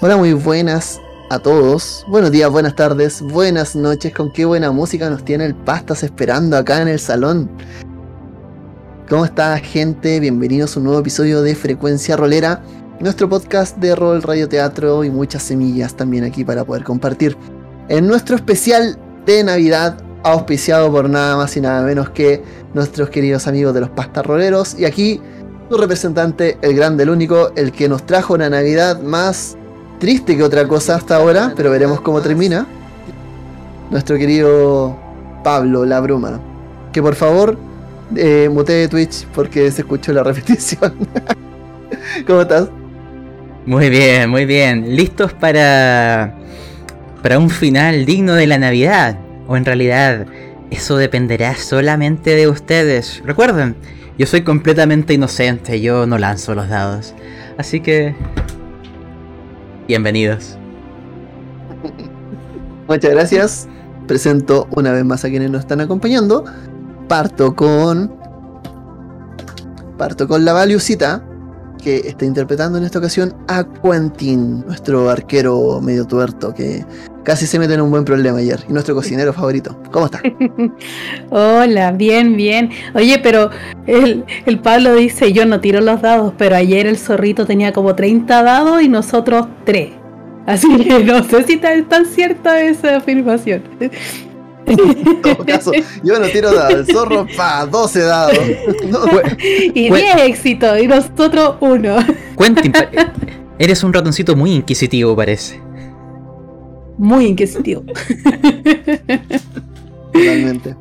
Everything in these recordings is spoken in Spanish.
Hola, muy buenas a todos. Buenos días, buenas tardes, buenas noches. Con qué buena música nos tiene el Pastas esperando acá en el salón. ¿Cómo está gente? Bienvenidos a un nuevo episodio de Frecuencia Rolera, nuestro podcast de rol, radio, teatro y muchas semillas también aquí para poder compartir. En nuestro especial de Navidad, auspiciado por nada más y nada menos que nuestros queridos amigos de los Pastas Roleros. Y aquí su representante, el grande, el único, el que nos trajo una Navidad más triste que otra cosa hasta ahora, pero veremos cómo termina. Nuestro querido Pablo La Bruma. Que por favor eh, mutee Twitch porque se escuchó la repetición. ¿Cómo estás? Muy bien, muy bien. ¿Listos para, para un final digno de la Navidad? O en realidad, eso dependerá solamente de ustedes. Recuerden, yo soy completamente inocente, yo no lanzo los dados. Así que... Bienvenidos. Muchas gracias. Presento una vez más a quienes nos están acompañando. Parto con. Parto con la Valiusita, que está interpretando en esta ocasión a Quentin, nuestro arquero medio tuerto, que casi se mete en un buen problema ayer. Y nuestro cocinero favorito. ¿Cómo está? Hola, bien, bien. Oye, pero el, el, Pablo dice, yo no tiro los dados, pero ayer el zorrito tenía como 30 dados y nosotros 3. Así que no sé si está tan cierta esa afirmación. En todo caso, yo no tiro dados, el zorro pa 12 dados. No, y 10 éxitos, y nosotros 1. Quentin, eres un ratoncito muy inquisitivo, parece. Muy inquisitivo. Totalmente.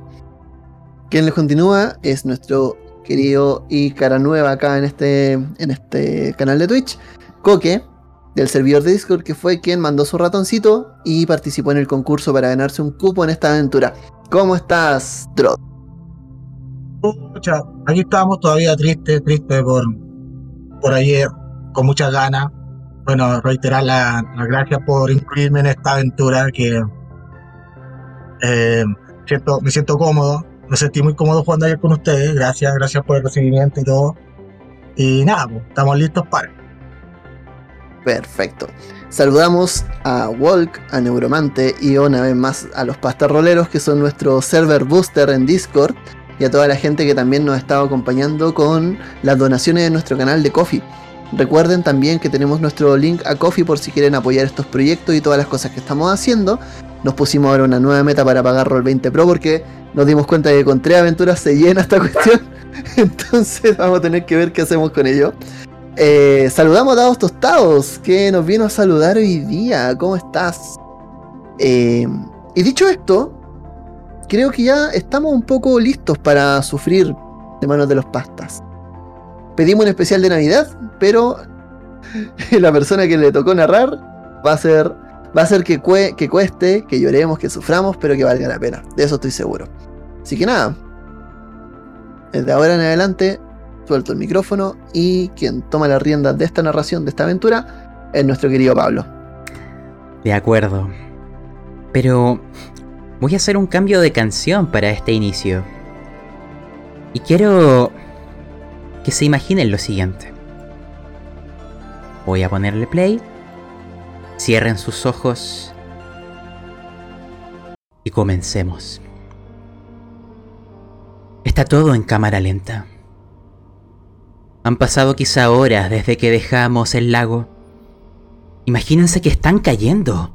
Quien les continúa es nuestro querido y cara nueva acá en este, en este canal de Twitch, Coque, del servidor de Discord, que fue quien mandó su ratoncito y participó en el concurso para ganarse un cupo en esta aventura. ¿Cómo estás, Trot? Aquí estamos todavía tristes, tristes por, por ayer, con muchas ganas. Bueno, reiterar las la gracias por incluirme en esta aventura que eh, siento, me siento cómodo, me sentí muy cómodo jugando ayer con ustedes. Gracias, gracias por el recibimiento y todo. Y nada, pues, estamos listos para. Perfecto. Saludamos a Walk, a Neuromante y una vez más a los pastarroleros que son nuestro server booster en Discord y a toda la gente que también nos ha estado acompañando con las donaciones de nuestro canal de Coffee. Recuerden también que tenemos nuestro link a Coffee por si quieren apoyar estos proyectos y todas las cosas que estamos haciendo. Nos pusimos ahora una nueva meta para pagar Roll 20 Pro porque nos dimos cuenta de que con tres aventuras se llena esta cuestión. Entonces vamos a tener que ver qué hacemos con ello. Eh, saludamos a Dados Tostados, que nos vino a saludar hoy día. ¿Cómo estás? Eh, y dicho esto, creo que ya estamos un poco listos para sufrir de manos de los pastas. Pedimos un especial de Navidad, pero la persona que le tocó narrar va a ser, va a ser que, que cueste, que lloremos, que suframos, pero que valga la pena. De eso estoy seguro. Así que nada, desde ahora en adelante suelto el micrófono y quien toma la rienda de esta narración, de esta aventura, es nuestro querido Pablo. De acuerdo. Pero voy a hacer un cambio de canción para este inicio. Y quiero que se imaginen lo siguiente. Voy a ponerle play. Cierren sus ojos. Y comencemos. Está todo en cámara lenta. Han pasado quizá horas desde que dejamos el lago. Imagínense que están cayendo.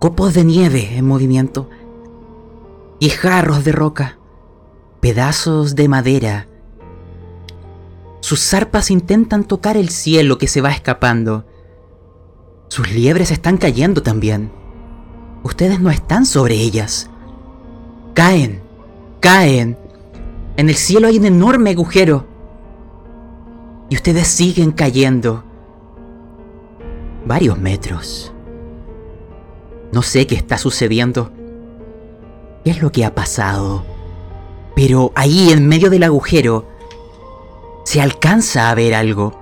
Copos de nieve en movimiento. Y jarros de roca. Pedazos de madera. Sus zarpas intentan tocar el cielo que se va escapando. Sus liebres están cayendo también. Ustedes no están sobre ellas. Caen, caen. En el cielo hay un enorme agujero y ustedes siguen cayendo. Varios metros. No sé qué está sucediendo. ¿Qué es lo que ha pasado? Pero ahí en medio del agujero se alcanza a ver algo.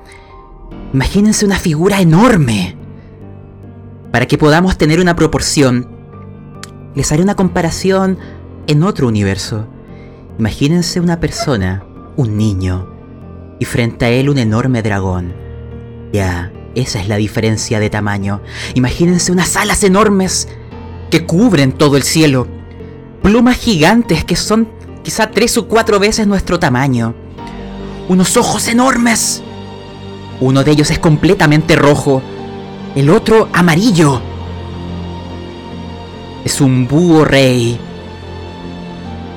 Imagínense una figura enorme. Para que podamos tener una proporción, les haré una comparación en otro universo. Imagínense una persona, un niño, y frente a él un enorme dragón. Ya, Esa es la diferencia de tamaño. Imagínense unas alas enormes que cubren todo el cielo. Plumas gigantes que son quizá tres o cuatro veces nuestro tamaño. Unos ojos enormes. Uno de ellos es completamente rojo, el otro amarillo. Es un búho rey.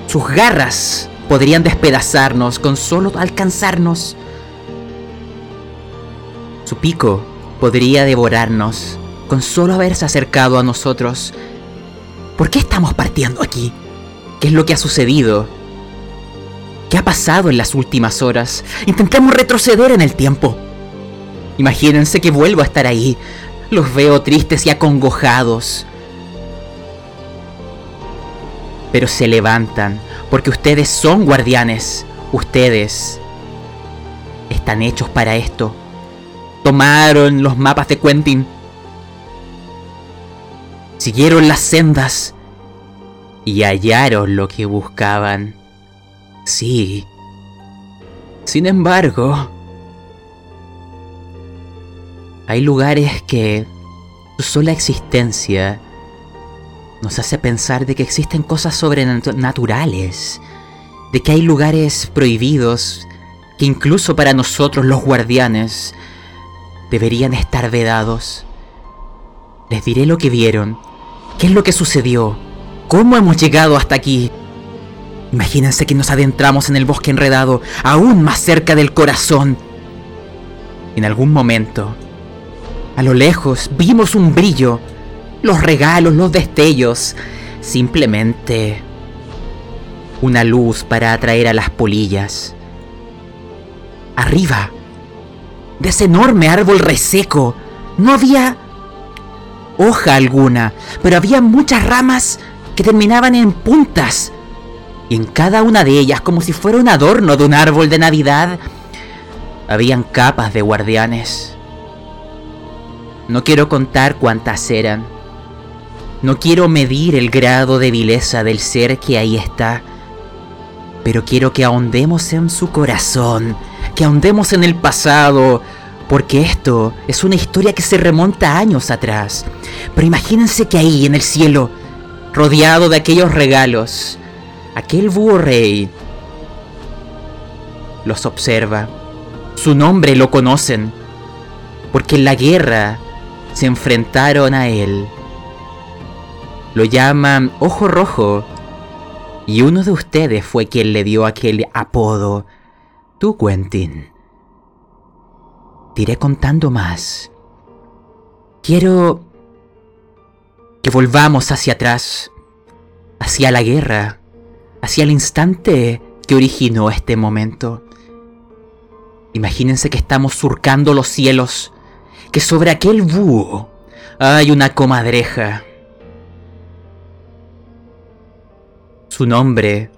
Sus garras podrían despedazarnos con solo alcanzarnos. Su pico podría devorarnos con solo haberse acercado a nosotros. ¿Por qué estamos partiendo aquí? ¿Qué es lo que ha sucedido? ¿Qué ha pasado en las últimas horas? Intentemos retroceder en el tiempo. Imagínense que vuelvo a estar ahí. Los veo tristes y acongojados. Pero se levantan porque ustedes son guardianes. Ustedes están hechos para esto. Tomaron los mapas de Quentin. Siguieron las sendas y hallaron lo que buscaban. Sí. Sin embargo, hay lugares que su sola existencia nos hace pensar de que existen cosas sobrenaturales, de que hay lugares prohibidos que incluso para nosotros los guardianes deberían estar vedados. Les diré lo que vieron, qué es lo que sucedió, cómo hemos llegado hasta aquí. Imagínense que nos adentramos en el bosque enredado, aún más cerca del corazón. En algún momento, a lo lejos vimos un brillo, los regalos, los destellos, simplemente una luz para atraer a las polillas. Arriba, de ese enorme árbol reseco, no había hoja alguna, pero había muchas ramas que terminaban en puntas. Y en cada una de ellas, como si fuera un adorno de un árbol de Navidad, habían capas de guardianes. No quiero contar cuántas eran. No quiero medir el grado de vileza del ser que ahí está. Pero quiero que ahondemos en su corazón, que ahondemos en el pasado, porque esto es una historia que se remonta años atrás. Pero imagínense que ahí en el cielo, rodeado de aquellos regalos, aquel búho rey los observa. Su nombre lo conocen, porque en la guerra se enfrentaron a él. Lo llaman Ojo Rojo y uno de ustedes fue quien le dio aquel apodo. Tú, Quentin. Te iré contando más. Quiero que volvamos hacia atrás, hacia la guerra, hacia el instante que originó este momento. Imagínense que estamos surcando los cielos que sobre aquel búho hay una comadreja. Su nombre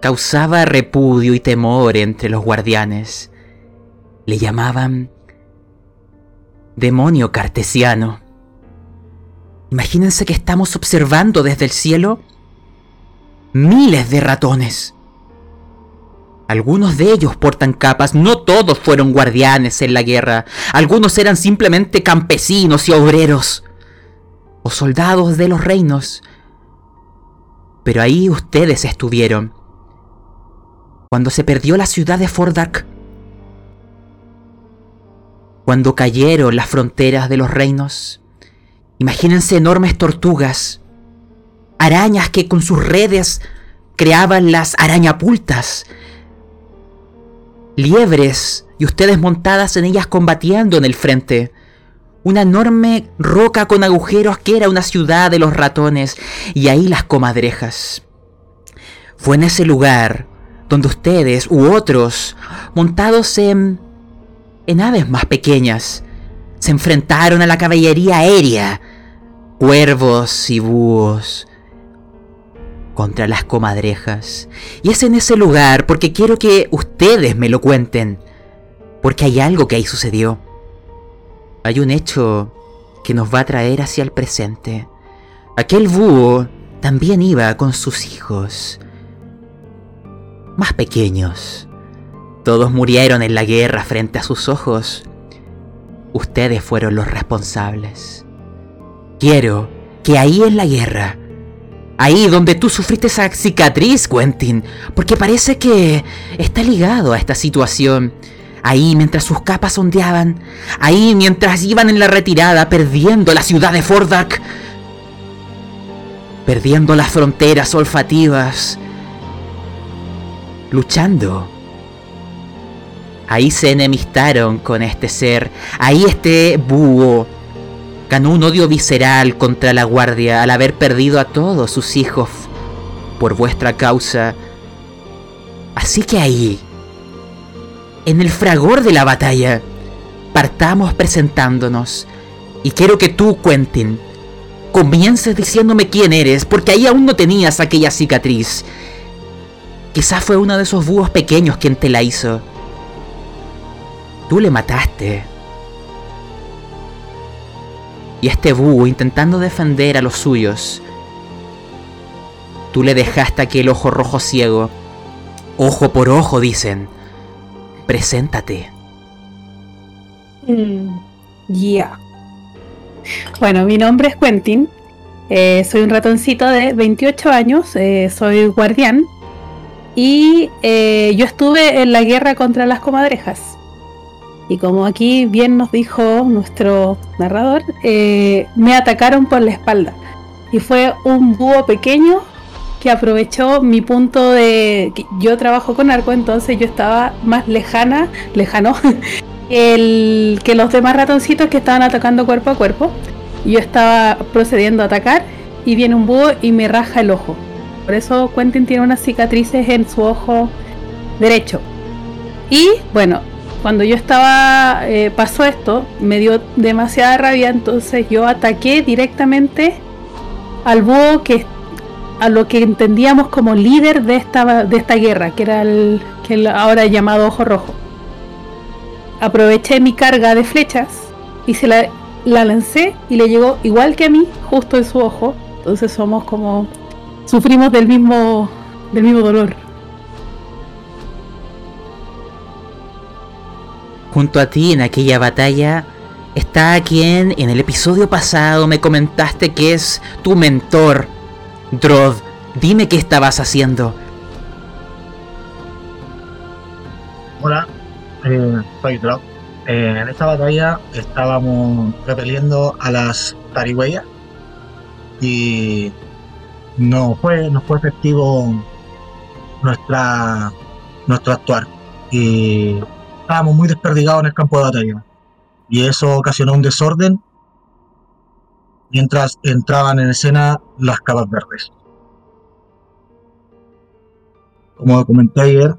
causaba repudio y temor entre los guardianes. Le llamaban demonio cartesiano. Imagínense que estamos observando desde el cielo miles de ratones algunos de ellos portan capas, no todos fueron guardianes en la guerra, algunos eran simplemente campesinos y obreros, o soldados de los reinos. Pero ahí ustedes estuvieron. Cuando se perdió la ciudad de Fordak, cuando cayeron las fronteras de los reinos, imagínense enormes tortugas, arañas que con sus redes creaban las arañapultas, liebres y ustedes montadas en ellas combatiendo en el frente. Una enorme roca con agujeros que era una ciudad de los ratones y ahí las comadrejas. Fue en ese lugar donde ustedes u otros, montados en, en aves más pequeñas, se enfrentaron a la caballería aérea, cuervos y búhos, contra las comadrejas. Y es en ese lugar porque quiero que ustedes me lo cuenten. Porque hay algo que ahí sucedió. Hay un hecho que nos va a traer hacia el presente. Aquel búho también iba con sus hijos. Más pequeños. Todos murieron en la guerra frente a sus ojos. Ustedes fueron los responsables. Quiero que ahí en la guerra, ahí donde tú sufriste esa cicatriz, Quentin, porque parece que está ligado a esta situación. Ahí mientras sus capas ondeaban, ahí mientras iban en la retirada perdiendo la ciudad de Fordak, perdiendo las fronteras olfativas, luchando. Ahí se enemistaron con este ser, ahí este búho ganó un odio visceral contra la guardia al haber perdido a todos sus hijos por vuestra causa. Así que ahí, en el fragor de la batalla, partamos presentándonos. Y quiero que tú, Quentin, comiences diciéndome quién eres, porque ahí aún no tenías aquella cicatriz. Quizás fue uno de esos búhos pequeños quien te la hizo. Tú le mataste. Y este búho intentando defender a los suyos, tú le dejaste aquel ojo rojo ciego. Ojo por ojo, dicen. Preséntate. Mm, Ya. Bueno, mi nombre es Quentin. eh, soy un ratoncito de 28 años. eh, soy guardián. Y eh, yo estuve en la guerra contra las comadrejas. Y como aquí bien nos dijo nuestro narrador, me atacaron por la espalda. Y fue un búho pequeño que aprovechó mi punto de... Yo trabajo con arco, entonces yo estaba más lejana, lejano, el, que los demás ratoncitos que estaban atacando cuerpo a cuerpo. Yo estaba procediendo a atacar y viene un búho y me raja el ojo. Por eso Quentin tiene unas cicatrices en su ojo derecho. Y bueno, cuando yo estaba, eh, pasó esto, me dio demasiada rabia, entonces yo ataqué directamente al búho que a lo que entendíamos como líder de esta, de esta guerra, que era el que ahora llamado Ojo Rojo. Aproveché mi carga de flechas y se la, la lancé y le llegó igual que a mí, justo en su ojo. Entonces somos como sufrimos del mismo del mismo dolor. Junto a ti en aquella batalla está quien en el episodio pasado me comentaste que es tu mentor. Drod, dime qué estabas haciendo. Hola, eh, soy Drop. Eh, en esta batalla estábamos repeliendo a las tarigüeyas y no fue, no fue efectivo nuestra, nuestro actuar. Y estábamos muy desperdigados en el campo de batalla. Y eso ocasionó un desorden mientras entraban en escena las capas verdes. Como comenté ayer,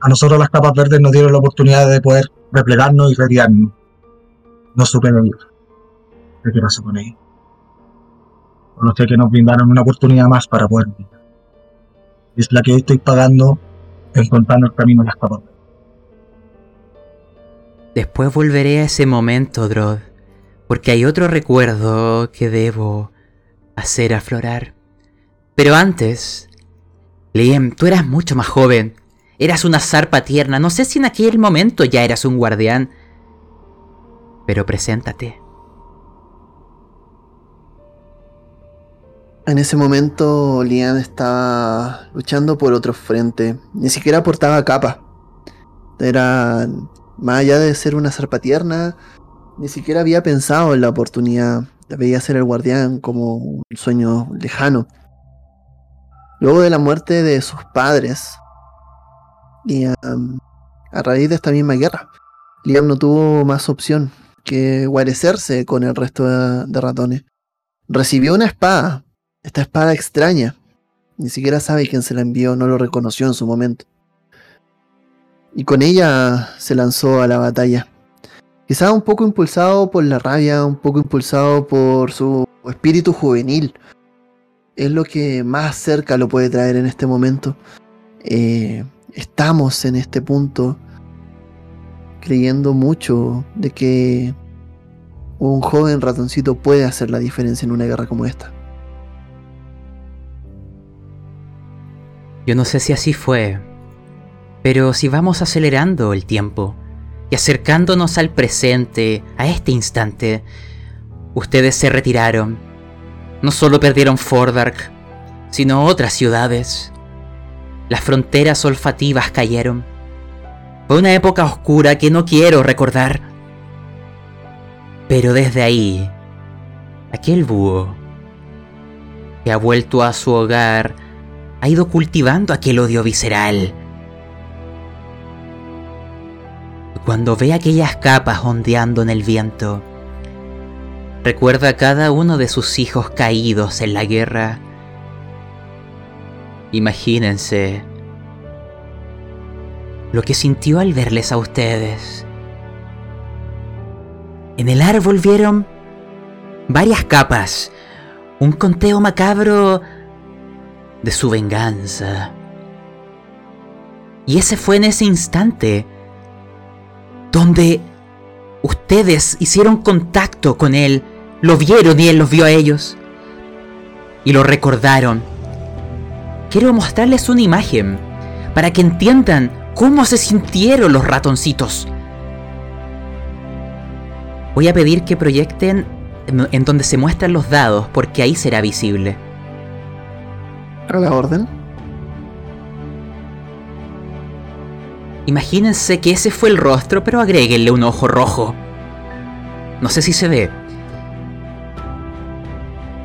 a nosotros las capas verdes nos dieron la oportunidad de poder replegarnos y retirarnos. No supe de ellos. ¿De qué pasó con ellos? Solo sé que nos brindaron una oportunidad más para poder vivir. Es la que hoy estoy pagando encontrando el camino a las capas verdes. Después volveré a ese momento, Drod, porque hay otro recuerdo que debo hacer aflorar. Pero antes, Liam, tú eras mucho más joven. Eras una zarpa tierna. No sé si en aquel momento ya eras un guardián. Pero preséntate. En ese momento Liam estaba luchando por otro frente. Ni siquiera portaba capa. Era, más allá de ser una zarpa tierna, ni siquiera había pensado en la oportunidad. Veía ser el guardián como un sueño lejano. Luego de la muerte de sus padres, Liam, a raíz de esta misma guerra, Liam no tuvo más opción que guarecerse con el resto de, de ratones. Recibió una espada, esta espada extraña. Ni siquiera sabe quién se la envió, no lo reconoció en su momento. Y con ella se lanzó a la batalla. Quizá un poco impulsado por la rabia, un poco impulsado por su espíritu juvenil. Es lo que más cerca lo puede traer en este momento. Eh, estamos en este punto creyendo mucho de que un joven ratoncito puede hacer la diferencia en una guerra como esta. Yo no sé si así fue, pero si vamos acelerando el tiempo, Y acercándonos al presente, a este instante, ustedes se retiraron. No solo perdieron Fordark, sino otras ciudades. Las fronteras olfativas cayeron. Fue una época oscura que no quiero recordar. Pero desde ahí, aquel búho que ha vuelto a su hogar ha ido cultivando aquel odio visceral. Cuando ve aquellas capas ondeando en el viento, recuerda a cada uno de sus hijos caídos en la guerra. Imagínense lo que sintió al verles a ustedes. En el árbol vieron varias capas, un conteo macabro de su venganza. Y ese fue en ese instante donde ustedes hicieron contacto con él, lo vieron y él los vio a ellos. Y lo recordaron. Quiero mostrarles una imagen para que entiendan cómo se sintieron los ratoncitos. Voy a pedir que proyecten en donde se muestran los dados porque ahí será visible. A la orden. Imagínense que ese fue el rostro, pero agréguenle un ojo rojo. No sé si se ve.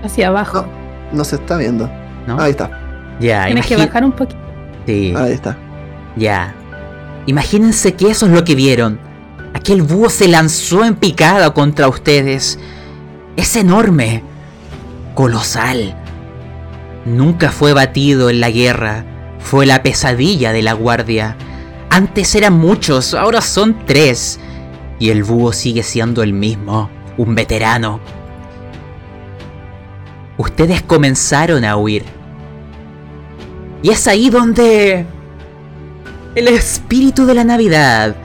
Hacia abajo. No, no se está viendo. ¿no? Ahí está. Ya, Tienes que bajar un poquito. Sí, Ahí está. ya. Imagínense que eso es lo que vieron. Aquel búho se lanzó en picada contra ustedes. Es enorme. Colosal. Nunca fue batido en la guerra. Fue la pesadilla de la guardia. Antes eran muchos, ahora son tres. Y el búho sigue siendo el mismo, un veterano. Ustedes comenzaron a huir. Y es ahí donde... El espíritu de la Navidad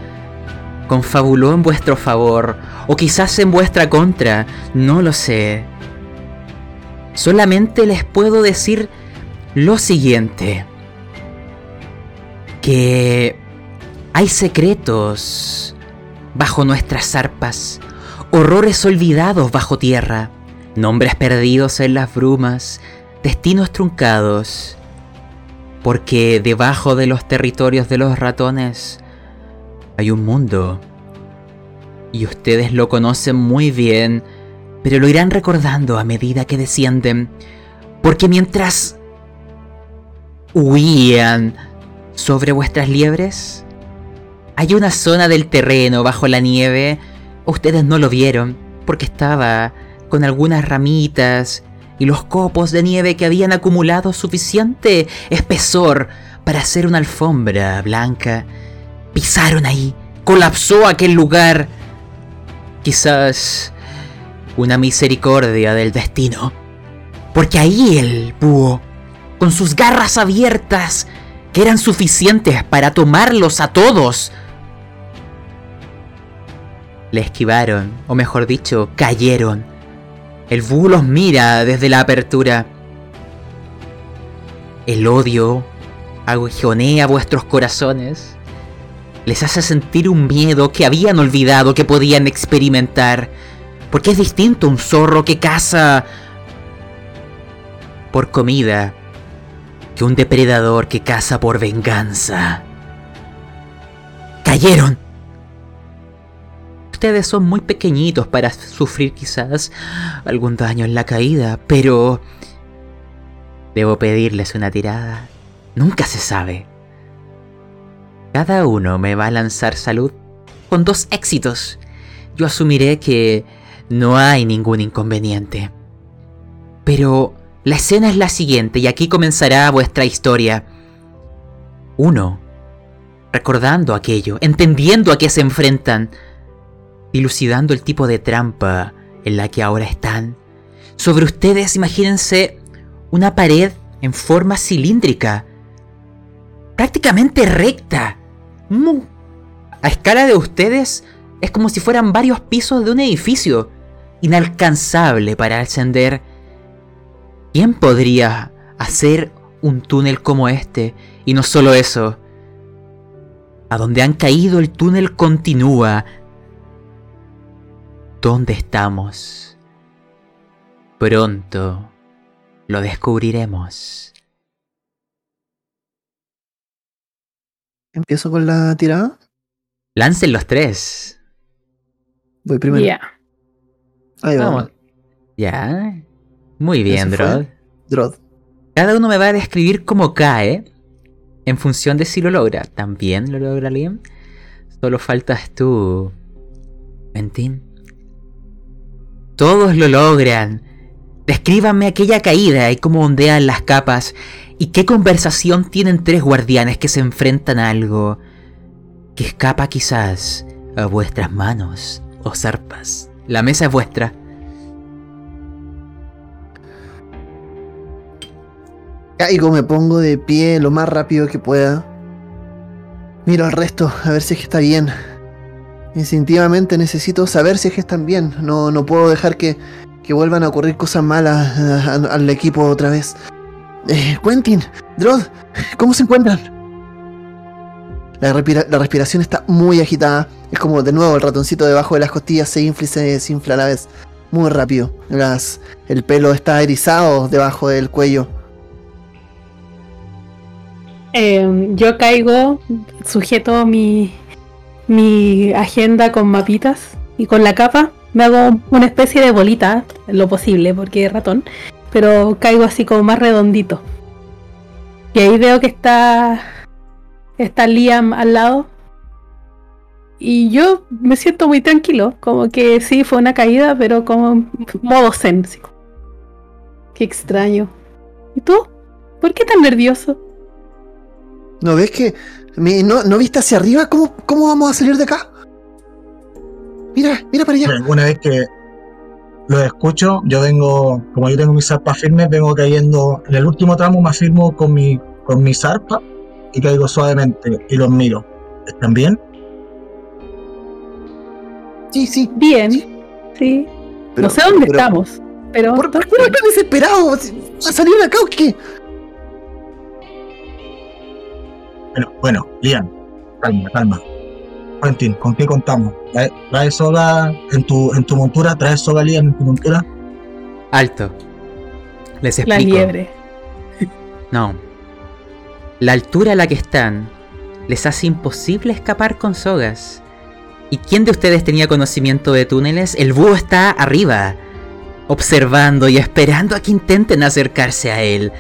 confabuló en vuestro favor, o quizás en vuestra contra, no lo sé. Solamente les puedo decir lo siguiente. Que hay secretos bajo nuestras arpas, horrores olvidados bajo tierra, nombres perdidos en las brumas, destinos truncados. Porque debajo de los territorios de los ratones hay un mundo. Y ustedes lo conocen muy bien, pero lo irán recordando a medida que descienden. Porque mientras huían sobre vuestras liebres, hay una zona del terreno bajo la nieve. Ustedes no lo vieron porque estaba con algunas ramitas y los copos de nieve que habían acumulado suficiente espesor para hacer una alfombra blanca. Pisaron ahí, colapsó aquel lugar. Quizás una misericordia del destino. Porque ahí el búho, con sus garras abiertas, que eran suficientes para tomarlos a todos, le esquivaron, o mejor dicho, cayeron. El búho los mira desde la apertura. El odio aguijonea vuestros corazones. Les hace sentir un miedo que habían olvidado que podían experimentar. Porque es distinto un zorro que caza por comida que un depredador que caza por venganza. Cayeron. Ustedes son muy pequeñitos para sufrir quizás algún daño en la caída, pero... Debo pedirles una tirada. Nunca se sabe. Cada uno me va a lanzar salud con dos éxitos. Yo asumiré que no hay ningún inconveniente. Pero la escena es la siguiente y aquí comenzará vuestra historia. Uno, recordando aquello, entendiendo a qué se enfrentan, dilucidando el tipo de trampa en la que ahora están. Sobre ustedes, imagínense una pared en forma cilíndrica, prácticamente recta. Mu- A escala de ustedes es como si fueran varios pisos de un edificio, inalcanzable para ascender. ¿Quién podría hacer un túnel como este? Y no solo eso, A donde han caído el túnel continúa. ¿Dónde estamos? Pronto lo descubriremos. ¿Empiezo con la tirada? Lancen los tres. Voy primero. Ya. Ahí va. Vamos. Ya. Muy bien. Drod. Drod. Cada uno me va a describir cómo cae en función de si lo logra. También lo logra Liam. Solo faltas tú, Quentin. Todos lo logran. Descríbanme aquella caída y cómo ondean las capas. Y qué conversación tienen tres guardianes que se enfrentan a algo que escapa quizás a vuestras manos o zarpas. La mesa es vuestra. Caigo, me pongo de pie lo más rápido que pueda. Miro al resto, a ver si es que está bien. Instintivamente necesito saber si es que están bien. No, no puedo dejar que, que vuelvan a ocurrir cosas malas eh, al equipo otra vez. Eh, Quentin, Drod, ¿cómo se encuentran? La, respira- la respiración está muy agitada. Es como de nuevo el ratoncito debajo de las costillas se infla y se desinfla a la vez. Muy rápido. Las, el pelo está erizado debajo del cuello. Eh, yo caigo, sujeto mi, mi agenda con mapitas y con la capa me hago una especie de bolita, lo posible, porque es ratón, pero caigo así como más redondito. Y ahí veo que está, está Liam al lado. Y yo me siento muy tranquilo, como que sí, fue una caída, pero como modo zen. Qué extraño. ¿Y tú? ¿Por qué tan nervioso? ¿No ves que.? Mi- no, ¿No viste hacia arriba? ¿Cómo, ¿Cómo vamos a salir de acá? Mira, mira para allá. Una vez que lo escucho, yo vengo, como yo tengo mis zarpas firmes, vengo cayendo en el último tramo, me afirmo con mi, con mi zarpa y caigo suavemente y los miro. ¿Están bien? Sí, sí. Bien, sí. Pero- no sé dónde pero- estamos, pero ¿Por, por qué no están desesperados? ¿A salir de acá o qué? Bueno, bueno, Liam, calma, calma. Quentin, ¿con qué contamos? ¿Trae, trae soga en tu, en tu montura? ¿Traes soga, Liam, en tu montura? Alto. Les la explico. liebre. No. La altura a la que están les hace imposible escapar con sogas. ¿Y quién de ustedes tenía conocimiento de túneles? El búho está arriba, observando y esperando a que intenten acercarse a él.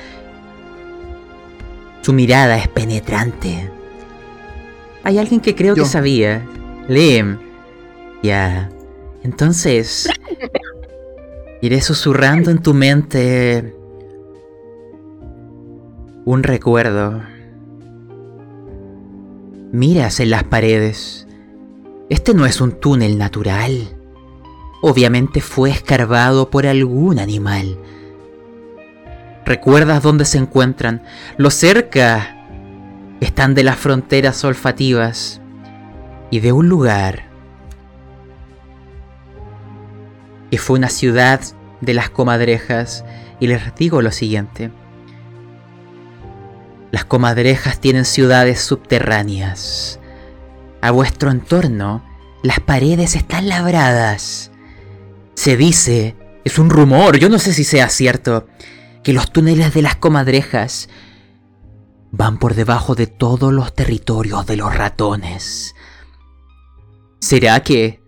Su mirada es penetrante. Hay alguien que creo Yo. que sabía. Liam. Ya. Entonces... Iré susurrando en tu mente un recuerdo. Miras en las paredes. Este no es un túnel natural. Obviamente fue escarbado por algún animal. Recuerdas dónde se encuentran, lo cerca están de las fronteras olfativas y de un lugar que fue una ciudad de las comadrejas y les digo lo siguiente. Las comadrejas tienen ciudades subterráneas. A vuestro entorno, las paredes están labradas. Se dice, es un rumor, yo no sé si sea cierto, que los túneles de las comadrejas van por debajo de todos los territorios de los ratones. ¿Será que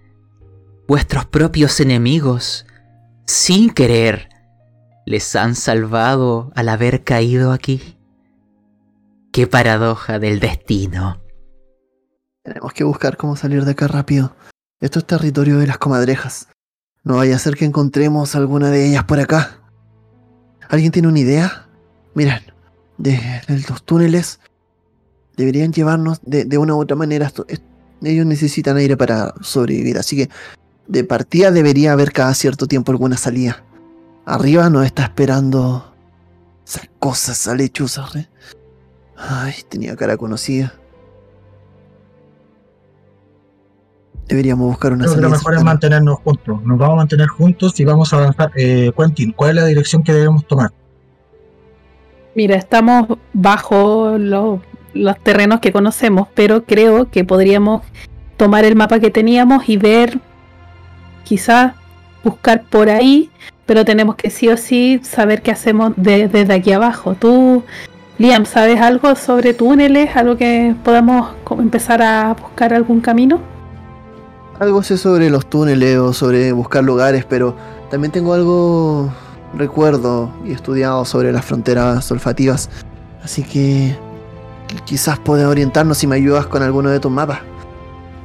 vuestros propios enemigos, sin querer, les han salvado al haber caído aquí? Qué paradoja del destino. Tenemos que buscar cómo salir de acá rápido. Esto es territorio de las comadrejas. No vaya a ser que encontremos alguna de ellas por acá. ¿Alguien tiene una idea? Miren, de, los túneles deberían llevarnos de, de una u otra manera. Ellos necesitan aire para sobrevivir, así que de partida debería haber cada cierto tiempo alguna salida. Arriba nos está esperando esas cosas, esa lechuza. ¿eh? Ay, tenía cara conocida. Deberíamos buscar una Creo que lo mejor es mantenernos juntos. Nos vamos a mantener juntos y vamos a avanzar. Eh, Quentin, ¿cuál es la dirección que debemos tomar? Mira, estamos bajo lo- los terrenos que conocemos, pero creo que podríamos tomar el mapa que teníamos y ver, quizás buscar por ahí, pero tenemos que sí o sí saber qué hacemos desde aquí abajo. Tú, Liam, ¿sabes algo sobre túneles? ¿Algo que podamos empezar a buscar algún camino? Algo sé sobre los túneles o sobre buscar lugares, pero también tengo algo recuerdo y estudiado sobre las fronteras olfativas. Así que quizás puedes orientarnos si me ayudas con alguno de tus mapas.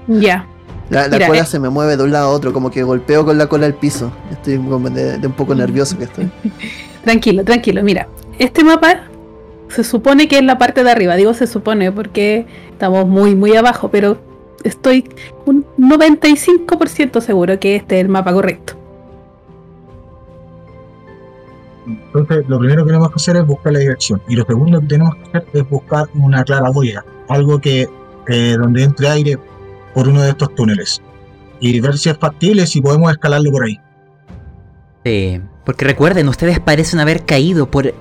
Ya. La, cola eh. se me mueve de un lado a otro, como que golpeo con la cola el piso. Estoy de, un poco nervioso que estoy. tranquilo, tranquilo. Mira, este mapa se supone que es la parte de arriba. Digo se supone porque estamos muy, muy abajo, pero estoy un 95% seguro que este es el mapa correcto. Entonces, lo primero que tenemos que hacer es buscar la dirección. Y lo segundo que tenemos que hacer es buscar una clara huella, algo que eh, donde entre aire por uno de estos túneles. Y ver si es factible, si podemos escalarlo por ahí. Sí, porque recuerden, ustedes parecen haber caído por,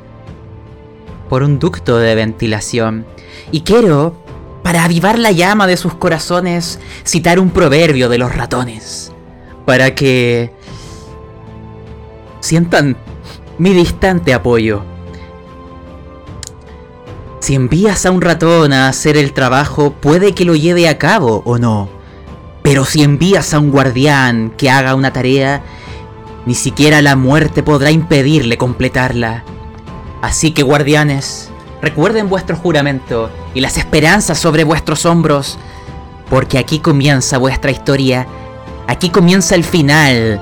por un ducto de ventilación. Y quiero, para avivar la llama de sus corazones, citar un proverbio de los ratones. Para que sientan mi distante apoyo. Si envías a un ratón a hacer el trabajo, puede que lo lleve a cabo o no. Pero si envías a un guardián que haga una tarea, ni siquiera la muerte podrá impedirle completarla. Así que guardianes, recuerden vuestro juramento y las esperanzas sobre vuestros hombros, porque aquí comienza vuestra historia, aquí comienza el final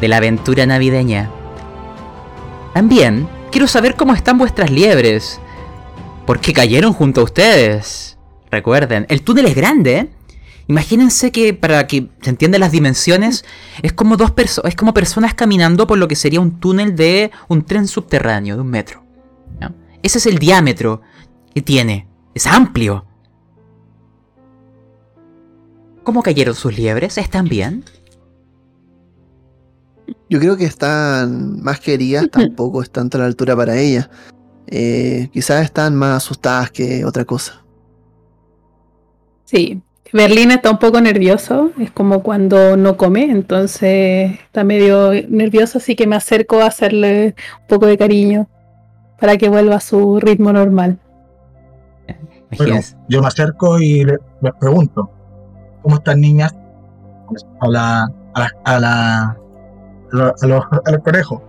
de la aventura navideña. También quiero saber cómo están vuestras liebres. Porque cayeron junto a ustedes. Recuerden, el túnel es grande. ¿eh? Imagínense que para que se entiendan las dimensiones, es como dos personas, es como personas caminando por lo que sería un túnel de un tren subterráneo, de un metro. Ese es el diámetro que tiene. Es amplio. ¿Cómo cayeron sus liebres? ¿Están bien? Yo creo que están más queridas, tampoco están a la altura para ellas. Eh, quizás están más asustadas que otra cosa. Sí, Berlín está un poco nervioso, es como cuando no come, entonces está medio nervioso, así que me acerco a hacerle un poco de cariño para que vuelva a su ritmo normal. Bueno, yo me acerco y le, pregunto, ¿cómo están niñas? A la, a la a los, conejos.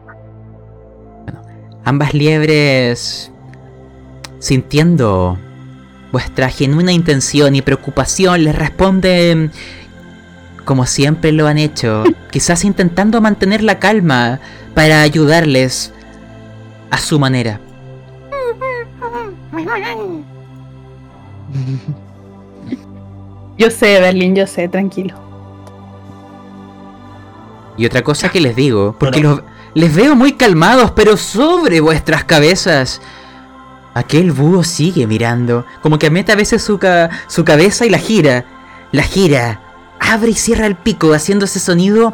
ambas liebres, sintiendo vuestra genuina intención y preocupación, les responden como siempre lo han hecho, quizás intentando mantener la calma para ayudarles a su manera. Yo sé, Berlín, yo sé, tranquilo. Y otra cosa que les digo, porque los, les veo muy calmados, pero sobre vuestras cabezas. Aquel búho sigue mirando, como que mete a veces su, su cabeza y la gira. La gira, abre y cierra el pico, haciendo ese sonido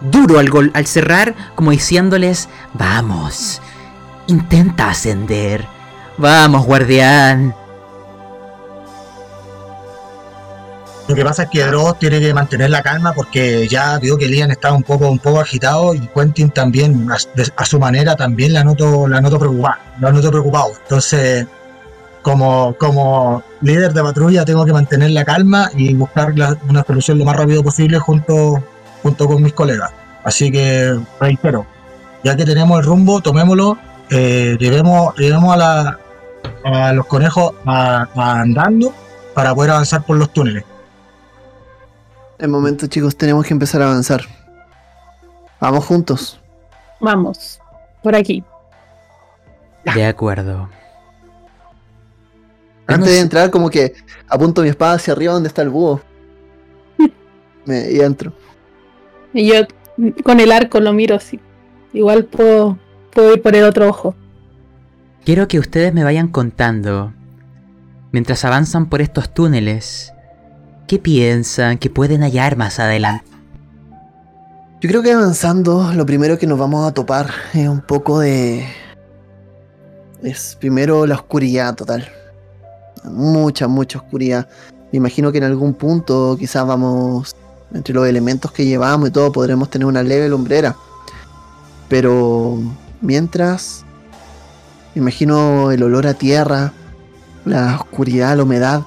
duro al, al cerrar, como diciéndoles, vamos, intenta ascender. Vamos, guardián. Lo que pasa es que Dross tiene que mantener la calma porque ya vio que Lian estaba un poco, un poco agitado y Quentin también, a, su manera, también la noto, la noto preocupado, la noto preocupado. Entonces, como, como líder de patrulla tengo que mantener la calma y buscar una solución lo más rápido posible junto, junto con mis colegas. Así que reitero, ya que tenemos el rumbo, tomémoslo, eh, llevemos, llevemos a, la, a los conejos andando para poder avanzar por los túneles. El momento, chicos, tenemos que empezar a avanzar. Vamos juntos. Vamos, por aquí. De acuerdo. Antes de entrar, como que apunto mi espada hacia arriba donde está el búho. Me, y entro. Y yo con el arco lo miro así. Igual puedo, puedo ir por el otro ojo. Quiero que ustedes me vayan contando, mientras avanzan por estos túneles, ¿Qué piensan que pueden hallar más adelante? Yo creo que avanzando, lo primero que nos vamos a topar es un poco de. es primero la oscuridad total. Mucha, mucha oscuridad. Me imagino que en algún punto quizás vamos, entre los elementos que llevamos y todo, podremos tener una leve lumbrera. Pero mientras, imagino el olor a tierra, la oscuridad, la humedad.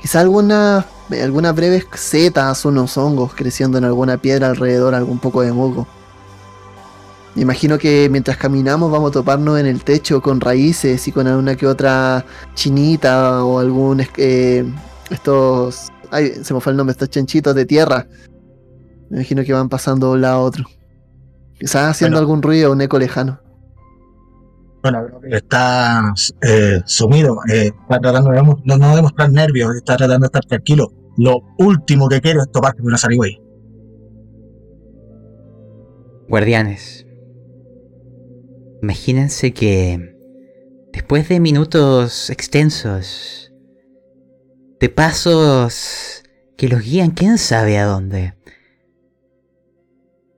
Quizá algunas algunas breves setas, unos hongos creciendo en alguna piedra alrededor, algún poco de. Me imagino que mientras caminamos vamos a toparnos en el techo con raíces y con alguna que otra chinita o algún eh, estos ay, se me fue el nombre, estos chanchitos de tierra. Me imagino que van pasando de un lado a otro. Quizás haciendo algún ruido, un eco lejano. Bueno, está eh, sumido, eh, está tratando de no, no, demostrar nervios, está tratando de estar tranquilo. Lo último que quiero es toparse con una zarigüey. Guardianes, imagínense que después de minutos extensos, de pasos que los guían quién sabe a dónde,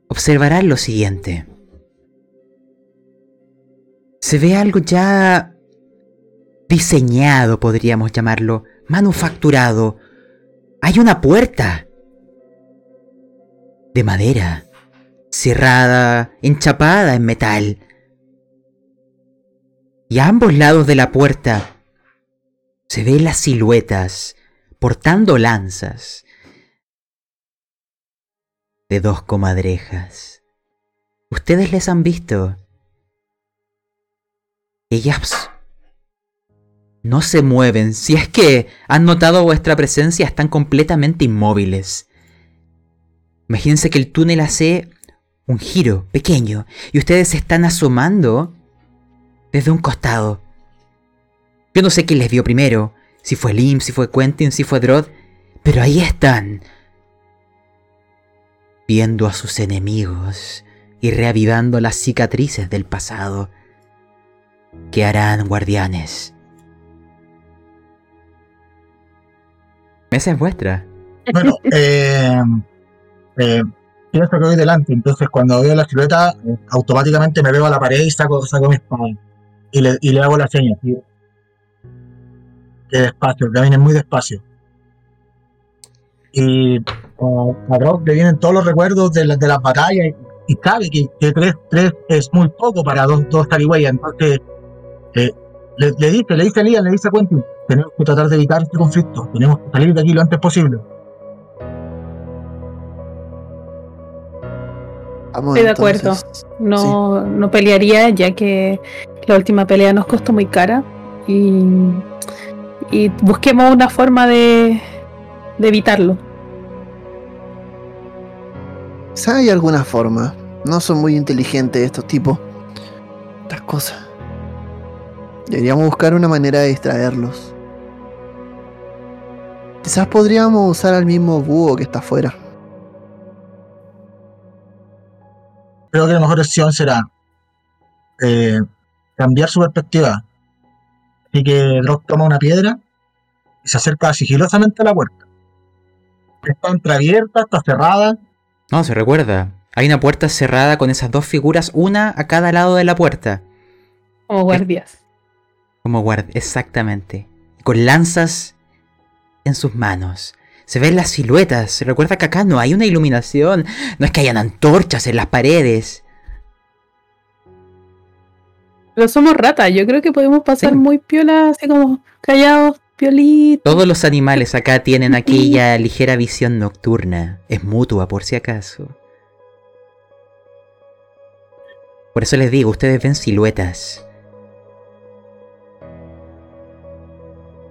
observarán lo siguiente se ve algo ya diseñado, podríamos llamarlo, manufacturado. Hay una puerta de madera, cerrada, enchapada en metal. Y a ambos lados de la puerta se ven las siluetas portando lanzas de dos comadrejas. ¿Ustedes les han visto? Ellas no se mueven. Si es que han notado vuestra presencia, están completamente inmóviles. Imagínense que el túnel hace un giro pequeño y ustedes se están asomando desde un costado. Yo no sé quién les vio primero, si fue Lim, si fue Quentin, si fue Drod, pero ahí están, viendo a sus enemigos y reavivando las cicatrices del pasado. ¿Qué harán, guardianes? Esa es vuestra. Bueno, eh, eh, pienso que voy delante, entonces cuando veo la silueta, automáticamente me veo a la pared y saco, saco mi espada. Y le, y le hago la seña, tío. Que despacio, caminen muy despacio. Y a Rock le vienen todos los recuerdos de, de las batallas y, sabe que, que tres, tres, es muy poco para dos, dos entonces le, dice, le dice a Lian, le dice a Quentin, tenemos que tratar de evitar este conflicto, tenemos que salir de aquí lo antes posible. Estoy de acuerdo. No, no pelearía ya que la última pelea nos costó muy cara y, y busquemos una forma de, de evitarlo. ¿Sabe hay alguna forma? No son muy inteligentes estos tipos. Estas cosas. Deberíamos buscar una manera de distraerlos. Quizás podríamos usar al mismo búho que está afuera. Creo que la mejor opción será eh, cambiar su perspectiva. Así que Rock toma una piedra y se acerca sigilosamente a la puerta. Está entreabierta, está cerrada. No, se recuerda. Hay una puerta cerrada con esas dos figuras, una a cada lado de la puerta. O guardias. Como guardia, exactamente. Con lanzas en sus manos. Se ven las siluetas. Se recuerda que acá no hay una iluminación. No es que hayan antorchas en las paredes. Pero somos ratas. Yo creo que podemos pasar muy piola, así como callados, piolitos. Todos los animales acá tienen aquella ligera visión nocturna. Es mutua, por si acaso. Por eso les digo, ustedes ven siluetas.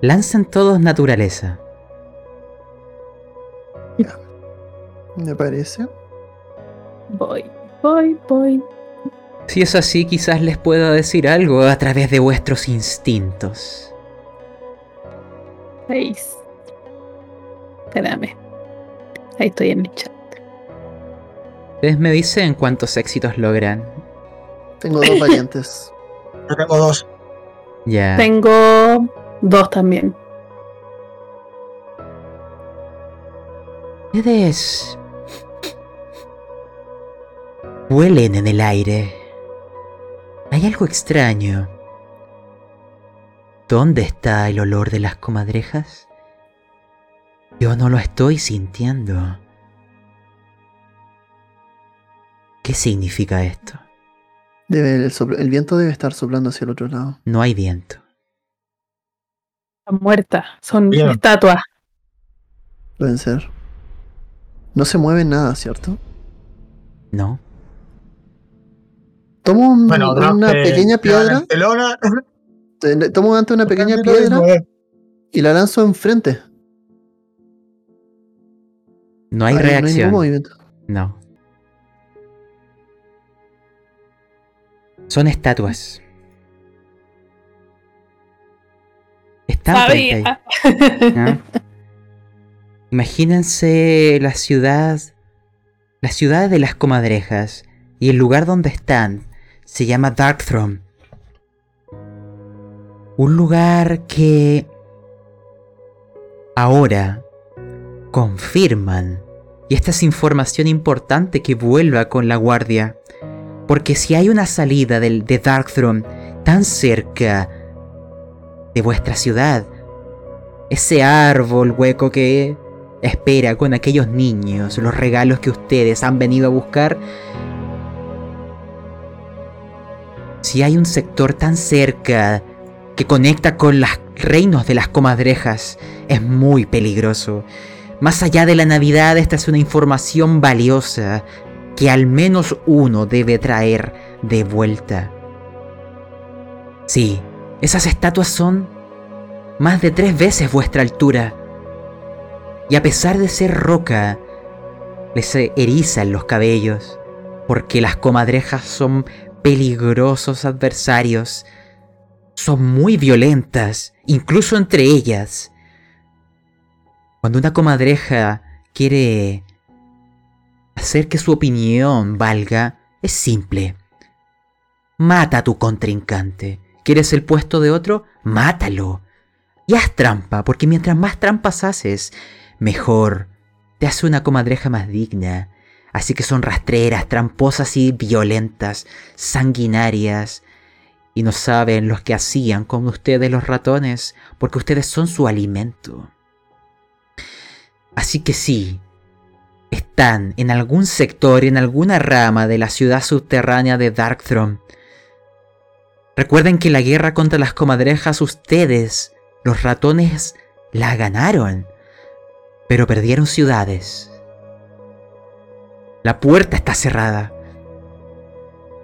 Lancen todos naturaleza. Me parece. Voy, voy, voy. Si es así, quizás les pueda decir algo a través de vuestros instintos. Seis. Espérame. Ahí estoy en el chat. Ustedes me dicen cuántos éxitos logran. Tengo dos variantes. Yo tengo dos. Ya. Tengo Dos también. Ustedes huelen en el aire. Hay algo extraño. ¿Dónde está el olor de las comadrejas? Yo no lo estoy sintiendo. ¿Qué significa esto? Debe, el, viento debe estar soplando hacia el otro lado. No hay viento. Están muertas, son Bien. estatuas. Pueden ser. No se mueve nada, ¿cierto? No. Tomo un- Bueno, una pequeña eh, piedra. Tomo ante una pequeña piedra eh, y la lanzo enfrente. No hay Ahí No hay ningún reacción. movimiento. No. Son estatuas. Están ahí. ¿Ah? Imagínense la ciudad, la ciudad de las comadrejas y el lugar donde están se llama Darkthrone. Un lugar que ahora confirman y esta es información importante que vuelva con la guardia, porque si hay una salida del, de Darkthrone tan cerca de vuestra ciudad, ese árbol hueco que espera con aquellos niños los regalos que ustedes han venido a buscar. Si hay un sector tan cerca que conecta con los reinos de las comadrejas, es muy peligroso. Más allá de la Navidad, esta es una información valiosa que al menos uno debe traer de vuelta. Sí, esas estatuas son más de tres veces vuestra altura. Y a pesar de ser roca, les erizan los cabellos, porque las comadrejas son peligrosos adversarios. Son muy violentas, incluso entre ellas. Cuando una comadreja quiere hacer que su opinión valga, es simple. Mata a tu contrincante. ¿Quieres el puesto de otro? Mátalo. Y haz trampa, porque mientras más trampas haces, mejor. Te hace una comadreja más digna. Así que son rastreras, tramposas y violentas, sanguinarias. Y no saben los que hacían con ustedes los ratones, porque ustedes son su alimento. Así que sí, están en algún sector, en alguna rama de la ciudad subterránea de Darkthrone. Recuerden que la guerra contra las comadrejas ustedes, los ratones, la ganaron, pero perdieron ciudades. La puerta está cerrada.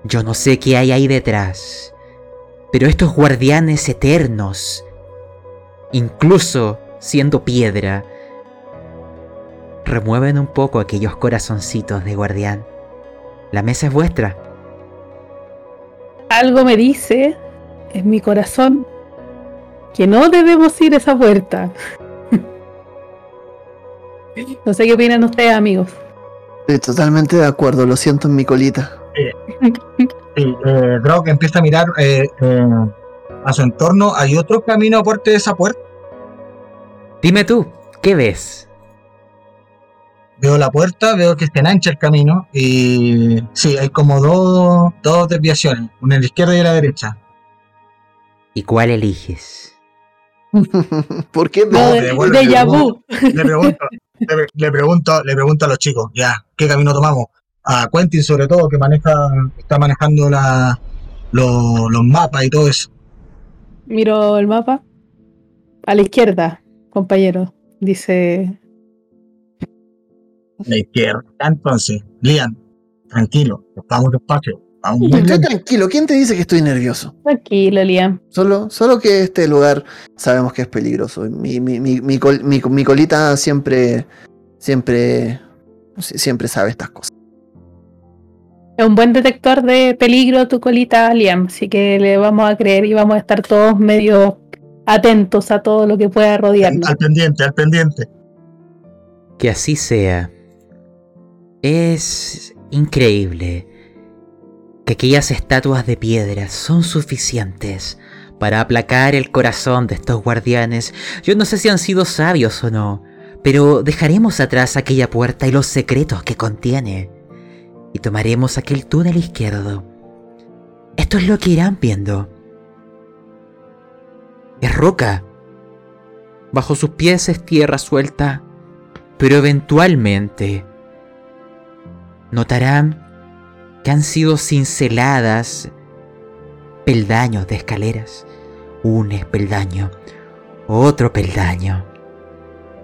Yo no sé qué hay ahí detrás, pero estos guardianes eternos, incluso siendo piedra, remueven un poco aquellos corazoncitos de guardián. La mesa es vuestra. Algo me dice en mi corazón que no debemos ir a esa puerta. No sé qué opinan ustedes, amigos. Estoy totalmente de acuerdo, lo siento en mi colita. Eh, Drock empieza a mirar eh, eh, a su entorno. ¿Hay otro camino aparte de esa puerta? Dime tú, ¿qué ves? Veo la puerta, veo que está en ancha el camino y sí, hay como dos, dos desviaciones, una a la izquierda y a la derecha. ¿Y cuál eliges? ¿Por qué? No, No, de, pero bueno, déjà yo- vu. Le pregunto, le, le pregunto, le pregunto a los chicos, ya, ¿qué camino tomamos? A Quentin sobre todo, que maneja, está manejando la, los, los mapas y todo eso. Miro el mapa. A la izquierda, compañero. Dice. A la izquierda. Entonces, Lian, tranquilo, vamos despacio. Bien. tranquilo, ¿quién te dice que estoy nervioso? Tranquilo, Liam. Solo, solo que este lugar sabemos que es peligroso. Mi, mi, mi, mi, col- mi- mi colita siempre, siempre, si- siempre sabe estas cosas. Es un buen detector de peligro tu colita, Liam. Así que le vamos a creer y vamos a estar todos medio atentos a todo lo que pueda rodearnos. Al pendiente, al pendiente. Que así sea. Es increíble que aquellas estatuas de piedra son suficientes para aplacar el corazón de estos guardianes. Yo no sé si han sido sabios o no, pero dejaremos atrás aquella puerta y los secretos que contiene. Y tomaremos aquel túnel izquierdo. Esto es lo que irán viendo. Es roca. Bajo sus pies es tierra suelta, pero eventualmente notarán que han sido cinceladas peldaños de escaleras. Un peldaño, otro peldaño.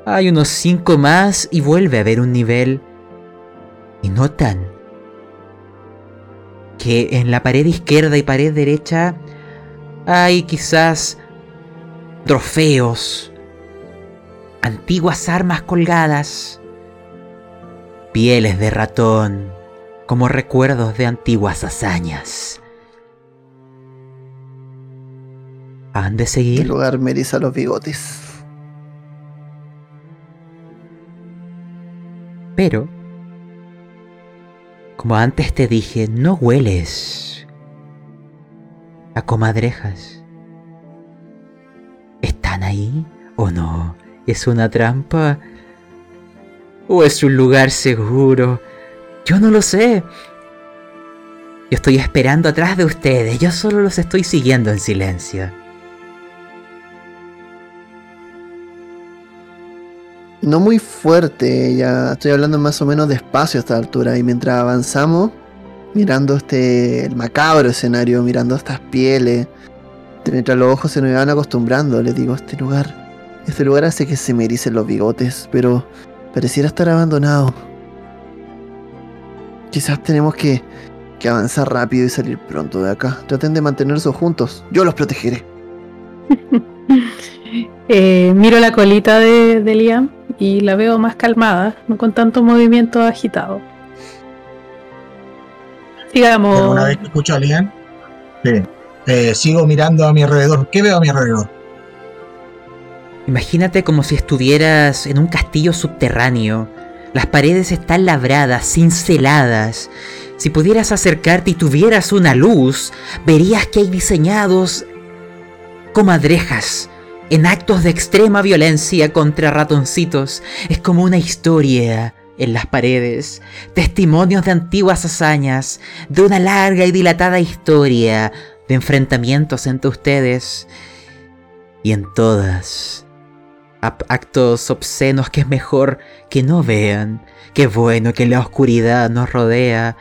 Hay unos cinco más y vuelve a haber un nivel. Y notan que en la pared izquierda y pared derecha hay quizás trofeos, antiguas armas colgadas, pieles de ratón, como recuerdos de antiguas hazañas. ¿Han de seguir? El lugar me eriza los bigotes. Pero, como antes te dije, no hueles a comadrejas. ¿Están ahí o no? ¿Es una trampa? ¿O es un lugar seguro? Yo no lo sé. Yo estoy esperando atrás de ustedes, yo solo los estoy siguiendo en silencio. No muy fuerte, ya estoy hablando más o menos despacio a esta altura. Y mientras avanzamos, mirando este el macabro escenario, mirando estas pieles, mientras los ojos se nos van acostumbrando, les digo, este lugar, este lugar hace que se me ericen los bigotes, pero pareciera estar abandonado. Quizás tenemos que, que avanzar rápido y salir pronto de acá. Traten de mantenerse juntos, yo los protegeré. Eh, miro la colita de, de Liam y la veo más calmada, no con tanto movimiento agitado. Sigamos. Una vez que escucho a Liam, sí, eh, sigo mirando a mi alrededor. ¿Qué veo a mi alrededor? Imagínate como si estuvieras en un castillo subterráneo. Las paredes están labradas, cinceladas. Si pudieras acercarte y tuvieras una luz, verías que hay diseñados comadrejas en actos de extrema violencia contra ratoncitos. Es como una historia en las paredes, testimonios de antiguas hazañas, de una larga y dilatada historia de enfrentamientos entre ustedes. Y en todas, actos obscenos que es mejor que no vean. Qué bueno que la oscuridad nos rodea.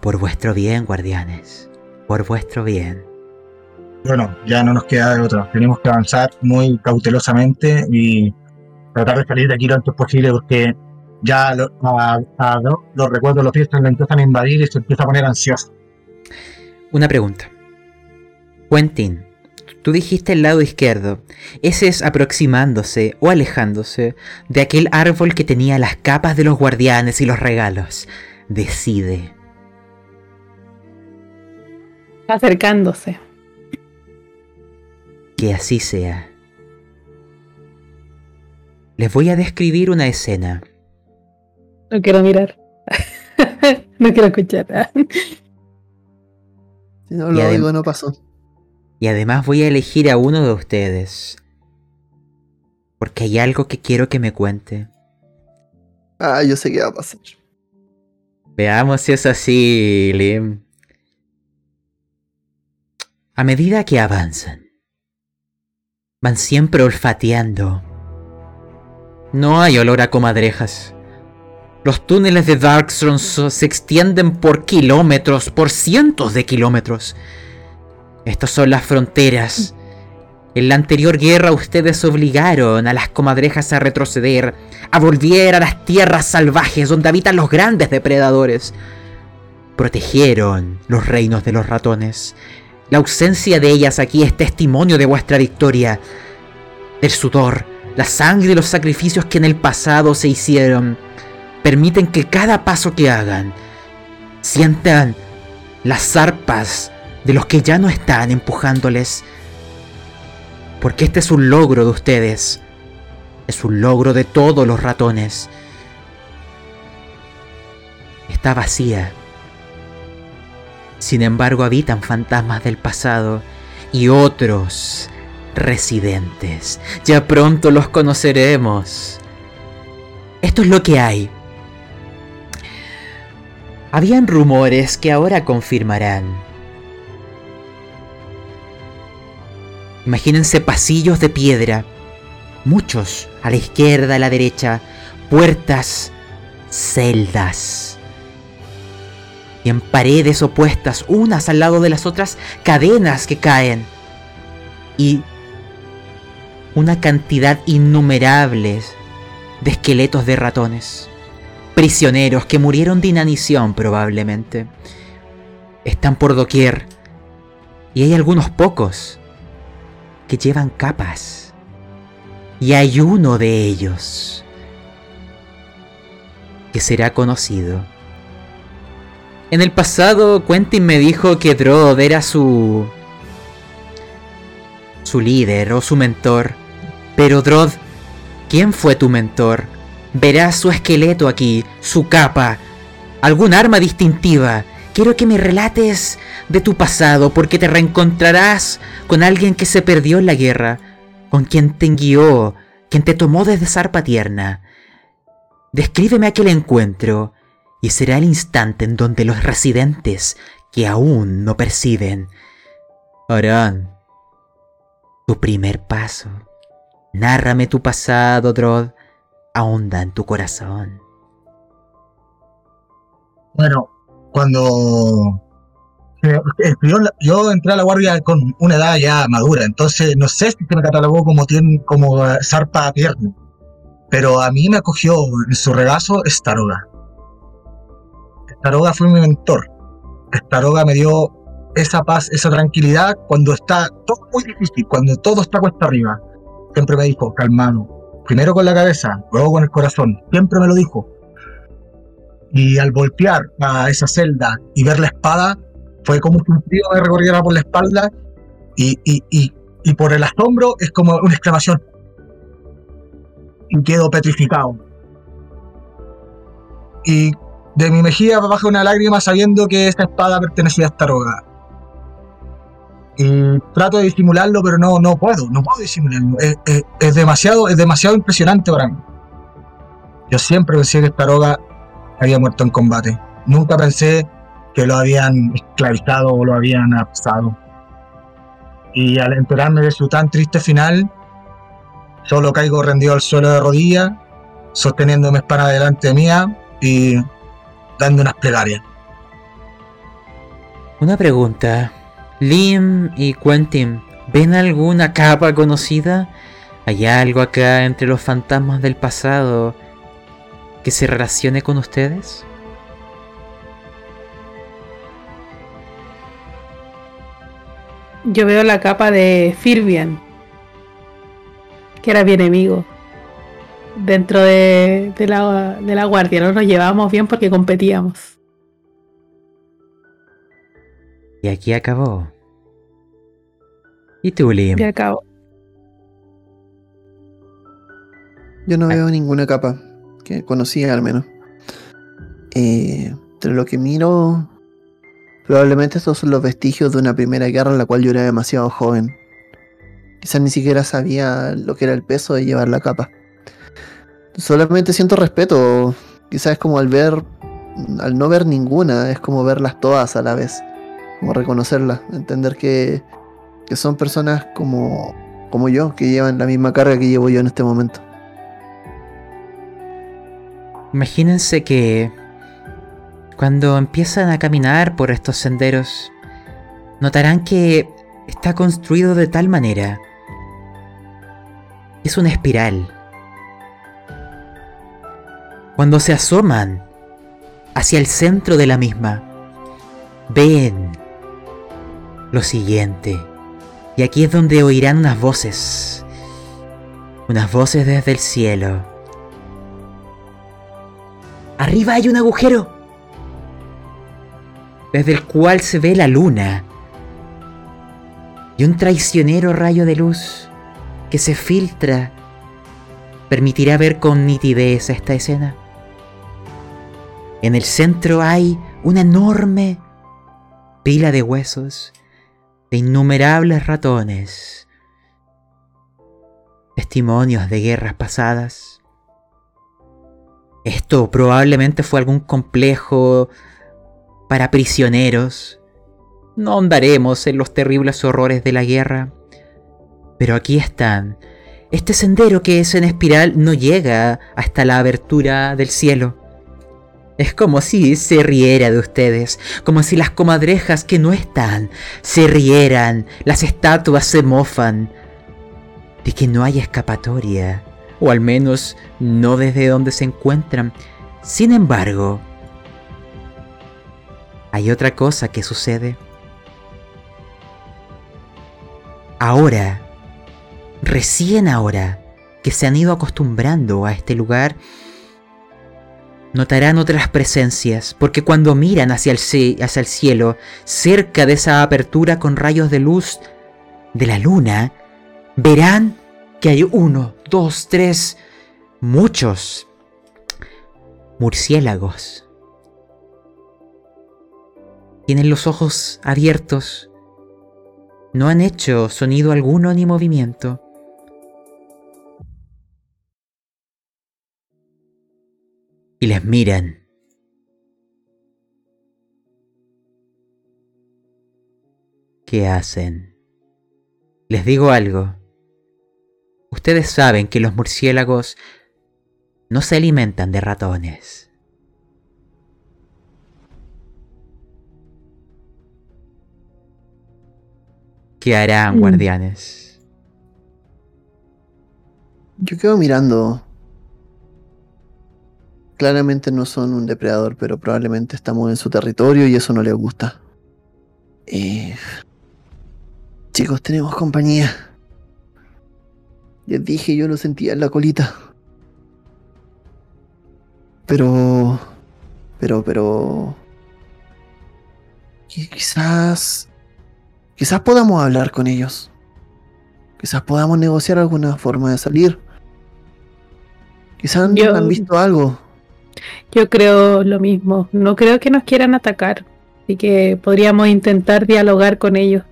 Por vuestro bien, guardianes. Por vuestro bien bueno, ya no nos queda de otra. Tenemos que avanzar muy cautelosamente y tratar de salir de aquí lo antes posible porque ya los recuerdos, los fiestas le empiezan a invadir y se empieza a poner ansioso. Una pregunta. Quentin, tú dijiste el lado izquierdo. Ese es aproximándose o alejándose de aquel árbol que tenía las capas de los guardianes y los regalos. Decide. Acercándose. Que así sea. Les voy a describir una escena. No quiero mirar. no quiero escuchar. si no lo digo, no pasó. Y además voy a elegir a uno de ustedes. Porque hay algo que quiero que me cuente. Ah, yo sé qué va a pasar. Veamos si es así, Lim. A medida que avanzan, van siempre olfateando. No hay olor a comadrejas. Los túneles de Darkstone se extienden por kilómetros, por cientos de kilómetros. Estas son las fronteras. En la anterior guerra ustedes obligaron a las comadrejas a retroceder, a volver a las tierras salvajes donde habitan los grandes depredadores. Protegieron los reinos de los ratones, la ausencia de ellas aquí es testimonio de vuestra victoria. El sudor, la sangre y los sacrificios que en el pasado se hicieron permiten que cada paso que hagan sientan las zarpas de los que ya no están empujándoles. Porque este es un logro de ustedes. Es un logro de todos los ratones. Está vacía sin embargo, habitan fantasmas del pasado y otros residentes. Ya pronto los conoceremos. Esto es lo que hay. Habían rumores que ahora confirmarán. Imagínense pasillos de piedra, muchos a la izquierda, a la derecha, puertas, celdas. Y en paredes opuestas, unas al lado de las otras, cadenas que caen. Y una cantidad innumerable de esqueletos de ratones. Prisioneros que murieron de inanición probablemente. Están por doquier. Y hay algunos pocos que llevan capas. Y hay uno de ellos que será conocido. En el pasado, Quentin me dijo que Drod era su. su líder o su mentor. Pero Drod, ¿quién fue tu mentor? Verás su esqueleto aquí, su capa, algún arma distintiva. Quiero que me relates de tu pasado porque te reencontrarás con alguien que se perdió en la guerra, con quien te guió, quien te tomó desde zarpa tierna. Descríbeme aquel encuentro y será el instante en donde los residentes que aún no perciben harán tu primer paso. Nárrame tu pasado, Drod. Ahonda en tu corazón. Bueno, cuando yo entré a la guardia con una edad ya madura, entonces no sé si se me catalogó como, como eh, zarpa pierna, pero a mí me acogió en su regazo Staroga. Staroga fue mi mentor. Staroga me dio esa paz, esa tranquilidad cuando está todo muy difícil, cuando todo está cuesta arriba. Siempre me dijo, calmado, primero con la cabeza, luego con el corazón, siempre me lo dijo. Y al voltear a esa celda y ver la espada, fue como un frío me recorriera por la espalda y, y, y, y, por el asombro es como una exclamación. Y quedo petrificado. Y de mi mejilla baja una lágrima sabiendo que esa espada pertenecía a esta roga. Y trato de disimularlo, pero no, no puedo, no puedo disimularlo. Es, es, es demasiado, es demasiado impresionante para mí. Yo siempre pensé que esta roga había muerto en combate. Nunca pensé que lo habían esclavizado o lo habían apesado. Y al enterarme de su tan triste final, solo caigo rendido al suelo de rodillas, sosteniendo mi espada delante mía y dando unas plegarias. Una pregunta. Lim y Quentin, ¿ven alguna capa conocida? ¿Hay algo acá entre los fantasmas del pasado que se relacione con ustedes? Yo veo la capa de Firbian, que era mi enemigo. Dentro de, de, la, de la guardia, no nos llevábamos bien porque competíamos. Y aquí acabó. ¿Y tú, Lim? Y acabó. Yo no veo ninguna capa que conocía al menos. Eh, de lo que miro, probablemente estos son los vestigios de una primera guerra en la cual yo era demasiado joven. Quizás ni siquiera sabía lo que era el peso de llevar la capa. Solamente siento respeto. Quizás es como al ver, al no ver ninguna, es como verlas todas a la vez. Como reconocerlas, entender que, que son personas como, como yo, que llevan la misma carga que llevo yo en este momento. Imagínense que cuando empiezan a caminar por estos senderos, notarán que está construido de tal manera. Es una espiral. Cuando se asoman hacia el centro de la misma, ven lo siguiente. Y aquí es donde oirán unas voces. Unas voces desde el cielo. Arriba hay un agujero. Desde el cual se ve la luna. Y un traicionero rayo de luz que se filtra permitirá ver con nitidez esta escena. En el centro hay una enorme pila de huesos de innumerables ratones, testimonios de guerras pasadas. Esto probablemente fue algún complejo para prisioneros. No ahondaremos en los terribles horrores de la guerra, Pero aquí están. Este sendero que es en espiral no llega hasta la abertura del cielo. Es como si se riera de ustedes, como si las comadrejas que no están se rieran, las estatuas se mofan, de que no hay escapatoria, o al menos no desde donde se encuentran. Sin embargo, hay otra cosa que sucede. Ahora, recién ahora, que se han ido acostumbrando a este lugar, notarán otras presencias, porque cuando miran hacia el, hacia el cielo, cerca de esa apertura con rayos de luz de la luna, verán que hay uno, dos, tres, muchos murciélagos. Tienen los ojos abiertos, no han hecho sonido alguno ni movimiento. Y les miran. ¿Qué hacen? Les digo algo. Ustedes saben que los murciélagos no se alimentan de ratones. ¿Qué harán, mm. guardianes? Yo quedo mirando. Claramente no son un depredador, pero probablemente estamos en su territorio y eso no les gusta. Eh, chicos, tenemos compañía. Les dije, yo lo sentía en la colita. Pero... Pero, pero... Quizás Quizás podamos hablar con ellos. Quizás podamos negociar alguna forma de salir. Quizás han visto algo. Yo creo lo mismo. No creo que nos quieran atacar. Así que podríamos intentar dialogar con ellos.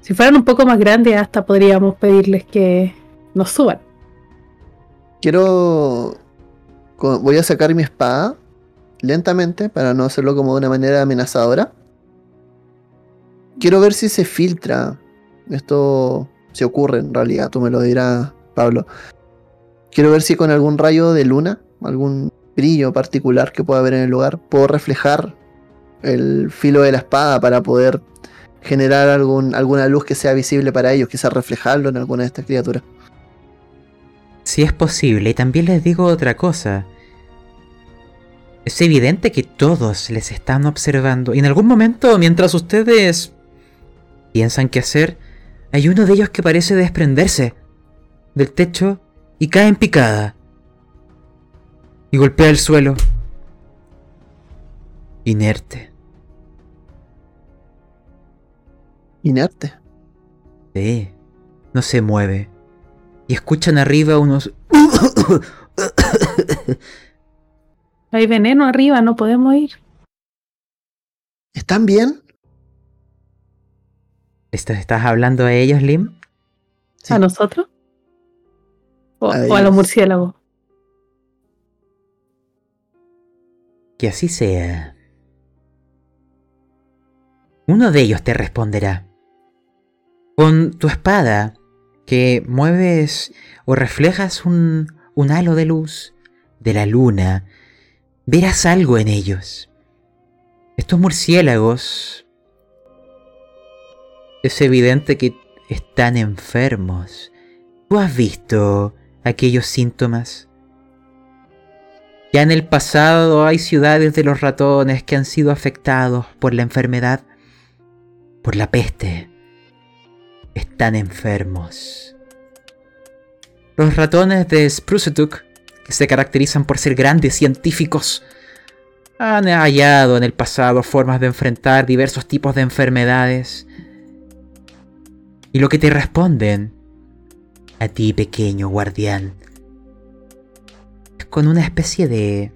Si fueran un poco más grandes, hasta podríamos pedirles que nos suban. Quiero. Voy a sacar mi espada lentamente para no hacerlo como de una manera amenazadora quiero ver si se filtra. Esto se ocurre en realidad, tú me lo dirás, Pablo. Quiero ver si con algún rayo de luna, algún brillo particular que pueda haber en el lugar, puedo reflejar el filo de la espada para poder generar algún, alguna luz que sea visible para ellos, quizás reflejarlo en alguna de estas criaturas. Si es posible, y también les digo otra cosa. Es evidente que todos les están observando y en algún momento, mientras ustedes piensan qué hacer, hay uno de ellos que parece desprenderse del techo y cae en picada. Y golpea el suelo. Inerte. Inerte. Sí, no se mueve. Y escuchan arriba unos... Hay veneno arriba, no podemos ir. ¿Están bien? ¿Estás hablando a ellos, Lim? ¿A nosotros? ¿O a, los murciélagos? Que así sea. Uno de ellos te responderá. Con tu espada, que mueves o reflejas un, un halo de luz de la luna, verás algo en ellos. Estos murciélagos es evidente que están enfermos. ¿Tú has visto aquellos síntomas? Ya en el pasado hay ciudades de los ratones que han sido afectados por la enfermedad, por la peste. Están enfermos. Los ratones de Sprucetuk, que se caracterizan por ser grandes científicos, han hallado en el pasado formas de enfrentar diversos tipos de enfermedades y lo que te responden a ti, pequeño guardián, es con una especie de...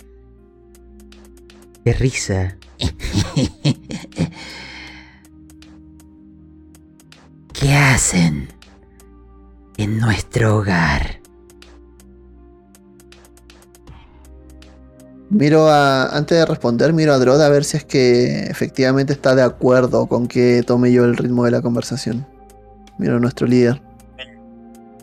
de risa. ¿Qué hacen en nuestro hogar? Miro a, antes de responder, miro a Drod a ver si es que efectivamente está de acuerdo con que tome yo el ritmo de la conversación. Mira nuestro líder.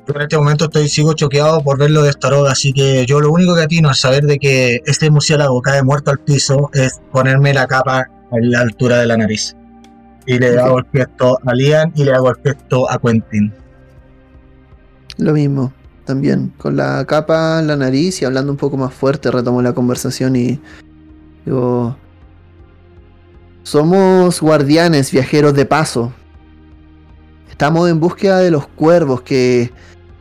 Yo en este momento estoy sigo choqueado por ver lo de Starog, así que yo lo único que atino es saber de que este murciélago cae muerto al piso es ponerme la capa a la altura de la nariz. Y le hago el gesto a Lian y le hago el gesto a Quentin. Lo mismo, también. Con la capa en la nariz y hablando un poco más fuerte, retomo la conversación y digo... Somos guardianes, viajeros de paso. Estamos en búsqueda de los cuervos que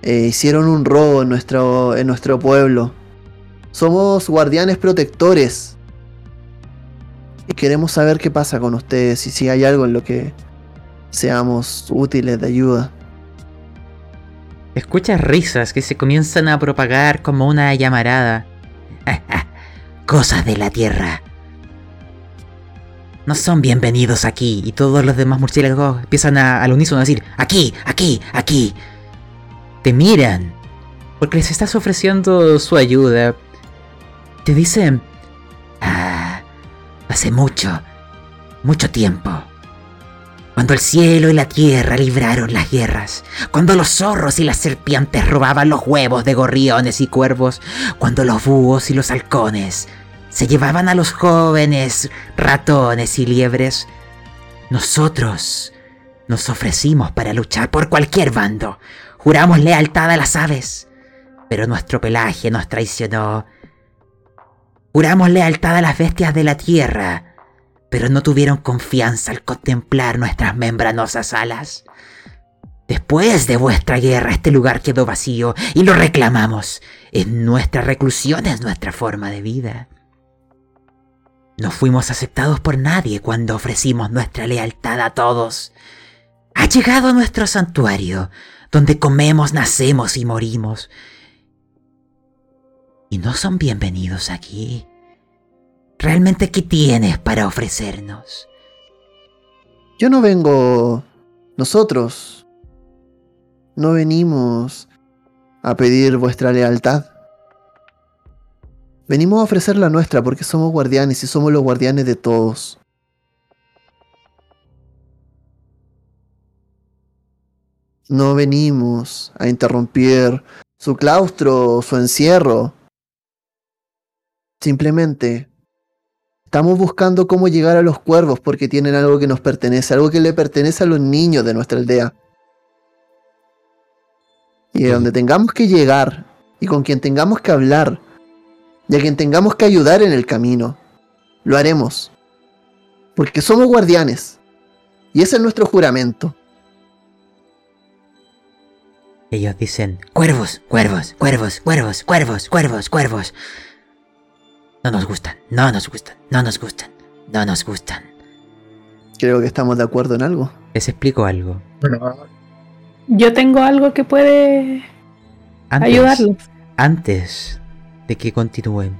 eh, hicieron un robo en nuestro, en nuestro pueblo. Somos guardianes protectores. Y queremos saber qué pasa con ustedes y si hay algo en lo que seamos útiles de ayuda. Escuchas risas que se comienzan a propagar como una llamarada. Cosas de la tierra. No son bienvenidos aquí. Y todos los demás murciélagos empiezan a, al unísono a decir, aquí, aquí, aquí. Te miran. Porque les estás ofreciendo su ayuda. Te dicen, ah, hace mucho, mucho tiempo. Cuando el cielo y la tierra libraron las guerras, cuando los zorros y las serpientes robaban los huevos de gorriones y cuervos, cuando los búhos y los halcones se llevaban a los jóvenes ratones y liebres, nosotros nos ofrecimos para luchar por cualquier bando. Juramos lealtad a las aves, pero nuestro pelaje nos traicionó. Juramos lealtad a las bestias de la tierra, pero no tuvieron confianza al contemplar nuestras membranosas alas. Después de vuestra guerra este lugar quedó vacío y lo reclamamos. Es nuestra reclusión, es nuestra forma de vida. No fuimos aceptados por nadie cuando ofrecimos nuestra lealtad a todos. Ha llegado nuestro santuario, donde comemos, nacemos y morimos. Y no son bienvenidos aquí. ¿Realmente qué tienes para ofrecernos? Yo no vengo... Nosotros no venimos a pedir vuestra lealtad. Venimos a ofrecer la nuestra porque somos guardianes y somos los guardianes de todos. No venimos a interrumpir su claustro su encierro. Simplemente Estamos buscando cómo llegar a los cuervos porque tienen algo que nos pertenece, algo que le pertenece a los niños de nuestra aldea. Y de donde tengamos que llegar y con quien tengamos que hablar y a quien tengamos que ayudar en el camino, lo haremos. Porque somos guardianes. Y ese es nuestro juramento. Ellos dicen, cuervos, cuervos, cuervos, cuervos, cuervos, cuervos, cuervos. No nos gustan, no nos gustan, no nos gustan, no nos gustan. Creo que estamos de acuerdo en algo. Les explico algo. Yo tengo algo que puede Antes, ayudarlos. Antes de que continúen.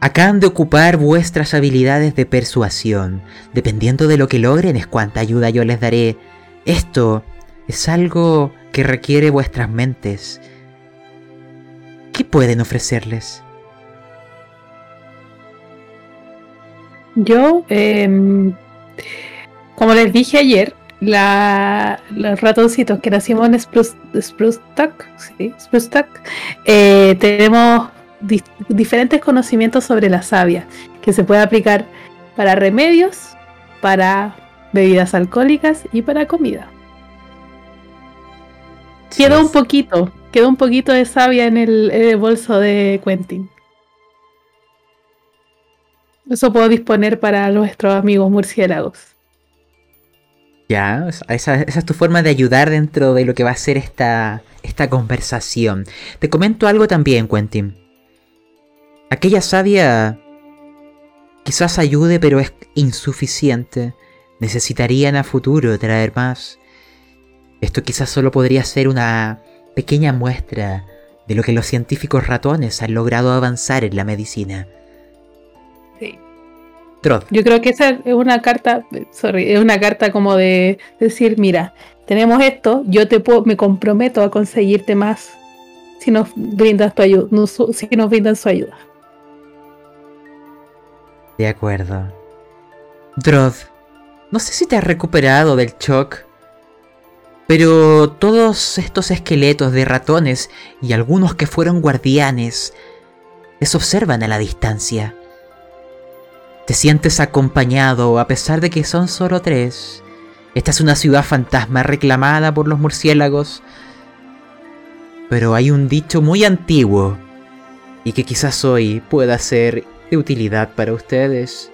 Acaban de ocupar vuestras habilidades de persuasión. Dependiendo de lo que logren es cuánta ayuda yo les daré. Esto es algo que requiere vuestras mentes. ¿Qué pueden ofrecerles? Yo, em, como les dije ayer, la, los ratoncitos que nacimos en Spruce, Spruce Tuck, sí, Spruce Tuck, eh, tenemos di- diferentes conocimientos sobre la savia que se puede aplicar para remedios, para bebidas alcohólicas y para comida. Quedó un poquito, quedó un poquito de savia en el, en el bolso de Quentin. Eso puedo disponer para nuestros amigos murciélagos. Ya, esa, esa es tu forma de ayudar dentro de lo que va a ser esta, esta conversación. Te comento algo también, Quentin. Aquella savia quizás ayude, pero es insuficiente. Necesitarían a futuro traer más. Esto quizás solo podría ser una pequeña muestra de lo que los científicos ratones han logrado avanzar en la medicina. Yo creo que esa es una carta, sorry, es una carta como de decir, mira, tenemos esto, yo te puedo, me comprometo a conseguirte más si nos brindas tu ayuda, si nos brindan su ayuda. De acuerdo. Drod, no sé si te has recuperado del shock. Pero todos estos esqueletos de ratones y algunos que fueron guardianes les observan a la distancia. Te sientes acompañado a pesar de que son solo tres. Esta es una ciudad fantasma reclamada por los murciélagos. Pero hay un dicho muy antiguo y que quizás hoy pueda ser de utilidad para ustedes.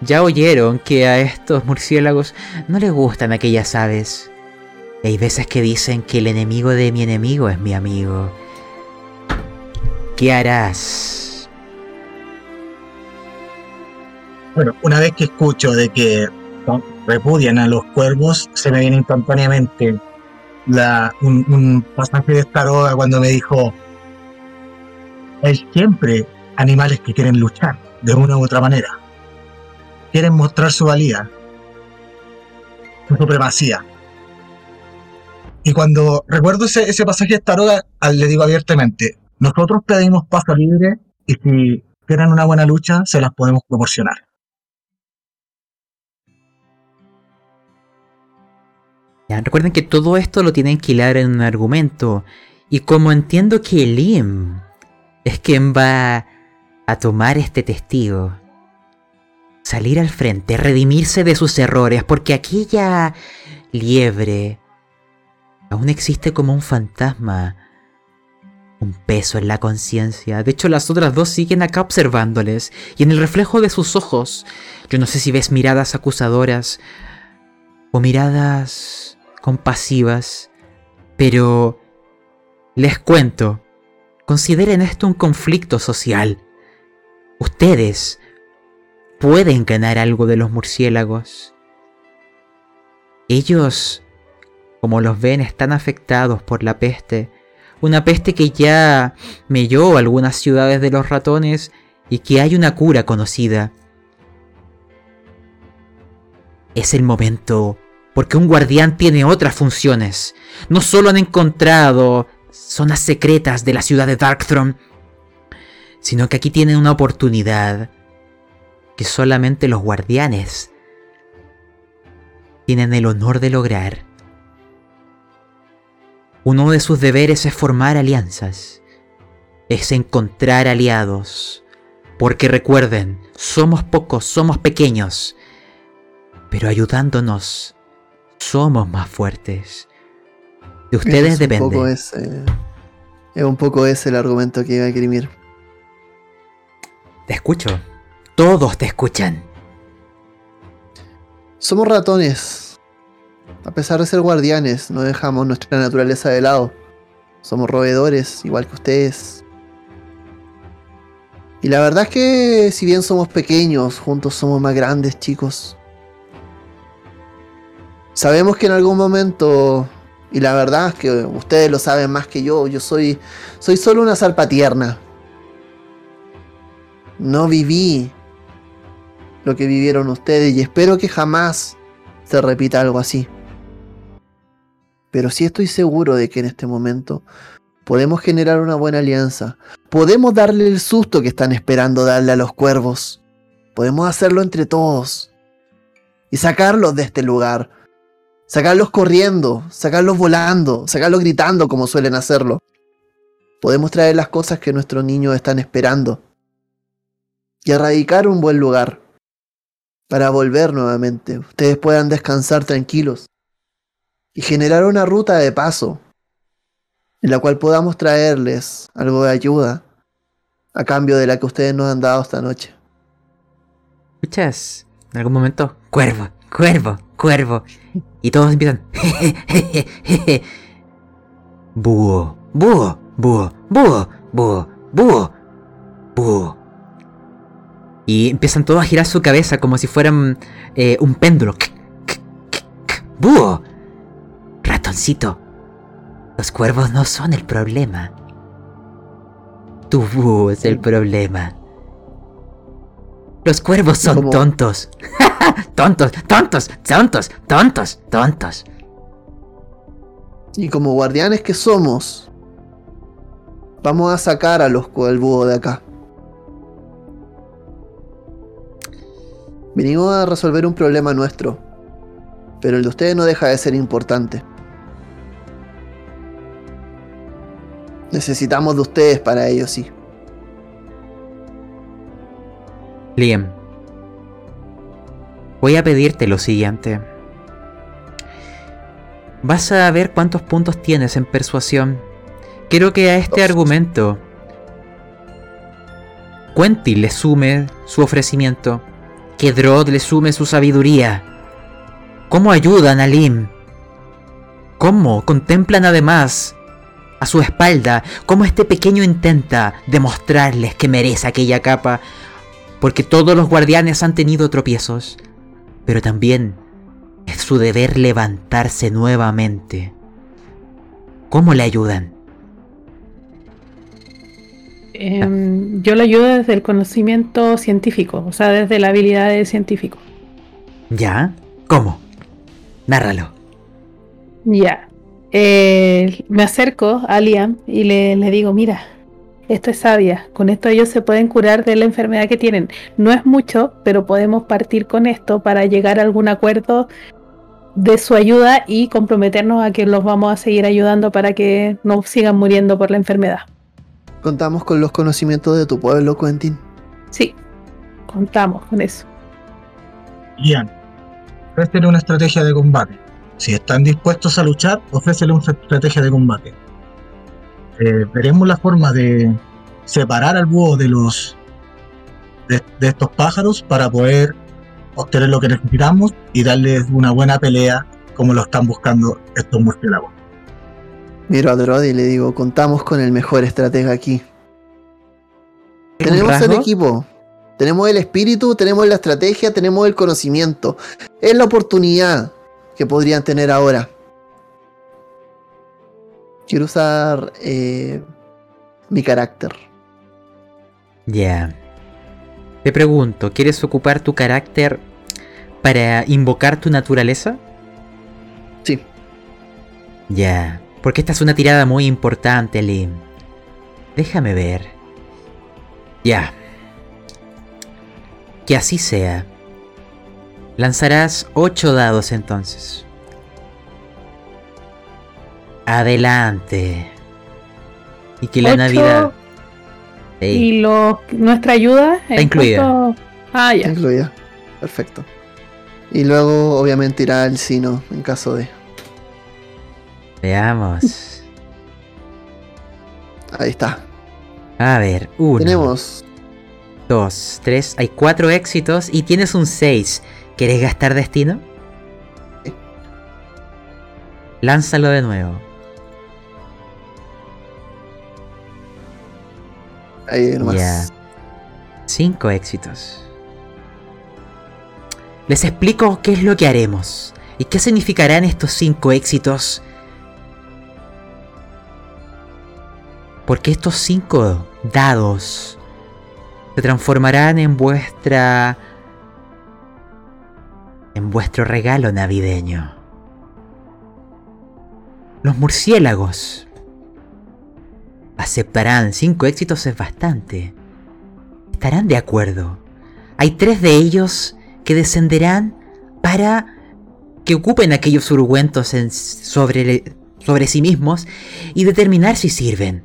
Ya oyeron que a estos murciélagos no les gustan aquellas aves. Hay veces que dicen que el enemigo de mi enemigo es mi amigo. ¿Qué harás? Bueno, una vez que escucho de que repudian a los cuervos, se me viene instantáneamente la, un, pasaje de esta cuando me dijo, hay siempre animales que quieren luchar de una u otra manera. Quieren mostrar su valía, su supremacía. Y cuando recuerdo ese, ese pasaje de Taroga, le digo abiertamente, nosotros pedimos paso libre y si quieren una buena lucha, se las podemos proporcionar. Recuerden que todo esto lo tienen que hilar en un argumento. Y como entiendo que Lim es quien va a tomar este testigo, salir al frente, redimirse de sus errores, porque aquella liebre aún existe como un fantasma, un peso en la conciencia. De hecho, las otras dos siguen acá observándoles, y en el reflejo de sus ojos, yo no sé si ves miradas acusadoras o miradas compasivas, pero les cuento, consideren esto un conflicto social. Ustedes pueden ganar algo de los murciélagos. Ellos como los ven, están afectados por la peste. Una peste que ya melló algunas ciudades de los ratones y que hay una cura conocida. Es el momento, porque un guardián tiene otras funciones. No solo han encontrado zonas secretas de la ciudad de Darkthrone, sino que aquí tienen una oportunidad que solamente los guardianes tienen el honor de lograr. Uno de sus deberes es formar alianzas, es encontrar aliados, porque recuerden, somos pocos, somos pequeños, pero ayudándonos, somos más fuertes. De ustedes depende. Un poco ese, es un poco ese el argumento que iba a escribir. Te escucho. Todos te escuchan. Somos ratones. A pesar de ser guardianes, no dejamos nuestra naturaleza de lado. Somos roedores, igual que ustedes. Y la verdad es que si bien somos pequeños, juntos somos más grandes, chicos. Sabemos que en algún momento, y la verdad es que ustedes lo saben más que yo, yo soy, soy solo una salpa tierna. No viví lo que vivieron ustedes y espero que jamás se repita algo así. Pero sí estoy seguro de que en este momento podemos generar una buena alianza. Podemos darle el susto que están esperando darle a los cuervos. Podemos hacerlo entre todos. Y sacarlos de este lugar. Sacarlos corriendo, sacarlos volando, sacarlos gritando como suelen hacerlo. Podemos traer las cosas que nuestros niños están esperando. Y erradicar un buen lugar. Para volver nuevamente. Ustedes puedan descansar tranquilos y generar una ruta de paso en la cual podamos traerles algo de ayuda a cambio de la que ustedes nos han dado esta noche. ¿Escuchas? En algún momento, cuervo, cuervo, cuervo. Y todos empiezan. búho, búho, búho, búho, búho, búho, búho. Y empiezan todos a girar su cabeza como si fueran eh, un péndulo. Búho, Ratoncito, los cuervos no son el problema. Tu búho es el problema. Los cuervos son tontos. tontos, tontos, tontos, tontos, tontos. Y como guardianes que somos, vamos a sacar a los cuervos de acá. Venimos a resolver un problema nuestro, pero el de ustedes no deja de ser importante. Necesitamos de ustedes para ello, sí. Liam, voy a pedirte lo siguiente. Vas a ver cuántos puntos tienes en persuasión. Quiero que a este Dos. argumento Quentin le sume su ofrecimiento, que Drod le sume su sabiduría. ¿Cómo ayudan a Lim? ¿Cómo contemplan además a su espalda cómo este pequeño intenta demostrarles que merece aquella capa? Porque todos los guardianes han tenido tropiezos, pero también es su deber levantarse nuevamente. ¿Cómo le ayudan? Em, yo lo ayudo desde el conocimiento científico, o sea, desde la habilidad de científico. ¿Ya? ¿Cómo? Nárralo. Ya. Eh, me acerco a Liam y le, le digo, mira, esto es sabia, con esto ellos se pueden curar de la enfermedad que tienen. No es mucho, pero podemos partir con esto para llegar a algún acuerdo de su ayuda y comprometernos a que los vamos a seguir ayudando para que no sigan muriendo por la enfermedad. Contamos con los conocimientos de tu pueblo, Quentin. Sí, contamos con eso. Ian, ofrécele una estrategia de combate. Si están dispuestos a luchar, ofrécele una estrategia de combate. Eh, veremos la forma de separar al búho de los de, de estos pájaros para poder obtener lo que necesitamos y darles una buena pelea como lo están buscando estos murciélagos. Miro a Drod y le digo, contamos con el mejor estratega aquí. ¿Un Tenemos el equipo, tenemos el espíritu, tenemos la estrategia, tenemos el conocimiento. Es la oportunidad que podrían tener ahora. Quiero usar eh, mi carácter. Ya. Te pregunto, ¿quieres ocupar tu carácter para invocar tu naturaleza? Sí, Ya. Porque esta es una tirada muy importante, Lim. Déjame ver. Ya. Que así sea. Lanzarás 8 dados entonces. Adelante. Y que la Ocho, Navidad... Sí. Y lo, nuestra ayuda Está en incluida. cuanto- Ah, ya. incluida. Perfecto. Y luego, obviamente, irá al sino en caso de. Veamos. Ahí está. A ver, uno, Tenemos. dos, tres. Hay cuatro éxitos y tienes un 6. ¿Quieres gastar destino? Sí. Lánzalo de nuevo. Ahí nomás. Ya. Cinco éxitos. Les explico qué es lo que haremos y qué significarán estos cinco éxitos. Porque estos cinco dados se transformarán en vuestra. en vuestro regalo navideño. Los murciélagos aceptarán. Cinco éxitos es bastante. Estarán de acuerdo. Hay tres de ellos que descenderán para que ocupen aquellos urgüentos en- sobre, sobre sí mismos y determinar si sirven.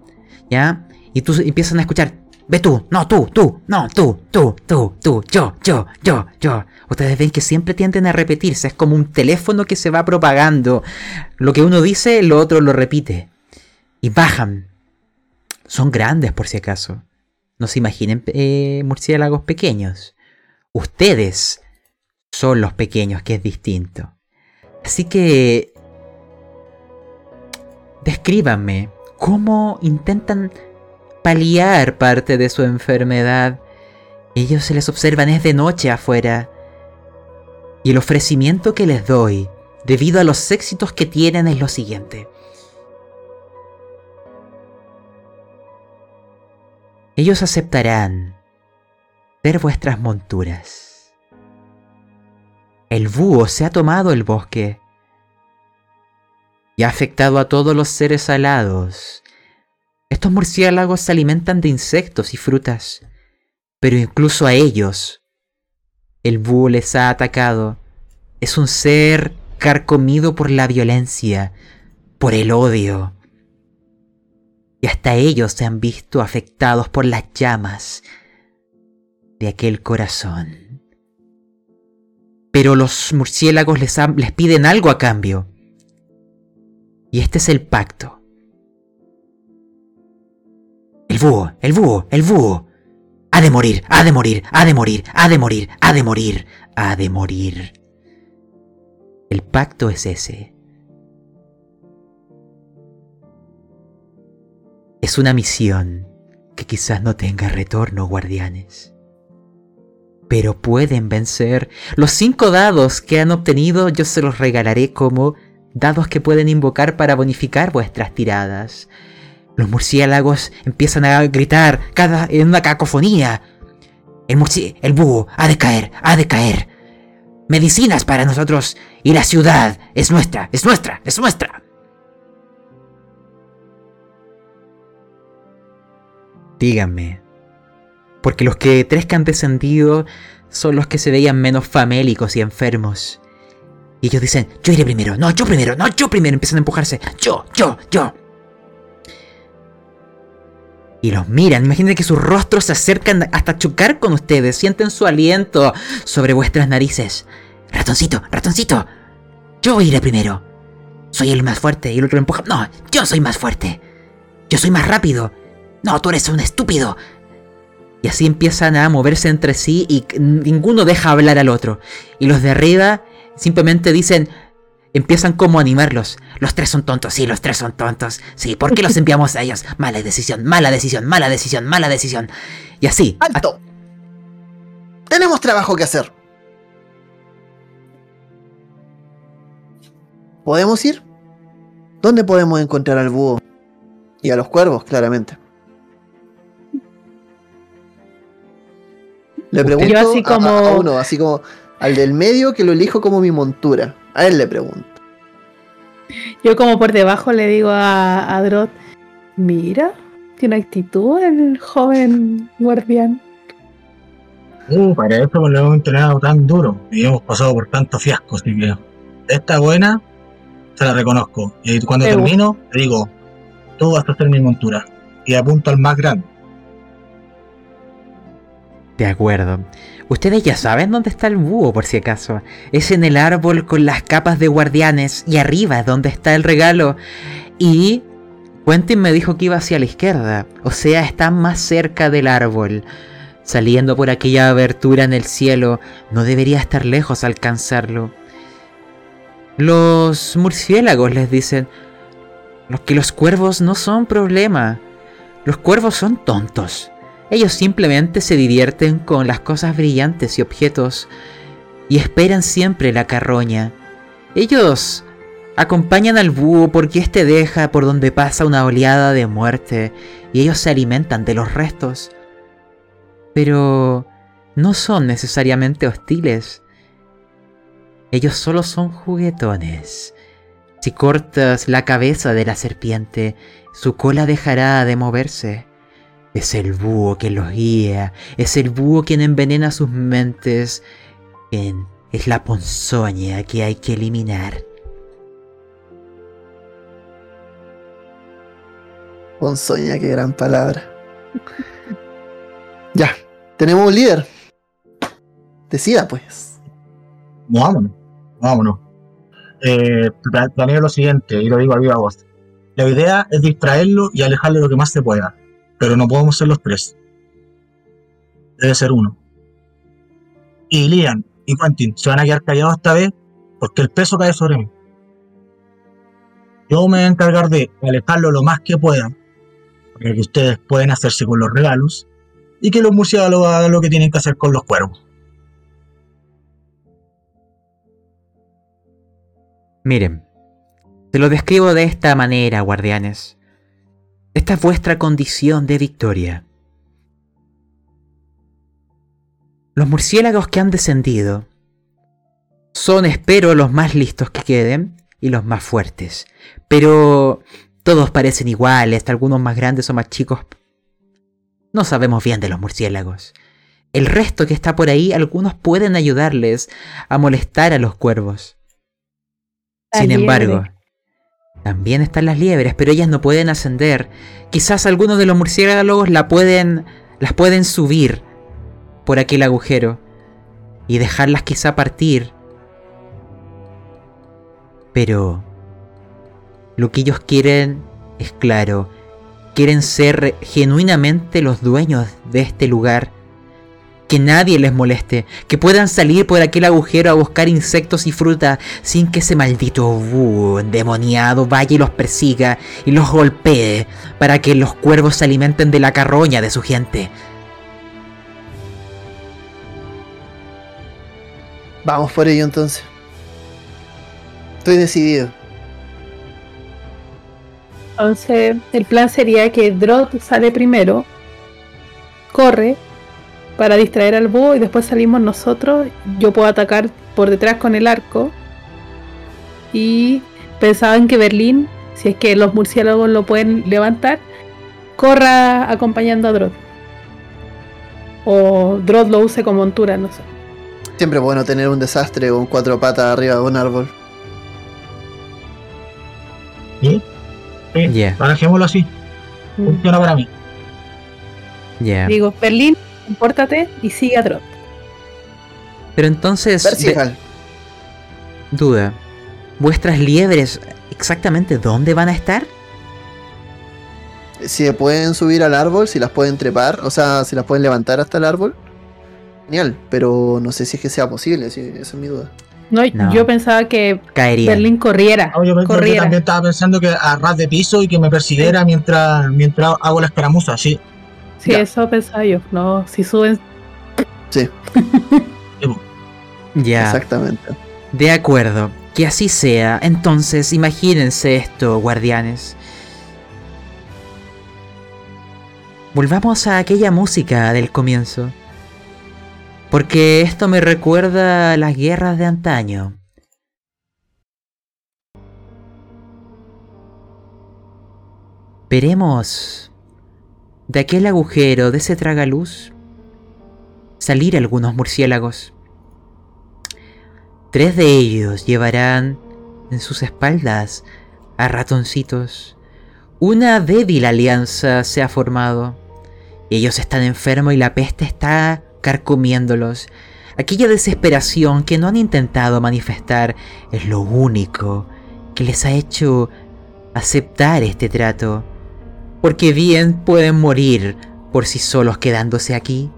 ¿Ya? Y tú empiezan a escuchar. Ve tú, no tú, tú, no tú, tú, tú, tú, yo, yo, yo, yo. Ustedes ven que siempre tienden a repetirse. Es como un teléfono que se va propagando. Lo que uno dice, lo otro lo repite. Y bajan. Son grandes por si acaso. No se imaginen eh, murciélagos pequeños. Ustedes son los pequeños, que es distinto. Así que... Descríbanme cómo intentan paliar parte de su enfermedad. Ellos se les observan es de noche afuera. Y el ofrecimiento que les doy, debido a los éxitos que tienen, es lo siguiente. Ellos aceptarán ser vuestras monturas. El búho se ha tomado el bosque y ha afectado a todos los seres alados. Estos murciélagos se alimentan de insectos y frutas, pero incluso a ellos el búho les ha atacado. Es un ser carcomido por la violencia, por el odio. Y hasta ellos se han visto afectados por las llamas de aquel corazón. Pero los murciélagos les, les piden algo a cambio. Y este es el pacto. El búho, el búho, el búho. Ha de morir, ha de morir, ha de morir, ha de morir, ha de morir, ha de morir. El pacto es ese. Es una misión que quizás no tenga retorno, guardianes. Pero pueden vencer. Los cinco dados que han obtenido yo se los regalaré como dados que pueden invocar para bonificar vuestras tiradas. Los murciélagos empiezan a gritar cada en una cacofonía. El murci el búho ha de caer, ha de caer. Medicinas para nosotros y la ciudad es nuestra, es nuestra, es nuestra. Díganme, porque los que tres que han descendido son los que se veían menos famélicos y enfermos. Y ellos dicen, yo iré primero, no, yo primero, no, yo primero, empiezan a empujarse, yo, yo, yo. Y los miran, imaginen que sus rostros se acercan hasta chocar con ustedes, sienten su aliento sobre vuestras narices. Ratoncito, ratoncito, yo iré primero. Soy el más fuerte y el otro lo empuja. No, yo soy más fuerte. Yo soy más rápido. No, tú eres un estúpido. Y así empiezan a moverse entre sí y ninguno deja hablar al otro. Y los de arriba simplemente dicen, empiezan como a animarlos. Los tres son tontos, sí, los tres son tontos. Sí, ¿por qué los enviamos a ellos? Mala decisión, mala decisión, mala decisión, mala decisión. Y así. ¡Alto! Tenemos trabajo que hacer. ¿Podemos ir? ¿Dónde podemos encontrar al búho? Y a los cuervos, claramente. Le pregunto Yo así a- a- como- a, uno, así como al del medio que lo elijo como mi montura. A él le pregunto. Yo como por debajo le digo a, a Drot, mira, tiene actitud el joven guardián. Uh, para eso lo hemos entrenado tan duro y hemos pasado por tantos fiascos, así que esta buena se la reconozco. Y cuando termino, le digo, tú vas a hacer mi montura. Y apunto al más grande. De acuerdo. Ustedes ya saben dónde está el búho, por si acaso. Es en el árbol con las capas de guardianes y arriba es donde está el regalo. Y Quentin me dijo que iba hacia la izquierda, o sea, está más cerca del árbol. Saliendo por aquella abertura en el cielo, no debería estar lejos alcanzarlo. Los murciélagos les dicen que los cuervos no son problema. Los cuervos son tontos. Ellos simplemente se divierten con las cosas brillantes y objetos y esperan siempre la carroña. Ellos acompañan al búho porque éste deja por donde pasa una oleada de muerte y ellos se alimentan de los restos. Pero no son necesariamente hostiles. Ellos solo son juguetones. Si cortas la cabeza de la serpiente, su cola dejará de moverse. Es el búho que los guía, es el búho quien envenena sus mentes, quien es la ponzoña que hay que eliminar. Ponzoña, qué gran palabra. ya, tenemos un líder. Decida, pues. Vámonos, vámonos. Eh, pla- planeo lo siguiente, y lo digo a viva voz. La idea es distraerlo y alejarlo lo que más se pueda, pero no podemos ser los tres. Debe ser uno. Y Lian y Quentin se van a quedar callados esta vez porque el peso cae sobre mí. Yo me voy a encargar de alejarlo lo más que pueda, para que ustedes pueden hacerse con los regalos y que los murciélagos hagan lo que tienen que hacer con los cuervos. Miren, te lo describo de esta manera, guardianes. Esta es vuestra condición de victoria. Los murciélagos que han descendido son, espero, los más listos que queden y los más fuertes. Pero todos parecen iguales, algunos más grandes o más chicos. No sabemos bien de los murciélagos. El resto que está por ahí, algunos pueden ayudarles a molestar a los cuervos. Sin embargo, También están las liebres, pero ellas no pueden ascender. Quizás algunos de los murciélagos la pueden, las pueden subir por aquel agujero y dejarlas quizá partir. Pero lo que ellos quieren es claro, quieren ser genuinamente los dueños de este lugar. Que nadie les moleste, que puedan salir por aquel agujero a buscar insectos y fruta sin que ese maldito búho endemoniado vaya y los persiga y los golpee para que los cuervos se alimenten de la carroña de su gente. Vamos por ello entonces. Estoy decidido. Entonces, el plan sería que Drot sale primero, corre para distraer al búho y después salimos nosotros. Yo puedo atacar por detrás con el arco. Y pensaban que Berlín, si es que los murciélagos lo pueden levantar, corra acompañando a Drot. O Drot lo use como montura, no sé. Siempre es bueno tener un desastre con cuatro patas arriba de un árbol. ¿Sí? Sí, Ya. manejémoslo así. Funciona para mí. Ya. Digo, Berlín, compórtate y sigue a Drot. Pero entonces, de- Percival. duda. ¿Vuestras liebres exactamente dónde van a estar? Si se pueden subir al árbol, si las pueden trepar, o sea, si las pueden levantar hasta el árbol. Genial, pero no sé si es que sea posible, sí, esa es mi duda. No, No. yo pensaba que Caerían. Berlín corriera. No, yo, también estaba pensando que a ras de piso y que me persiguiera mientras, mientras hago la escaramuza, sí. Sí, Ya. eso pensaba yo. No, si suben. Sí, Ya. exactamente. De acuerdo, que así sea. Entonces, imagínense esto, guardianes. Volvamos a aquella música del comienzo. Porque esto me recuerda a las guerras de antaño. Veremos de aquel agujero, de ese tragaluz, salir algunos murciélagos. Tres de ellos llevarán en sus espaldas a ratoncitos. Una débil alianza se ha formado. Ellos están enfermos y la peste está carcomiéndolos. Aquella desesperación que no han intentado manifestar es lo único que les ha hecho aceptar este trato. Porque bien pueden morir por sí solos quedándose aquí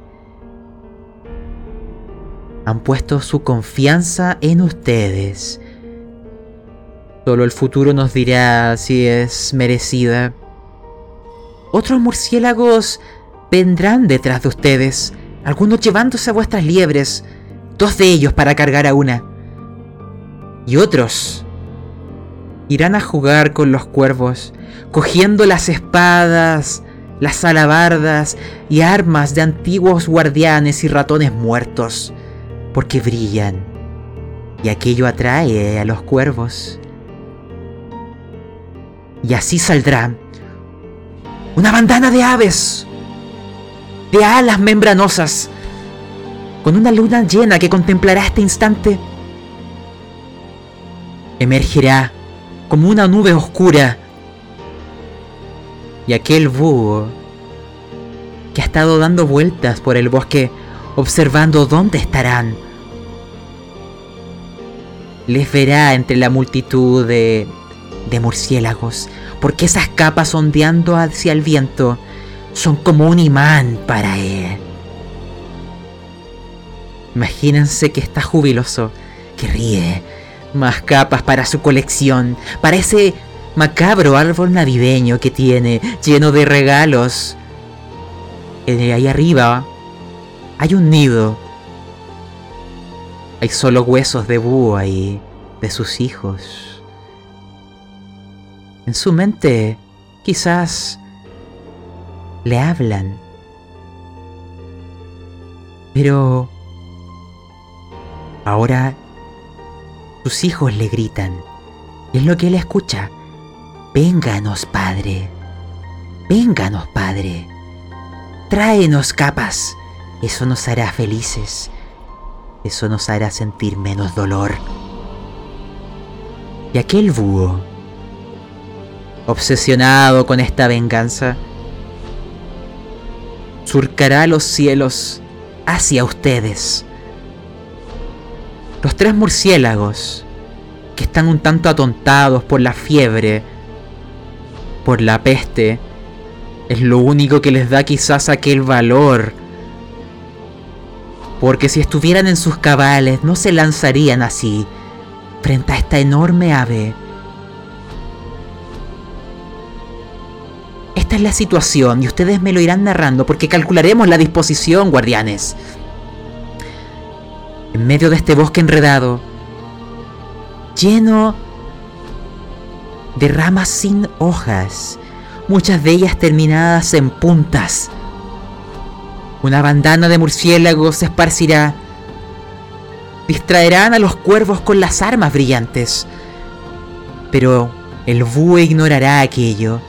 han puesto su confianza en ustedes. Solo el futuro nos dirá si es merecida. Otros murciélagos vendrán detrás de ustedes, algunos llevándose a vuestras liebres, dos de ellos para cargar a una. Y otros irán a jugar con los cuervos, cogiendo las espadas, las alabardas y armas de antiguos guardianes y ratones muertos porque brillan y aquello atrae a los cuervos. Y así saldrá una bandana de aves, de alas membranosas, con una luna llena que contemplará este instante. Emergerá como una nube oscura y aquel búho que ha estado dando vueltas por el bosque observando dónde estarán. Les verá entre la multitud de, de murciélagos, porque esas capas ondeando hacia el viento son como un imán para él. Imagínense que está jubiloso, que ríe, más capas para su colección, para ese macabro árbol navideño que tiene, lleno de regalos. Eh, ahí arriba hay un nido. Hay solo huesos de búho ahí, de sus hijos. En su mente, quizás le hablan. Pero ahora sus hijos le gritan. Es lo que él escucha. Vénganos, Padre. Vénganos, Padre. Tráenos capas. Eso nos hará felices. Eso nos hará sentir menos dolor. Y aquel búho obsesionado con esta venganza, surcará los cielos hacia ustedes. Los tres murciélagos, que están un tanto atontados por la fiebre, por la peste, es lo único que les da quizás aquel valor. Porque si estuvieran en sus cabales no se lanzarían así frente a esta enorme ave. Esta es la situación y ustedes me lo irán narrando porque calcularemos la disposición, guardianes. En medio de este bosque enredado, lleno de ramas sin hojas, muchas de ellas terminadas en puntas. Una bandana de murciélagos se esparcirá. Distraerán a los cuervos con las armas brillantes. Pero el búho ignorará aquello.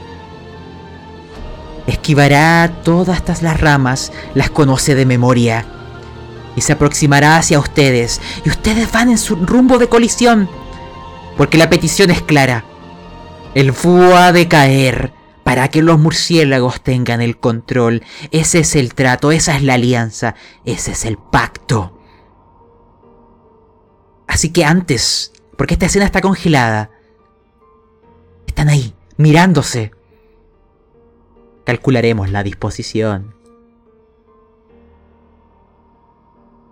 Esquivará todas estas las ramas, las conoce de memoria. Y se aproximará hacia ustedes. Y ustedes van en su rumbo de colisión. Porque la petición es clara. El búho ha de caer para que los murciélagos tengan el control. Ese es el trato, esa es la alianza, ese es el pacto. Así que antes, porque esta escena está congelada, están ahí, mirándose. Calcularemos la disposición.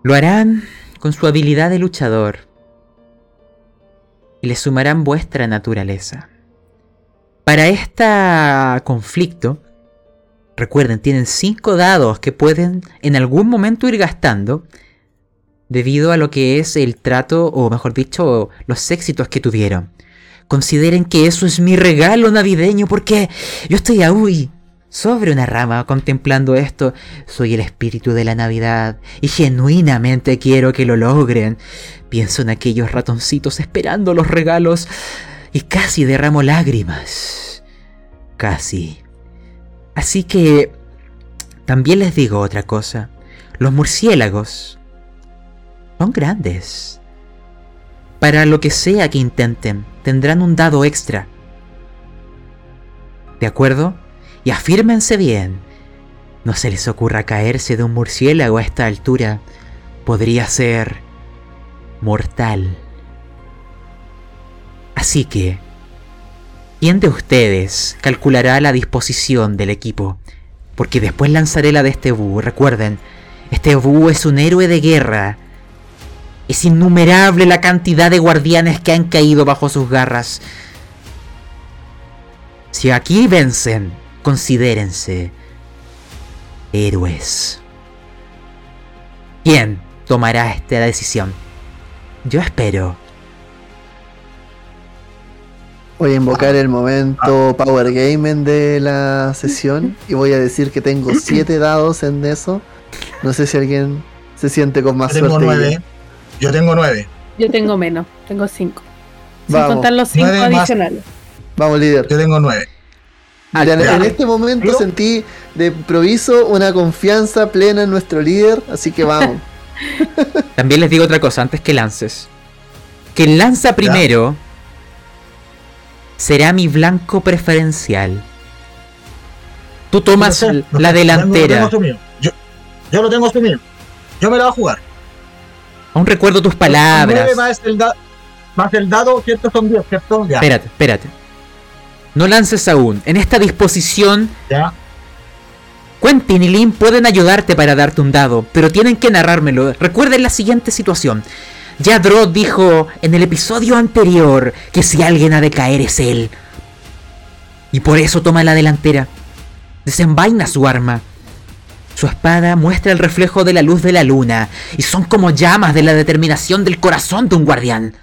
Lo harán con su habilidad de luchador y le sumarán vuestra naturaleza. Para este conflicto, recuerden, tienen 5 dados que pueden en algún momento ir gastando debido a lo que es el trato, o mejor dicho, los éxitos que tuvieron. Consideren que eso es mi regalo navideño porque yo estoy aún sobre una rama contemplando esto. Soy el espíritu de la Navidad y genuinamente quiero que lo logren. Pienso en aquellos ratoncitos esperando los regalos y casi derramo lágrimas. Casi. Así que... También les digo otra cosa. Los murciélagos son grandes. Para lo que sea que intenten, tendrán un dado extra. ¿De acuerdo? Y afírmense bien. No se les ocurra caerse de un murciélago a esta altura. Podría ser mortal. Así que, ¿quién de ustedes calculará la disposición del equipo? Porque después lanzaré la de este búho. Recuerden, este búho es un héroe de guerra. Es innumerable la cantidad de guardianes que han caído bajo sus garras. Si aquí vencen, considérense héroes. ¿Quién tomará esta decisión? Yo espero. Voy a invocar el momento Power Gaming de la sesión y voy a decir que tengo 7 dados en eso. No sé si alguien se siente con más Yo tengo suerte. Nueve. Yo tengo 9. Yo tengo menos, tengo 5. Sin contar los 5 adicionales. Vamos, líder. Yo tengo 9. Ah, en este momento sentí de improviso una confianza plena en nuestro líder, así que vamos. También les digo otra cosa antes que lances. Quien lanza primero será mi blanco preferencial. Tú tomas la delantera. No, tengo yo, yo, lo tengo asumido. Yo me la voy a jugar. Aún recuerdo tus palabras. Más el, da más el dado, ¿cierto? Son 10, ¿cierto? Ya. Espérate, espérate. No lances aún. En esta disposición, ya. Quentin y Lynn pueden ayudarte para darte un dado, pero tienen que narrármelo. Recuerden la siguiente situación. Ya Drod dijo en el episodio anterior que si alguien ha de caer es él. Y por eso toma la delantera. Desenvaina su arma. Su espada muestra el reflejo de la luz de la luna y son como llamas de la determinación del corazón de un guardián.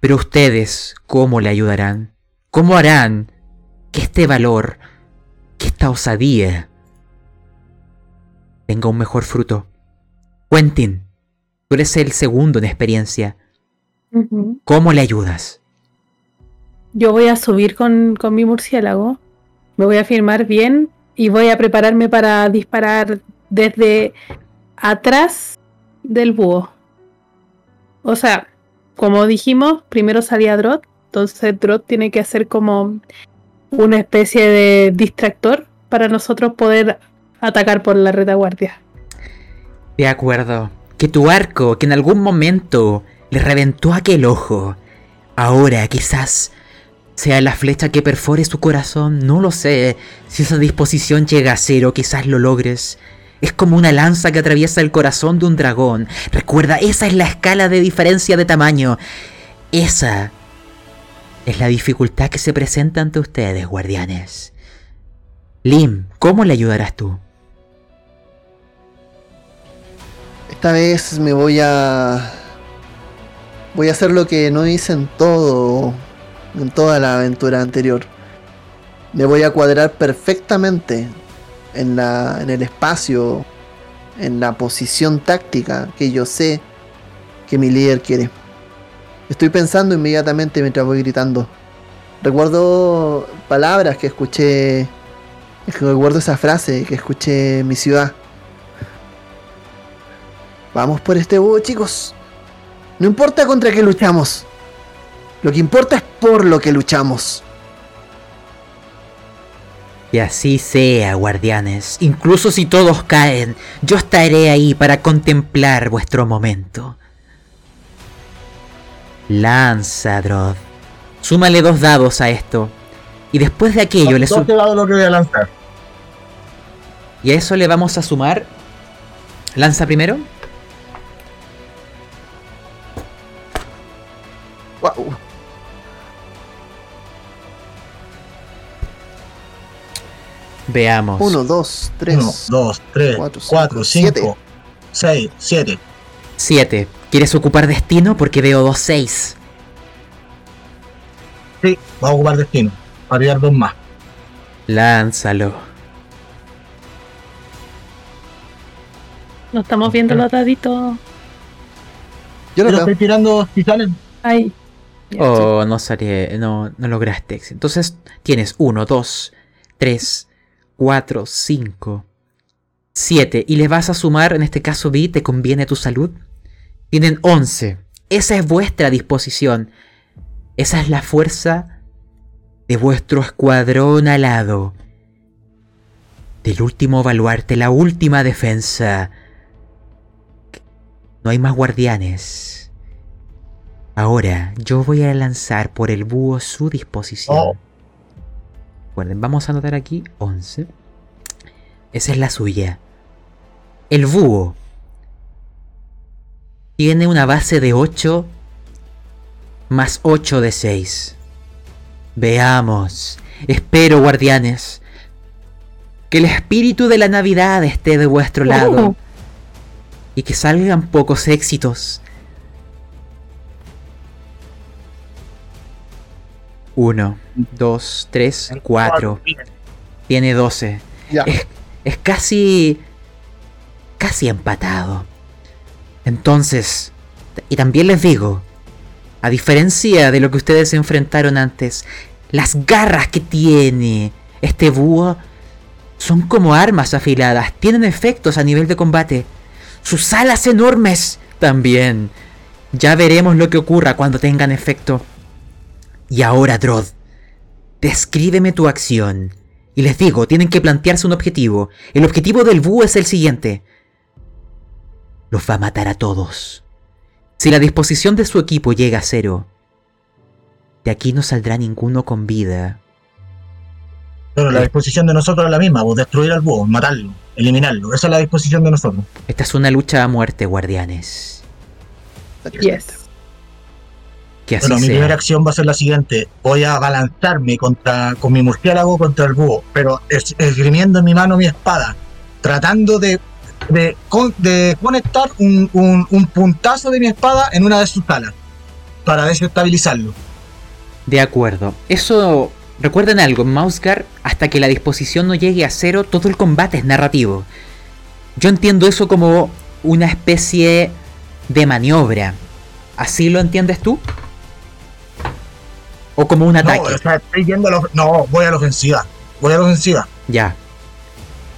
Pero ustedes, ¿cómo le ayudarán? ¿Cómo harán que este valor, que esta osadía tenga un mejor fruto? Quentin, tú eres el segundo en experiencia. ¿Cómo le ayudas? Yo voy a subir con, con mi murciélago. Me voy a firmar bien y voy a prepararme para disparar desde atrás del búho. O sea, como dijimos, primero salía Drot Entonces Drot tiene que hacer como una especie de distractor para nosotros poder atacar por la retaguardia. De acuerdo. Que tu arco, que en algún momento le reventó aquel ojo, ahora quizás sea la flecha que perfore su corazón, no lo sé. Si esa disposición llega a cero, quizás lo logres. Es como una lanza que atraviesa el corazón de un dragón. Recuerda, esa es la escala de diferencia de tamaño. Esa es la dificultad que se presenta ante ustedes, guardianes. Lim, ¿cómo le ayudarás tú? Esta vez me voy a. Voy a hacer lo que no hice en todo. En toda la aventura anterior. Me voy a cuadrar perfectamente en, la, en el espacio, en la posición táctica que yo sé que mi líder quiere. Estoy pensando inmediatamente mientras voy gritando. Recuerdo palabras que escuché. Recuerdo esa frase que escuché en mi ciudad. Vamos por este búho, chicos. No importa contra qué luchamos. Lo que importa es por lo que luchamos. Y así sea, guardianes. Incluso si todos caen, yo estaré ahí para contemplar vuestro momento. Lanza, Drod. Súmale dos dados a esto. Y después de aquello le dados lo que voy a lanzar. Y a eso le vamos a sumar. Lanza primero. Wow. Veamos. 1, 2, 3. 1, 2, 3, cuatro, 4, cinco, 5, 6, 7. 7. ¿Quieres ocupar destino? Porque veo dos 6. Sí, va a ocupar destino. Para tirar dos más. Lánzalo. No estamos viendo los daditos. Yo lo estoy tirando si salen. Ay. Oh, no salió. No, no lograste. Entonces tienes 1, 2, 3, 4, 5, 7. Y le vas a sumar, en este caso, Vi, ¿te conviene tu salud? Tienen 11. Esa es vuestra disposición. Esa es la fuerza de vuestro escuadrón alado. Del último baluarte, la última defensa. No hay más guardianes. Ahora yo voy a lanzar por el búho su disposición. Oh. Recuerden, vamos a anotar aquí 11. Esa es la suya. El búho tiene una base de 8 más 8 de 6. Veamos. Espero, guardianes, que el espíritu de la Navidad esté de vuestro lado y que salgan pocos éxitos. Uno, dos, tres, cuatro. Tiene 12. Ya. Es, es casi... casi empatado. Entonces, y también les digo, a diferencia de lo que ustedes enfrentaron antes, las garras que tiene este búho son como armas afiladas, tienen efectos a nivel de combate. Sus alas enormes también. Ya veremos lo que ocurra cuando tengan efecto. Y ahora, Drod, descríbeme tu acción. Y les digo, tienen que plantearse un objetivo. El objetivo del búho es el siguiente. Los va a matar a todos. Si la disposición de su equipo llega a cero, de aquí no saldrá ninguno con vida. Pero la disposición de nosotros es la misma, pues destruir al búho, matarlo, eliminarlo. Esa es la disposición de nosotros. Esta es una lucha a muerte, guardianes. Yes. Que así Bueno, mi sea. primera acción va a ser la siguiente. Voy a balanzarme contra, con mi murciélago contra el búho, pero es- esgrimiendo en mi mano mi espada, tratando de, de, con- de conectar un, un- un puntazo de mi espada en una de sus alas, para desestabilizarlo. De acuerdo. Eso. Recuerden algo, en Mouseguard, hasta que la disposición no llegue a cero, todo el combate es narrativo. Yo entiendo eso como una especie de maniobra. ¿Así lo entiendes tú? ¿O como un ataque? No, o sea, estoy yendo a la, no, voy a la ofensiva. Voy a la ofensiva. Ya.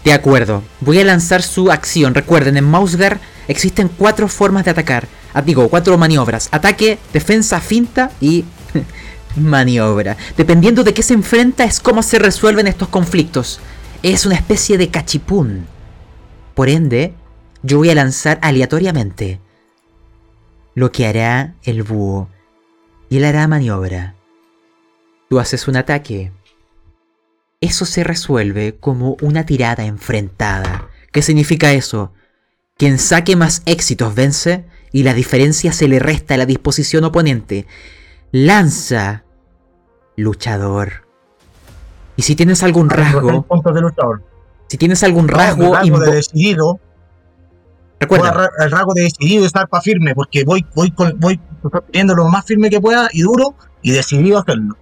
De acuerdo. Voy a lanzar su acción. Recuerden, en Mouseguard existen cuatro formas de atacar. Ah, digo, cuatro maniobras. Ataque, defensa, finta y maniobra. Dependiendo de qué se enfrenta es cómo se resuelven estos conflictos. Es una especie de cachipún. Por ende, yo voy a lanzar aleatoriamente lo que hará el búho. Y él hará maniobra. Tú haces un ataque. Eso se resuelve como una tirada enfrentada. ¿Qué significa eso? Quien saque más éxitos vence y la diferencia se le resta a la disposición oponente. Lanza, luchador. Y si tienes algún rasgo, puntos de luchador. si tienes algún rasgo, el rasgo de decidido, recuerda, el rasgo de decidido y estar para firme, porque voy, voy, con, voy lo más firme que pueda y duro y decidido a hacerlo.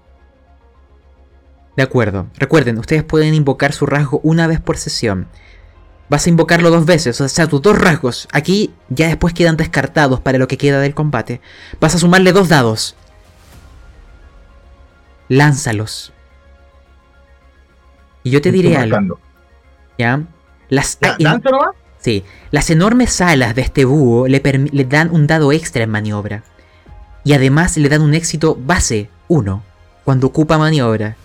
De acuerdo. Recuerden, ustedes pueden invocar su rasgo una vez por sesión. Vas a invocarlo dos veces, o sea, tus dos rasgos. Aquí ya después quedan descartados para lo que queda del combate. Vas a sumarle dos dados. Lánzalos. Y yo te diré algo. ¿ya? Las, en-. Sí, las enormes alas de este búho le, le dan un dado extra en maniobra. Y además le dan un éxito base 1 cuando ocupa maniobra.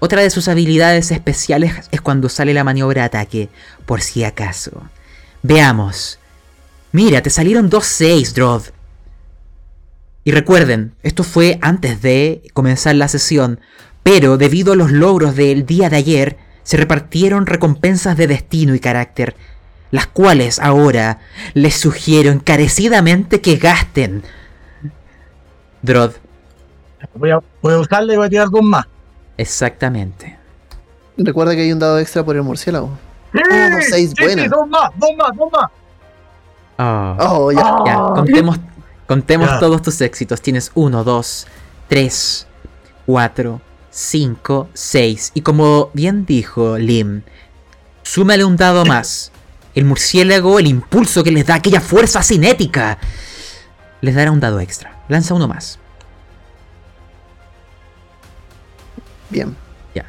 Otra de sus habilidades especiales es cuando sale la maniobra ataque, por si acaso. Veamos. Mira, te salieron dos 6, Drod. Y recuerden, esto fue antes de comenzar la sesión, pero debido a los logros del día de ayer, se repartieron recompensas de destino y carácter, las cuales ahora les sugiero encarecidamente que gasten. Drod, Voy a, voy a usarle y voy a tirar dos más. Exactamente. Recuerda que hay un dado extra por el murciélago. ¡Sí! Oh, seis, sí, buena. sí, dos más, dos más, dos más. Oh. Oh, ya. Ah. Ya, contemos, contemos Ya. todos tus éxitos. Tienes 1, 2, 3, 4, 5, 6. Y como bien dijo Lim, súmale un dado más. El murciélago, el impulso que les da aquella fuerza cinética, les dará un dado extra. Lanza uno más. Bien. Ya.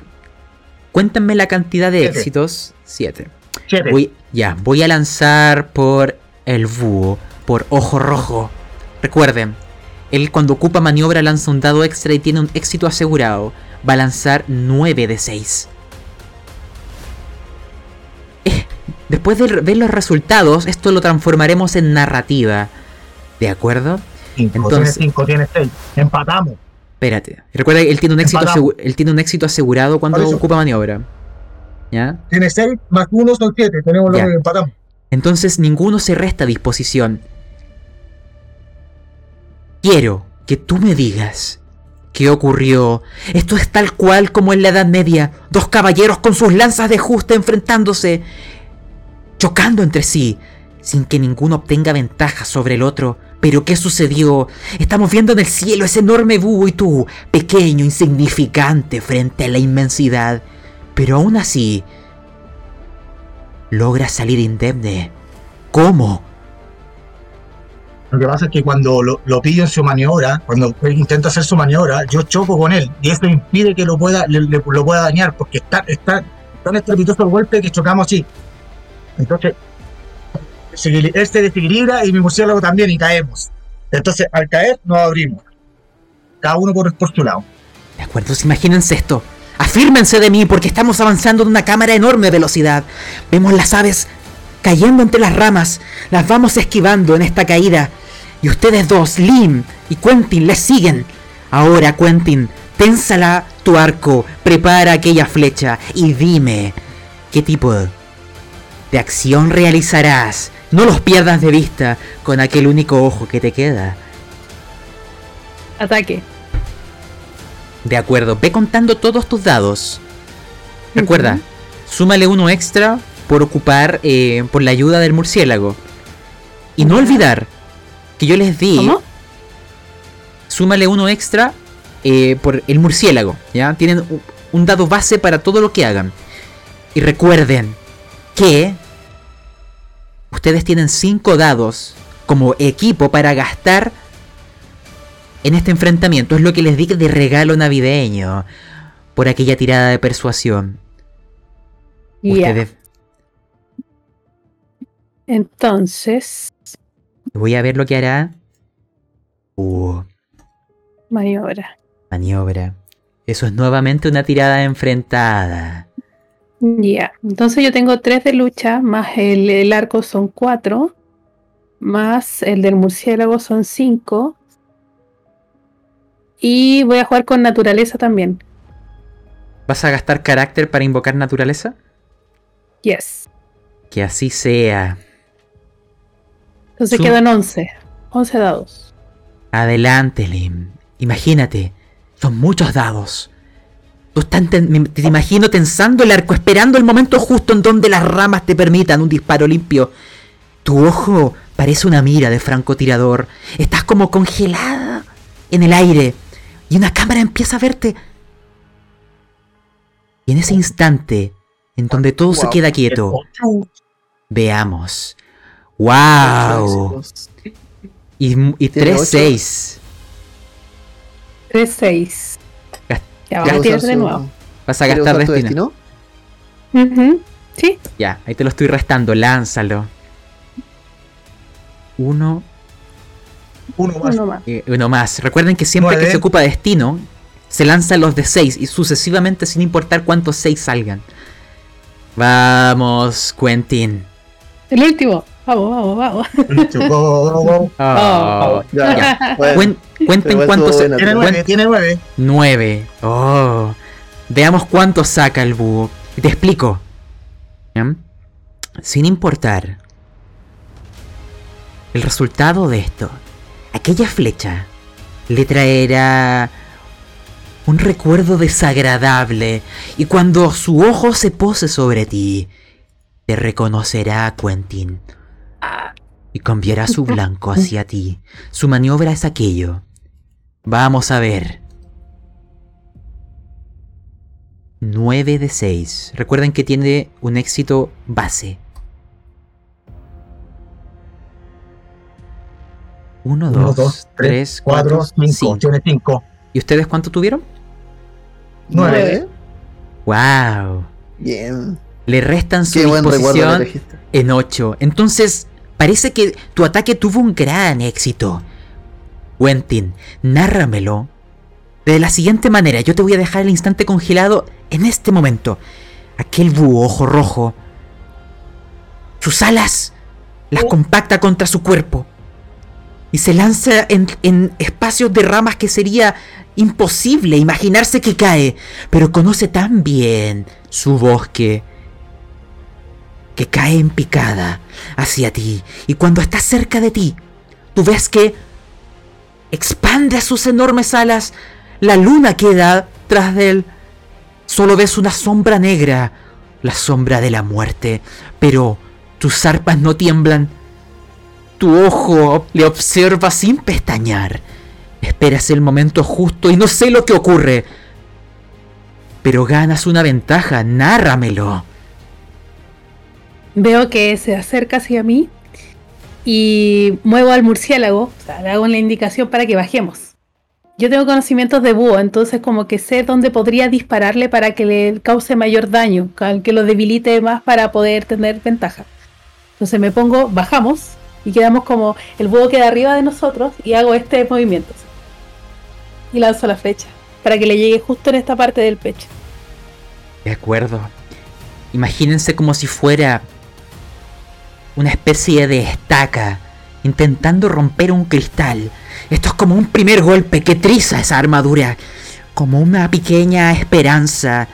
Cuéntenme la cantidad de Siete. éxitos. 7. Siete. Voy, ya, voy a lanzar por el búho, por ojo rojo. Recuerden, él cuando ocupa maniobra lanza un dado extra y tiene un éxito asegurado. Va a lanzar 9 de 6. Eh, después de ver los resultados, esto lo transformaremos en narrativa. ¿De acuerdo? Cinco, entonces- tiene cinco, tiene seis. Empatamos. Espérate. Recuerda que él tiene un éxito, asegu- él tiene un éxito asegurado cuando ocupa maniobra. ¿Ya? Tiene seis más uno son siete. Tenemos lo que empatamos. Entonces ninguno se resta a disposición. Quiero que tú me digas qué ocurrió. Esto es tal cual como en la Edad Media. Dos caballeros con sus lanzas de justa enfrentándose, chocando entre sí, sin que ninguno obtenga ventaja sobre el otro. Pero ¿qué sucedió? Estamos viendo en el cielo ese enorme búho y tú, pequeño, insignificante frente a la inmensidad. Pero aún así, logra salir indemne. ¿Cómo? Lo que pasa es que cuando lo, lo en su maniobra, cuando intenta hacer su maniobra, yo choco con él y eso impide que lo pueda, le- lo pueda dañar porque está, está tan estrepitoso el golpe que chocamos así. Entonces, él se desequilibra y mi murciélago también y caemos. Entonces, al caer, nos abrimos. Cada uno por, su lado. De acuerdo, imagínense esto. Afírmense de mí porque estamos avanzando en una cámara a enorme velocidad. Vemos las aves cayendo entre las ramas. Las vamos esquivando en esta caída. Y ustedes dos, Lim y Quentin, les siguen. Ahora, Quentin, ténsala tu arco, prepara aquella flecha y dime qué tipo de acción realizarás. No los pierdas de vista con aquel único ojo que te queda. Ataque. De acuerdo, ve contando todos tus dados. Recuerda, súmale uno extra por ocupar, eh, por la ayuda del murciélago. Y no olvidar que yo les di, ¿Cómo? súmale uno extra eh, por el murciélago. ¿Ya? Tienen un dado base para todo lo que hagan. Y recuerden que ustedes tienen cinco dados como equipo para gastar en este enfrentamiento. Es lo que les di de regalo navideño por aquella tirada de persuasión. Ya. Ustedes, Entonces, voy a ver lo que hará. Uh, maniobra. Maniobra. Eso es nuevamente una tirada enfrentada. Ya, entonces yo tengo tres de lucha, más el, el arco son cuatro, más el del murciélago son cinco. Y voy a jugar con naturaleza también. ¿Vas a gastar carácter para invocar naturaleza? Yes. Que así sea. Entonces Su- quedan 11. 11 dados. Adelante, Lim. Imagínate, son muchos dados. Tú estás te imagino tensando el arco, esperando el momento justo en donde las ramas te permitan un disparo limpio. Tu ojo parece una mira de francotirador. Estás como congelada en el aire. Y una cámara empieza a verte. Y en ese instante, en donde todo se queda quieto, veamos. ¡Wow! Y, y Tiene 3-6. 3, 6. Gas- Ya ¿Quiere vamos a tirar de nuevo. Vas a gastar destino. Sí, Ya, ahí te lo estoy restando. Lánzalo. Uno, Uno más. uno más. eh, uno más. Recuerden que siempre que se ocupa destino, se lanzan los de 6 y sucesivamente sin importar cuántos 6 salgan. Vamos, Quentin. El último. Vamos, vamos, vamos. Oh, bueno, Cuen- cuenten igual cuántos. Tiene nueve, nueve. 9. Oh. Veamos cuánto saca el búho. Y te explico. ¿Ya? Sin importar el resultado de esto, aquella flecha le traerá un recuerdo desagradable y cuando su ojo se pose sobre ti, te reconocerá Quentin y cambiará su blanco hacia ti. Su maniobra es aquello. Vamos a ver. 9 de 6. Recuerden que tiene un éxito base. 1, Uno, 2, 3, 4, cuatro, cinco. 5. Tiene cinco. ¿Y ustedes cuánto tuvieron? Nueve. ¡Wow! Bien. Le restan su Qué disposición en 8. Entonces, parece que tu ataque tuvo un gran éxito. Quentin, nárramelo de la siguiente manera. Yo te voy a dejar el instante congelado en este momento. Aquel búho ojo rojo. Sus alas las compacta contra su cuerpo. Y se lanza en, en espacios de ramas que sería imposible imaginarse que cae. Pero conoce tan bien su bosque que cae en picada hacia ti. Y cuando está cerca de ti, tú ves que expande sus enormes alas. La luna queda tras de él. Solo ves una sombra negra, la sombra de la muerte. Pero tus zarpas no tiemblan. Tu ojo le observa sin pestañear. Esperas el momento justo y no sé lo que ocurre. Pero ganas una ventaja, nárramelo. Veo que se acerca hacia mí y muevo al murciélago, o sea, le hago la indicación para que bajemos. Yo tengo conocimientos de búho, entonces como que sé dónde podría dispararle para que le cause mayor daño, que lo debilite más para poder tener ventaja. Entonces me pongo, bajamos y quedamos como el búho queda arriba de nosotros y hago este movimiento. Y lanzo la flecha para que le llegue justo en esta parte del pecho. De acuerdo. Imagínense como si fuera una especie de estaca intentando romper un cristal. Esto es como un primer golpe que triza esa armadura, como una pequeña esperanza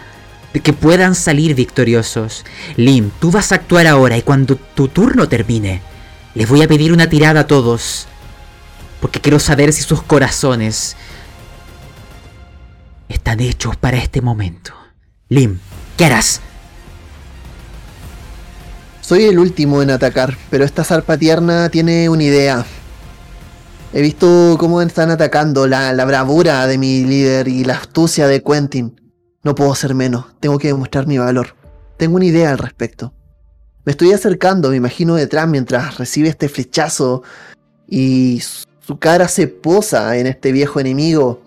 de que puedan salir victoriosos. Lim, tú vas a actuar ahora y cuando tu turno termine, les voy a pedir una tirada a todos, porque quiero saber si sus corazones están hechos para este momento. Lim, ¿qué harás? Soy el último en atacar, pero esta zarpa tierna tiene una idea. He visto cómo están atacando la, bravura de mi líder y la astucia de Quentin. No puedo ser menos, tengo que demostrar mi valor. Tengo una idea al respecto. Me estoy acercando, me imagino detrás mientras recibe este flechazo y su cara se posa en este viejo enemigo.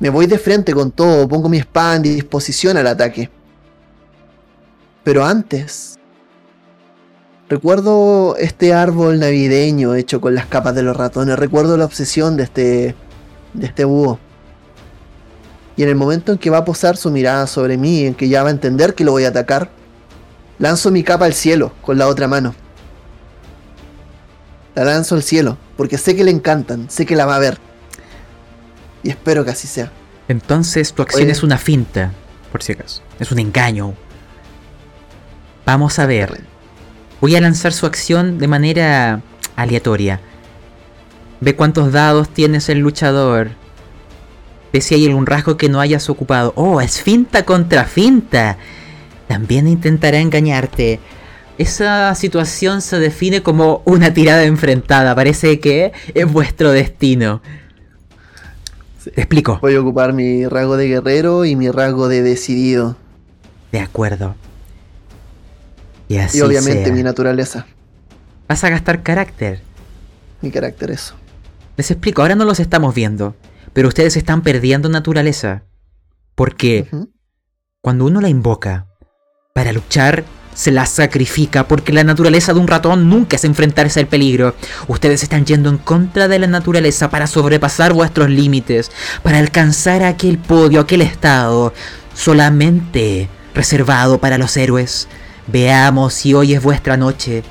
Me voy de frente con todo, pongo mi espada en disposición al ataque. Pero antes, Recuerdo este árbol navideño hecho con las capas de los ratones. Recuerdo la obsesión de este, de este búho. Y en el momento en que va a posar su mirada sobre mí, en que ya va a entender que lo voy a atacar, lanzo mi capa al cielo con la otra mano. La lanzo al cielo, porque sé que le encantan, sé que la va a ver. Y espero que así sea. Entonces tu acción Oye. es una finta, por si acaso. Es un engaño. Vamos a ver. Voy a lanzar su acción de manera aleatoria. Ve cuántos dados tienes el luchador. Ve si hay algún rasgo que no hayas ocupado. Oh, es finta contra finta. También intentará engañarte. Esa situación se define como una tirada enfrentada. Parece que es vuestro destino. Te explico. Voy a ocupar mi rasgo de guerrero y mi rasgo de decidido. De acuerdo. Y así y obviamente sea. mi naturaleza, Vas a gastar carácter. mi carácter, eso. Les explico, ahora no los estamos viendo, pero ustedes están perdiendo naturaleza. Porque cuando uno la invoca para luchar, se la sacrifica, porque la naturaleza de un ratón nunca es enfrentarse al peligro. Ustedes están yendo en contra de la naturaleza para sobrepasar vuestros límites, para alcanzar aquel podio, aquel estado solamente reservado para los héroes. Veamos si hoy es vuestra noche.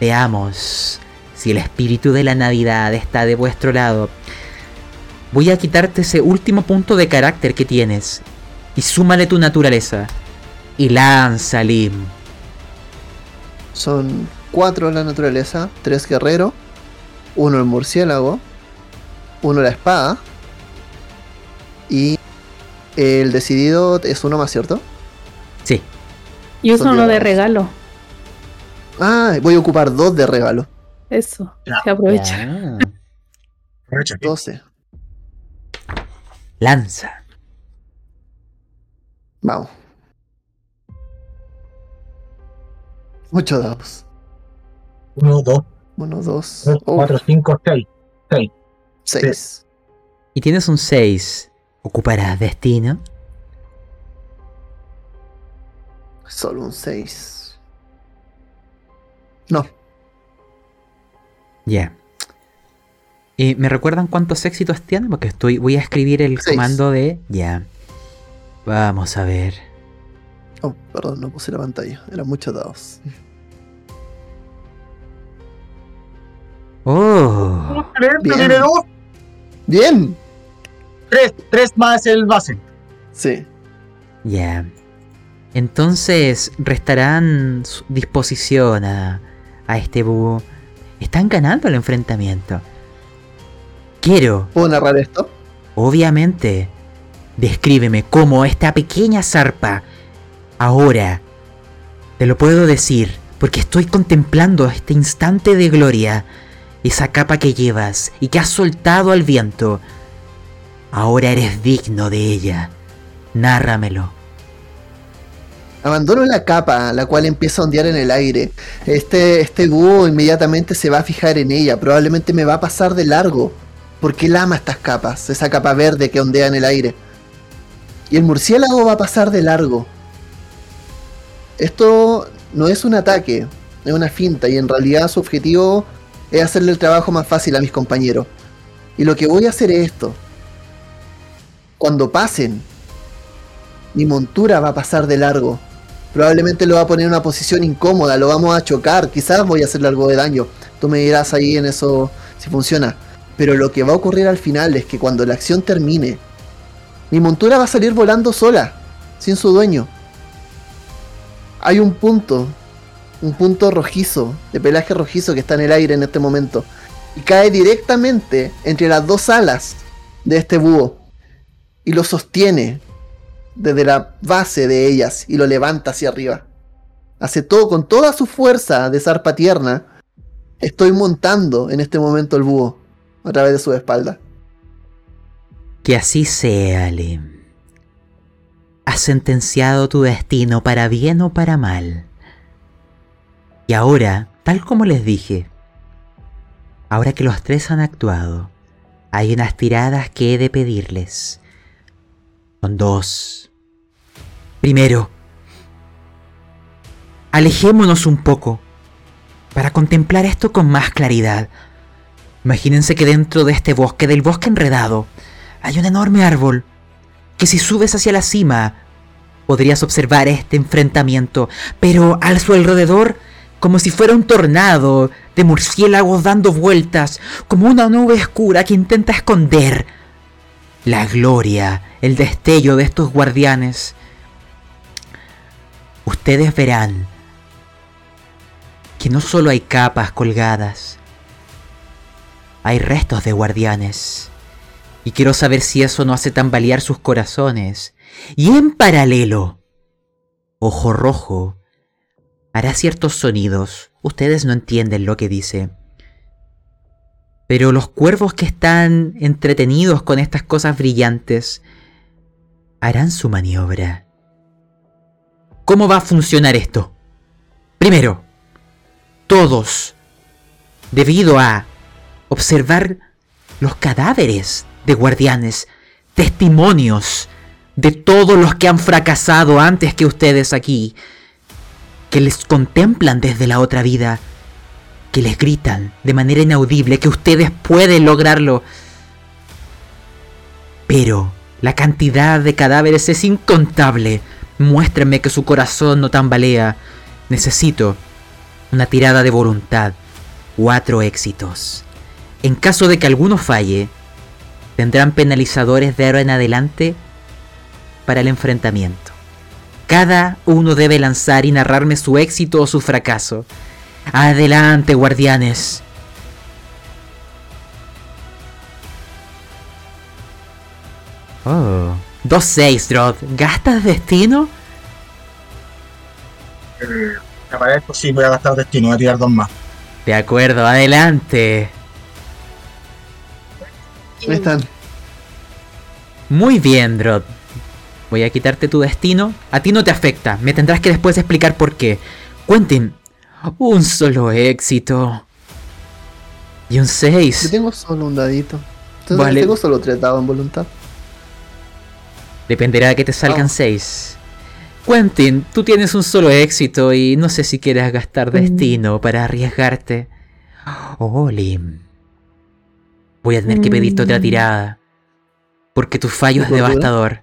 Veamos si el espíritu de la Navidad está de vuestro lado. Voy a quitarte ese último punto de carácter que tienes y súmale tu naturaleza. Y lanza, Lim. Son cuatro la naturaleza, tres guerrero, uno el murciélago, uno la espada y el decidido es uno más, ¿cierto? Sí, Y uso Son uno de regalo. Ah, voy a ocupar dos de regalo. Eso. Se aprovecha. Aprovecha. 12. Lanza. Vamos. Ocho dados. Uno, dos, Uno, dos, tres, oh, cuatro, cinco, seis. Seis. seis. Y tienes un 6. ¿Ocuparás destino? Solo un seis. No, Ya. Eh, ¿Me recuerdan cuántos éxitos tienen? Porque estoy. Voy a escribir el Seis. comando de. Ya. Vamos a ver. oh, perdón, no puse la pantalla. Eran muchos dados. Oh. Bien. tiene. Bien. Tres, tres más el base. Sí. Ya. Entonces restarán su disposición a, a este búho. Están ganando el enfrentamiento. Quiero, ¿Puedo narrar esto? obviamente, descríbeme cómo esta pequeña zarpa ahora te lo puedo decir porque estoy contemplando este instante de gloria, esa capa que llevas y que has soltado al viento. Ahora eres digno de ella. Nárramelo. Abandono la capa, la cual empieza a ondear en el aire. Este, este inmediatamente se va a fijar en ella. Probablemente me va a pasar de largo. Porque él ama estas capas, esa capa verde que ondea en el aire. Y el murciélago va a pasar de largo. Esto no es un ataque, es una finta. Y en realidad su objetivo es hacerle el trabajo más fácil a mis compañeros. Y lo que voy a hacer es esto. Cuando pasen, mi montura va a pasar de largo. Probablemente lo va a poner en una posición incómoda, lo vamos a chocar, quizás voy a hacerle algo de daño. Tú me dirás ahí en eso si funciona. Pero lo que va a ocurrir al final es que cuando la acción termine, mi montura va a salir volando sola, sin su dueño. Hay un punto, un punto rojizo, de pelaje rojizo que está en el aire en este momento. Y cae directamente entre las dos alas de este búho. Y lo sostiene desde la base de ellas y lo levanta hacia arriba. Hace todo con toda su fuerza de zarpa tierna. Estoy montando en este momento el búho a través de su espalda. Que así sea, Lim. Has sentenciado tu destino para bien o para mal. Y ahora, tal como les dije, ahora que los tres han actuado, hay unas tiradas que he de pedirles. Son dos. Primero, alejémonos un poco para contemplar esto con más claridad. Imagínense que dentro de este bosque, del bosque enredado, hay un enorme árbol que si subes hacia la cima podrías observar este enfrentamiento, pero a su alrededor, como si fuera un tornado de murciélagos dando vueltas, como una nube oscura que intenta esconder la gloria, el destello de estos guardianes. Ustedes verán que no solo hay capas colgadas, hay restos de guardianes. Y quiero saber si eso no hace tambalear sus corazones. Y en paralelo, Ojo Rojo hará ciertos sonidos. Ustedes no entienden lo que dice. Pero los cuervos que están entretenidos con estas cosas brillantes harán su maniobra. ¿Cómo va a funcionar esto? Primero, todos, debido a observar los cadáveres de guardianes, testimonios de todos los que han fracasado antes que ustedes aquí, que les contemplan desde la otra vida, que les gritan de manera inaudible que ustedes pueden lograrlo. Pero la cantidad de cadáveres es incontable. Muéstrenme que su corazón no tambalea. Necesito una tirada de voluntad. Cuatro éxitos. En caso de que alguno falle, tendrán penalizadores de ahora en adelante para el enfrentamiento. Cada uno debe lanzar y narrarme su éxito o su fracaso. Adelante, guardianes. Oh. 2-6, Drod. ¿Gastas destino? Me parece sí, voy a gastar destino, voy a tirar dos más. De acuerdo, adelante. Ahí están. Muy bien, Drod. Voy a quitarte tu destino. A ti no te afecta. Me tendrás que después explicar por qué. Quentin, un solo éxito. Y un Yo 6. tengo solo un dadito. Entonces Vale. tengo solo tres dados en voluntad. Dependerá de que te salgan Oh. 6. Quentin, tú tienes un solo éxito y no sé si quieres gastar destino para arriesgarte. Oh, Lim. Voy a tener que pedirte otra Mm. tirada. Porque tu fallo es devastador.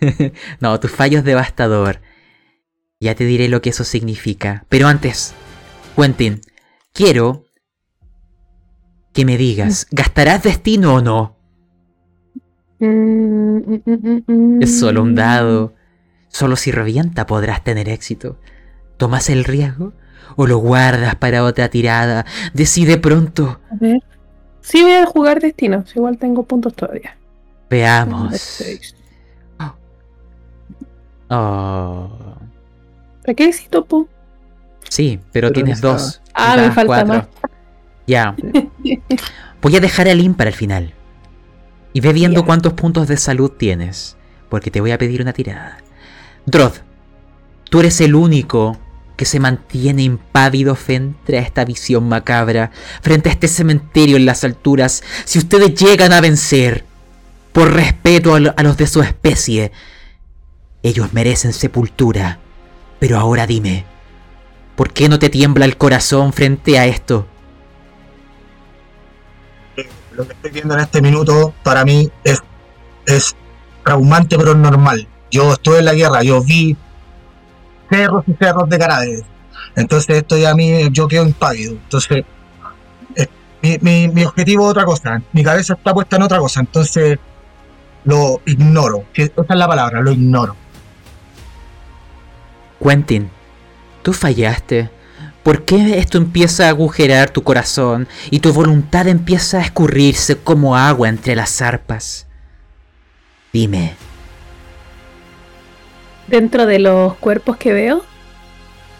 no, tu fallo es devastador. Ya te diré lo que eso significa. Pero antes, Quentin, quiero que me digas, ¿gastarás destino o no? Mm, mm, mm, mm, Es solo un mm. dado. Solo si revienta podrás tener éxito. ¿Tomas el riesgo? ¿O lo guardas para otra tirada? Decide pronto. A ver. Sí, voy a jugar destinos. Igual tengo puntos todavía. Veamos. Seis. Oh. ¿Para qué éxito, po? Sí, pero, Pero tienes no dos. Ah, me falta cuatro. más. Ya. Voy a dejar a Lin para el final. Y ve viendo cuántos puntos de salud tienes. Porque te voy a pedir una tirada. Drod, tú eres el único que se mantiene impávido frente a esta visión macabra, frente a este cementerio en las alturas. Si ustedes llegan a vencer, por respeto a, lo- a los de su especie, ellos merecen sepultura. Pero ahora dime, ¿por qué no te tiembla el corazón frente a esto? Lo que estoy viendo en este minuto para mí es, es traumante pero normal. Yo estuve en la guerra, yo vi cerros y cerros de cadáveres. Entonces esto ya a mí, yo quedo impávido. Entonces, es- mi, mi, mi objetivo es otra cosa. Mi cabeza está puesta en otra cosa. Entonces, lo ignoro. Esa es la palabra, lo ignoro. Quentin, tú fallaste. ¿Por qué esto empieza a agujerar tu corazón y tu voluntad empieza a escurrirse como agua entre las zarpas? Dime, Dentro de los cuerpos que veo,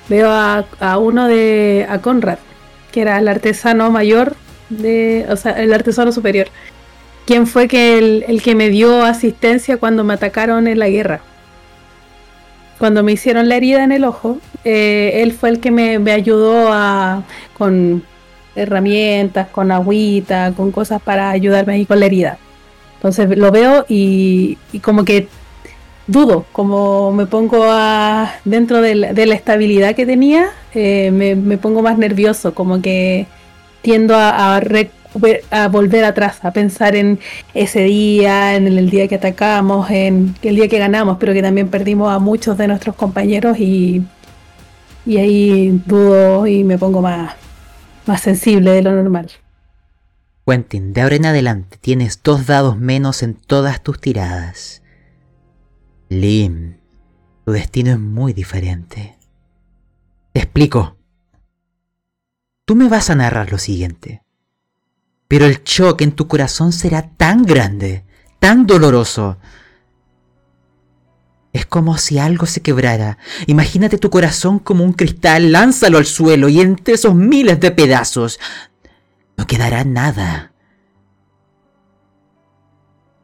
veo a, a uno de. a Conrad, que era el artesano mayor de. o sea, el artesano superior. Quien fue que el, el que me dio asistencia cuando me atacaron en la guerra. Cuando me hicieron la herida en el ojo, eh, él fue el que me, ayudó con herramientas, con agüita, con cosas para ayudarme ahí con la herida. Entonces lo veo y, como que dudo, como me pongo a, dentro de la, estabilidad que tenía, eh, me, pongo más nervioso, como que tiendo a, a a volver atrás, a pensar en ese día, en el día que atacamos, en el día que ganamos, pero que también perdimos a muchos de nuestros compañeros y, y ahí dudo y me pongo más, más sensible de lo normal. Quentin, de ahora en adelante tienes dos dados menos en todas tus tiradas. Lim, tu destino es muy diferente. Te explico. Tú me vas a narrar lo siguiente. Pero el choque en tu corazón será tan grande, tan doloroso. Es como si algo se quebrara. Imagínate tu corazón como un cristal, lánzalo al suelo y entre esos miles de pedazos no quedará nada.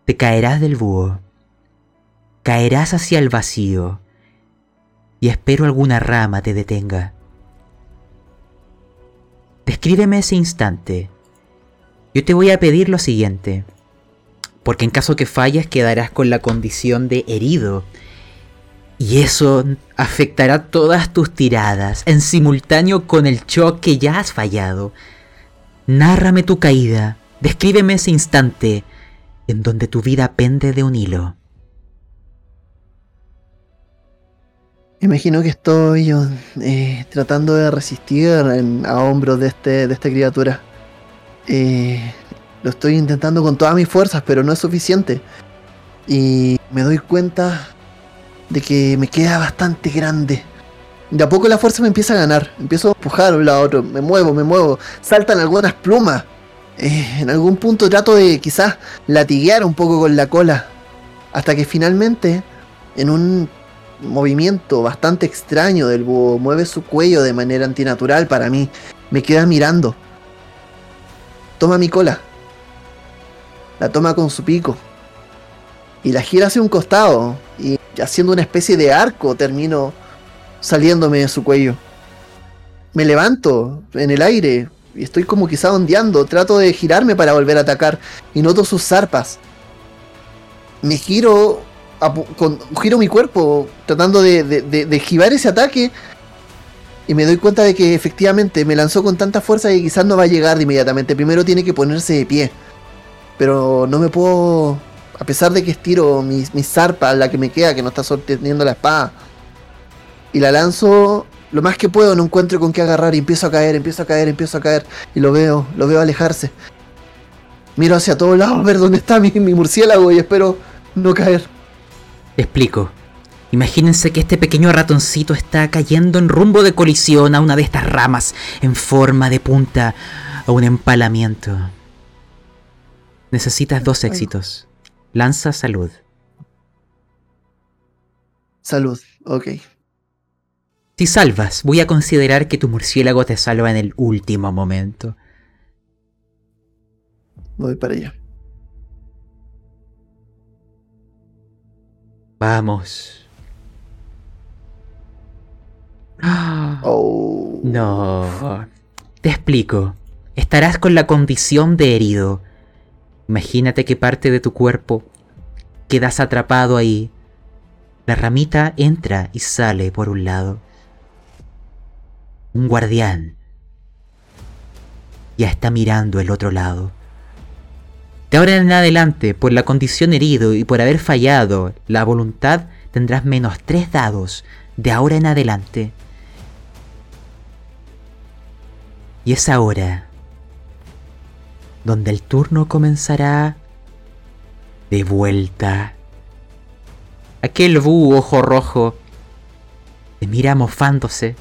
Te caerás del búho, caerás hacia el vacío y espero alguna rama te detenga. Descríbeme ese instante. Yo te voy a pedir lo siguiente, porque en caso que falles quedarás con la condición de herido, y eso afectará todas tus tiradas en simultáneo con el shock que ya has fallado. Nárrame tu caída, descríbeme ese instante en donde tu vida pende de un hilo. Imagino que estoy eh, tratando de resistir a hombros de, este, de esta criatura. Eh, lo estoy intentando con todas mis fuerzas, pero no es suficiente. Y me doy cuenta de que me queda bastante grande. De a poco la fuerza me empieza a ganar. Empiezo a empujar de un lado a otro. Me muevo, me muevo. Saltan algunas plumas. Eh, en algún punto trato de quizás latiguear un poco con la cola. Hasta que finalmente, en un movimiento bastante extraño del búho, mueve su cuello de manera antinatural para mí. Me queda mirando. Toma mi cola. La toma con su pico. Y la gira hacia un costado. Y haciendo una especie de arco termino saliéndome de su cuello. Me levanto en el aire. Y estoy como quizá ondeando. Trato de girarme para volver a atacar. Y noto sus zarpas. Me giro con, giro mi cuerpo tratando de, de, esquivar ese ataque y me doy cuenta de que efectivamente me lanzó con tanta fuerza que quizás no va a llegar inmediatamente. Primero tiene que ponerse de pie. Pero no me puedo, a pesar de que estiro mi, zarpa, la que me queda, que no está sosteniendo la espada, y la lanzo lo más que puedo, no encuentro con qué agarrar y empiezo a caer, empiezo a caer, empiezo a caer. Y lo veo, lo veo alejarse. Miro hacia todos lados a ver dónde está mi, murciélago y espero no caer. Explico. Imagínense que este pequeño ratoncito está cayendo en rumbo de colisión a una de estas ramas en forma de punta a un empalamiento. Necesitas dos éxitos. Lanza salud. Salud, ok. Si salvas, voy a considerar que tu murciélago te salva en el último momento. Voy para allá. Vamos. Oh. No. Te explico. Estarás con la condición de herido. Imagínate que parte de tu cuerpo quedas atrapado ahí. La ramita entra y sale por un lado. Un guardián ya está mirando el otro lado. De ahora en adelante, por la condición herido y por haber fallado la voluntad, tendrás menos tres dados de ahora en adelante. Y es ahora donde el turno comenzará de vuelta. Aquel búho ojo rojo te mira mofándose.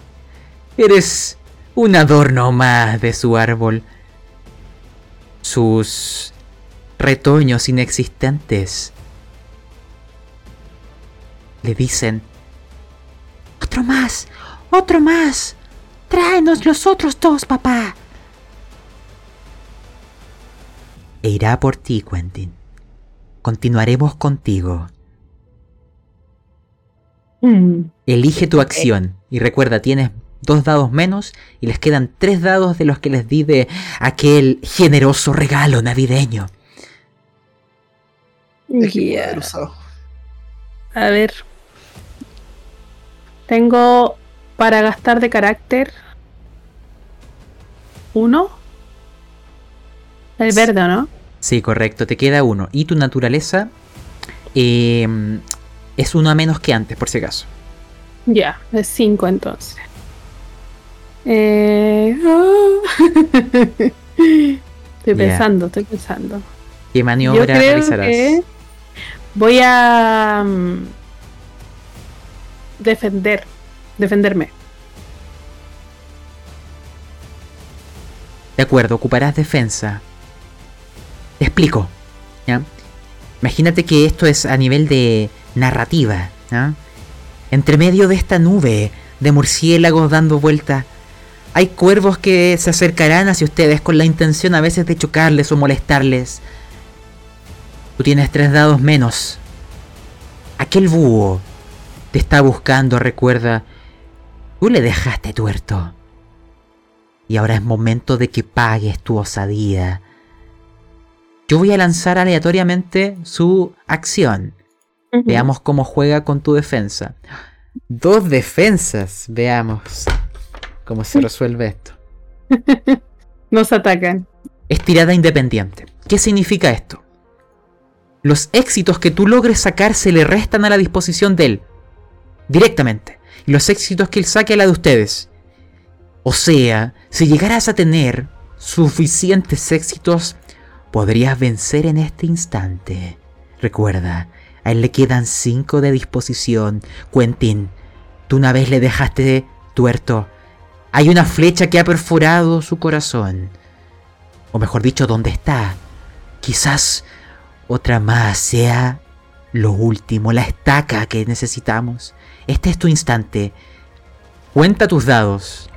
Eres un adorno más de su árbol. Sus retoños inexistentes. Le dicen, Otro más, otro más. Tráenos los otros dos, papá. E irá por ti, Quentin. Continuaremos contigo. Mm. Elige tu acción y recuerda, tienes dos dados menos y les quedan tres dados de los que les di de aquel generoso regalo navideño. A ver. Tengo para gastar de carácter uno. El verde, ¿o no? Sí, correcto, te queda uno. Y tu naturaleza eh, es uno a menos que antes, por si acaso. Ya, es 5 entonces. Eh... ah. estoy pensando, estoy pensando. ¿Qué Yo maniobra creo realizarás? que voy a mm, defender, defenderme. De acuerdo, ocuparás defensa. Te explico. Imagínate que esto es a nivel de narrativa. Entre medio de esta nube de murciélagos dando vueltas, hay cuervos que se acercarán hacia ustedes con la intención a veces de chocarles o molestarles. Tú tienes tres dados menos. Aquel búho te está buscando, recuerda. Tú le dejaste tuerto. Y ahora es momento de que pagues tu osadía. Yo voy a lanzar aleatoriamente su acción. Veamos cómo juega con tu defensa. Dos defensas. Veamos cómo se resuelve esto. Nos atacan. Es tirada independiente. ¿Qué significa esto? Los éxitos que tú logres sacar se le restan a la disposición de él. Directamente. Y los éxitos que él saque a la de ustedes. O sea, si llegaras a tener suficientes éxitos, podrías vencer en este instante. Recuerda, a él le quedan 5 de disposición. Quentin, tú una vez le dejaste tuerto. Hay una flecha que ha perforado su corazón. O mejor dicho, ¿dónde está? Quizás otra más sea lo último, la estaca que necesitamos. Este es tu instante. Cuenta tus dados.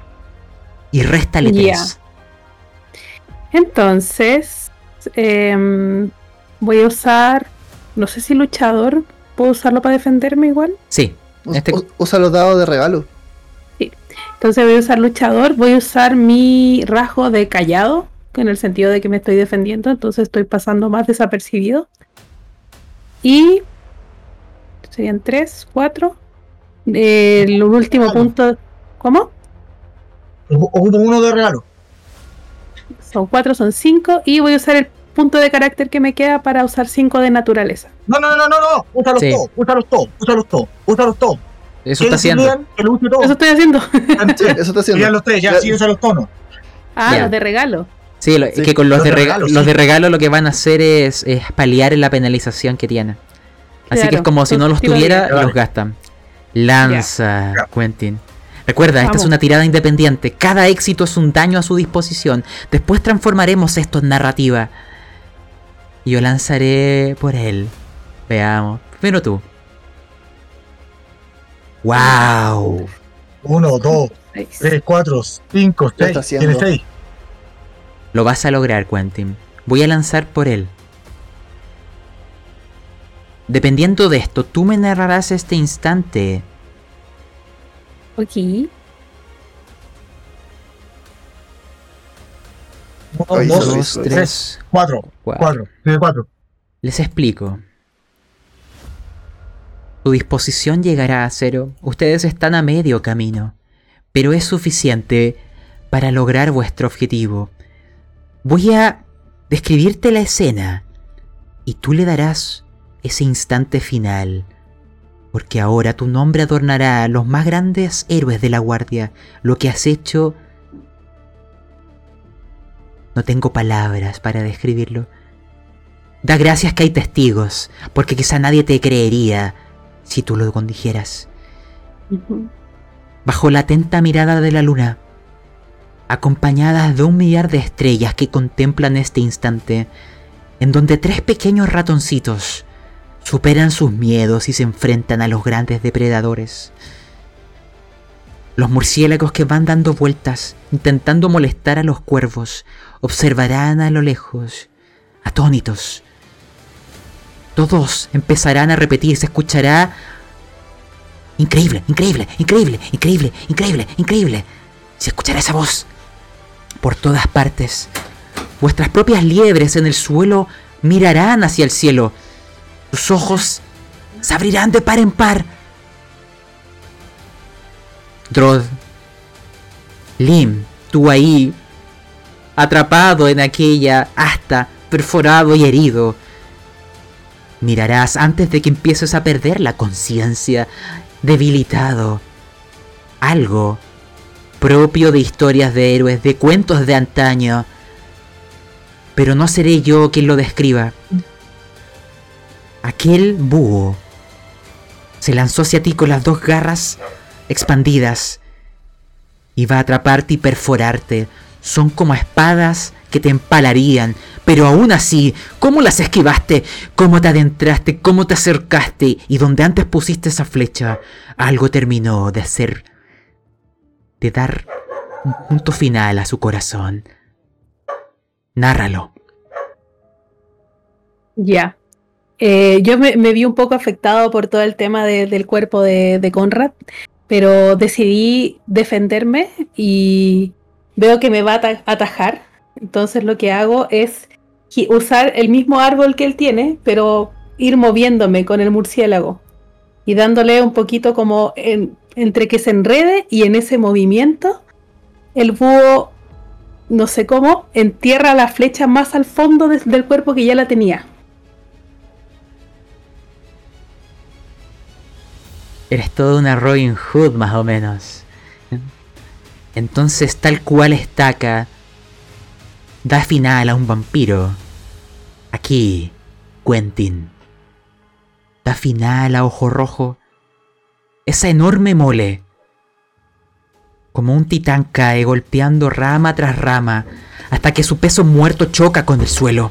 Y réstale yeah. tres. Entonces, em, voy a usar, no sé si luchador, ¿puedo usarlo para defenderme igual? Sí. Este usa los dados de regalo. Sí. Entonces voy a usar luchador, voy a usar mi rasgo de callado, en el sentido de que me estoy defendiendo, entonces estoy pasando más desapercibido. Y serían 3, 4, eh, el último punto. ¿Cómo? Ocupo uno de regalo. Son cuatro, son cinco. Y voy a usar el punto de carácter que me queda para usar cinco de naturaleza. No, no, no, no, no. Úsalos sí. todos, úsalos todos, úsalos todos, úsalos todos. Eso está haciendo. Eso estoy haciendo. Ah, Eso está haciendo. Ya los tres, ya, sí usa los tonos. Ah, los de regalo. Sí, que con los, de regalo, de regalo lo que van a hacer es, es paliar la penalización que tienen. Así que es como si no los tuviera, los gastan. Lanza. Quentin. Recuerda, esta es una tirada independiente. Cada éxito es un daño a su disposición. Después transformaremos esto en narrativa. Y yo lanzaré por él. Veamos. Primero tú. ¡Wow! Uno, dos, Seis. tres, cuatro, cinco, seis. está haciendo. Tiene seis. Lo vas a lograr, Quentin. Voy a lanzar por él. Dependiendo de esto, tú me narrarás este instante. Ok. Uno, Ahí dos, tres, cuatro, cuatro. cuatro. Cuatro. Les explico. Tu disposición llegará a cero. Ustedes están a medio camino. Pero es suficiente para lograr vuestro objetivo. Voy a describirte la escena. Y tú le darás ese instante final. Porque ahora tu nombre adornará a los más grandes héroes de la guardia. Lo que has hecho... No tengo palabras para describirlo. Da gracias que hay testigos, porque quizá nadie te creería si tú lo condijeras. Bajo la atenta mirada de la luna, acompañadas de un millar de estrellas que contemplan este instante, en donde tres pequeños ratoncitos superan sus miedos y se enfrentan a los grandes depredadores. Los murciélagos que van dando vueltas, intentando molestar a los cuervos, observarán a lo lejos, atónitos. Todos empezarán a repetir, se escuchará Increíble, increíble, increíble, increíble, increíble, increíble. Se escuchará esa voz por todas partes. Vuestras propias liebres en el suelo mirarán hacia el cielo. Sus ojos se abrirán de par en par. Drod, Lim, tú ahí, atrapado en aquella asta, perforado y herido. Mirarás antes de que empieces a perder la conciencia, debilitado. Algo propio de historias de héroes, de cuentos de antaño. Pero no seré yo quien lo describa. Aquel búho se lanzó hacia ti con las dos garras expandidas y va a atraparte y perforarte. Son como espadas que te empalarían, pero aún así, ¿cómo las esquivaste? ¿Cómo te adentraste? ¿Cómo te acercaste? Y donde antes pusiste esa flecha, algo terminó de hacer, de dar un punto final a su corazón. Nárralo. Ya. Eh, yo me, vi un poco afectado por todo el tema de- del cuerpo de, Conrad, pero decidí defenderme y veo que me va a ata- atajar. Entonces lo que hago es usar el mismo árbol que él tiene, pero ir moviéndome con el murciélago y dándole un poquito como en- entre que se enrede y en ese movimiento el búho, no sé cómo, entierra la flecha más al fondo de- del cuerpo que ya la tenía. Eres toda una Robin Hood más o menos. Entonces tal cual estaca da final a un vampiro. Aquí, Quentin. Da final a Ojo Rojo. Esa enorme mole. Como un titán cae golpeando rama tras rama hasta que su peso muerto choca con el suelo.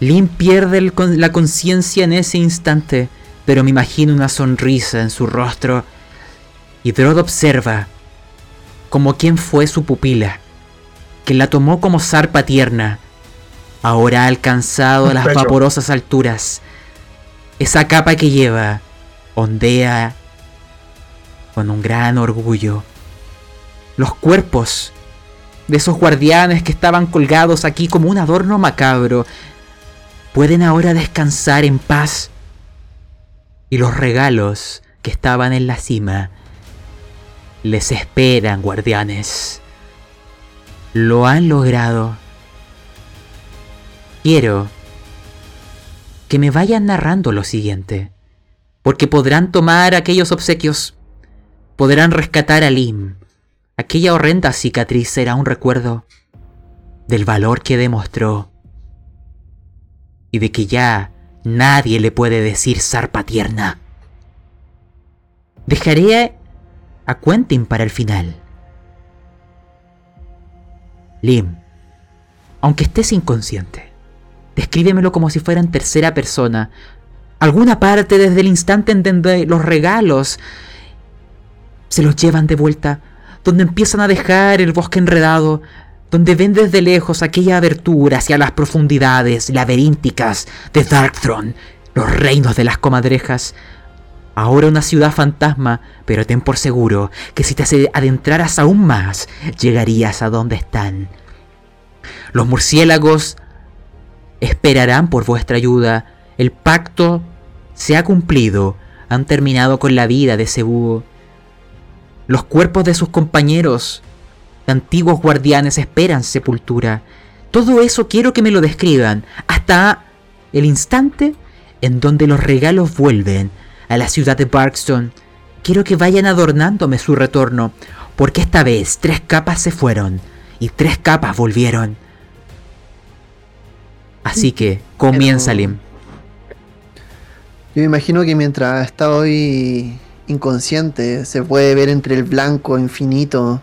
Lynn pierde el la conciencia en ese instante, pero me imagino una sonrisa en su rostro. Y Drod observa como quien fue su pupila, que la tomó como zarpa tierna. Ahora ha alcanzado las vaporosas alturas. Esa capa que lleva ondea con un gran orgullo. Los cuerpos de esos guardianes que estaban colgados aquí como un adorno macabro pueden ahora descansar en paz. Y los regalos que estaban en la cima les esperan, guardianes. Lo han logrado. Quiero que me vayan narrando lo siguiente, porque podrán tomar aquellos obsequios, podrán rescatar a Lim. Aquella horrenda cicatriz será un recuerdo del valor que demostró y de que ya nadie le puede decir zarpa tierna. Dejaré a Quentin para el final. Lim, aunque estés inconsciente, descríbemelo como si fuera en tercera persona. Alguna parte desde el instante en donde los regalos se los llevan de vuelta, donde empiezan a dejar el bosque enredado, donde ven desde lejos aquella abertura hacia las profundidades laberínticas de Darkthrone, los reinos de las comadrejas. Ahora una ciudad fantasma, pero ten por seguro que si te adentraras aún más, llegarías a donde están. Los murciélagos esperarán por vuestra ayuda. El pacto se ha cumplido. Han terminado con la vida de ese. Los cuerpos de sus compañeros, antiguos guardianes, esperan sepultura. Todo eso quiero que me lo describan, hasta el instante en donde los regalos vuelven a la ciudad de Barkstone. Quiero que vayan adornándome su retorno, porque esta vez tres capas se fueron y tres capas volvieron. Así que comienza, Lim. Yo me imagino que mientras está hoy inconsciente, se puede ver entre el blanco infinito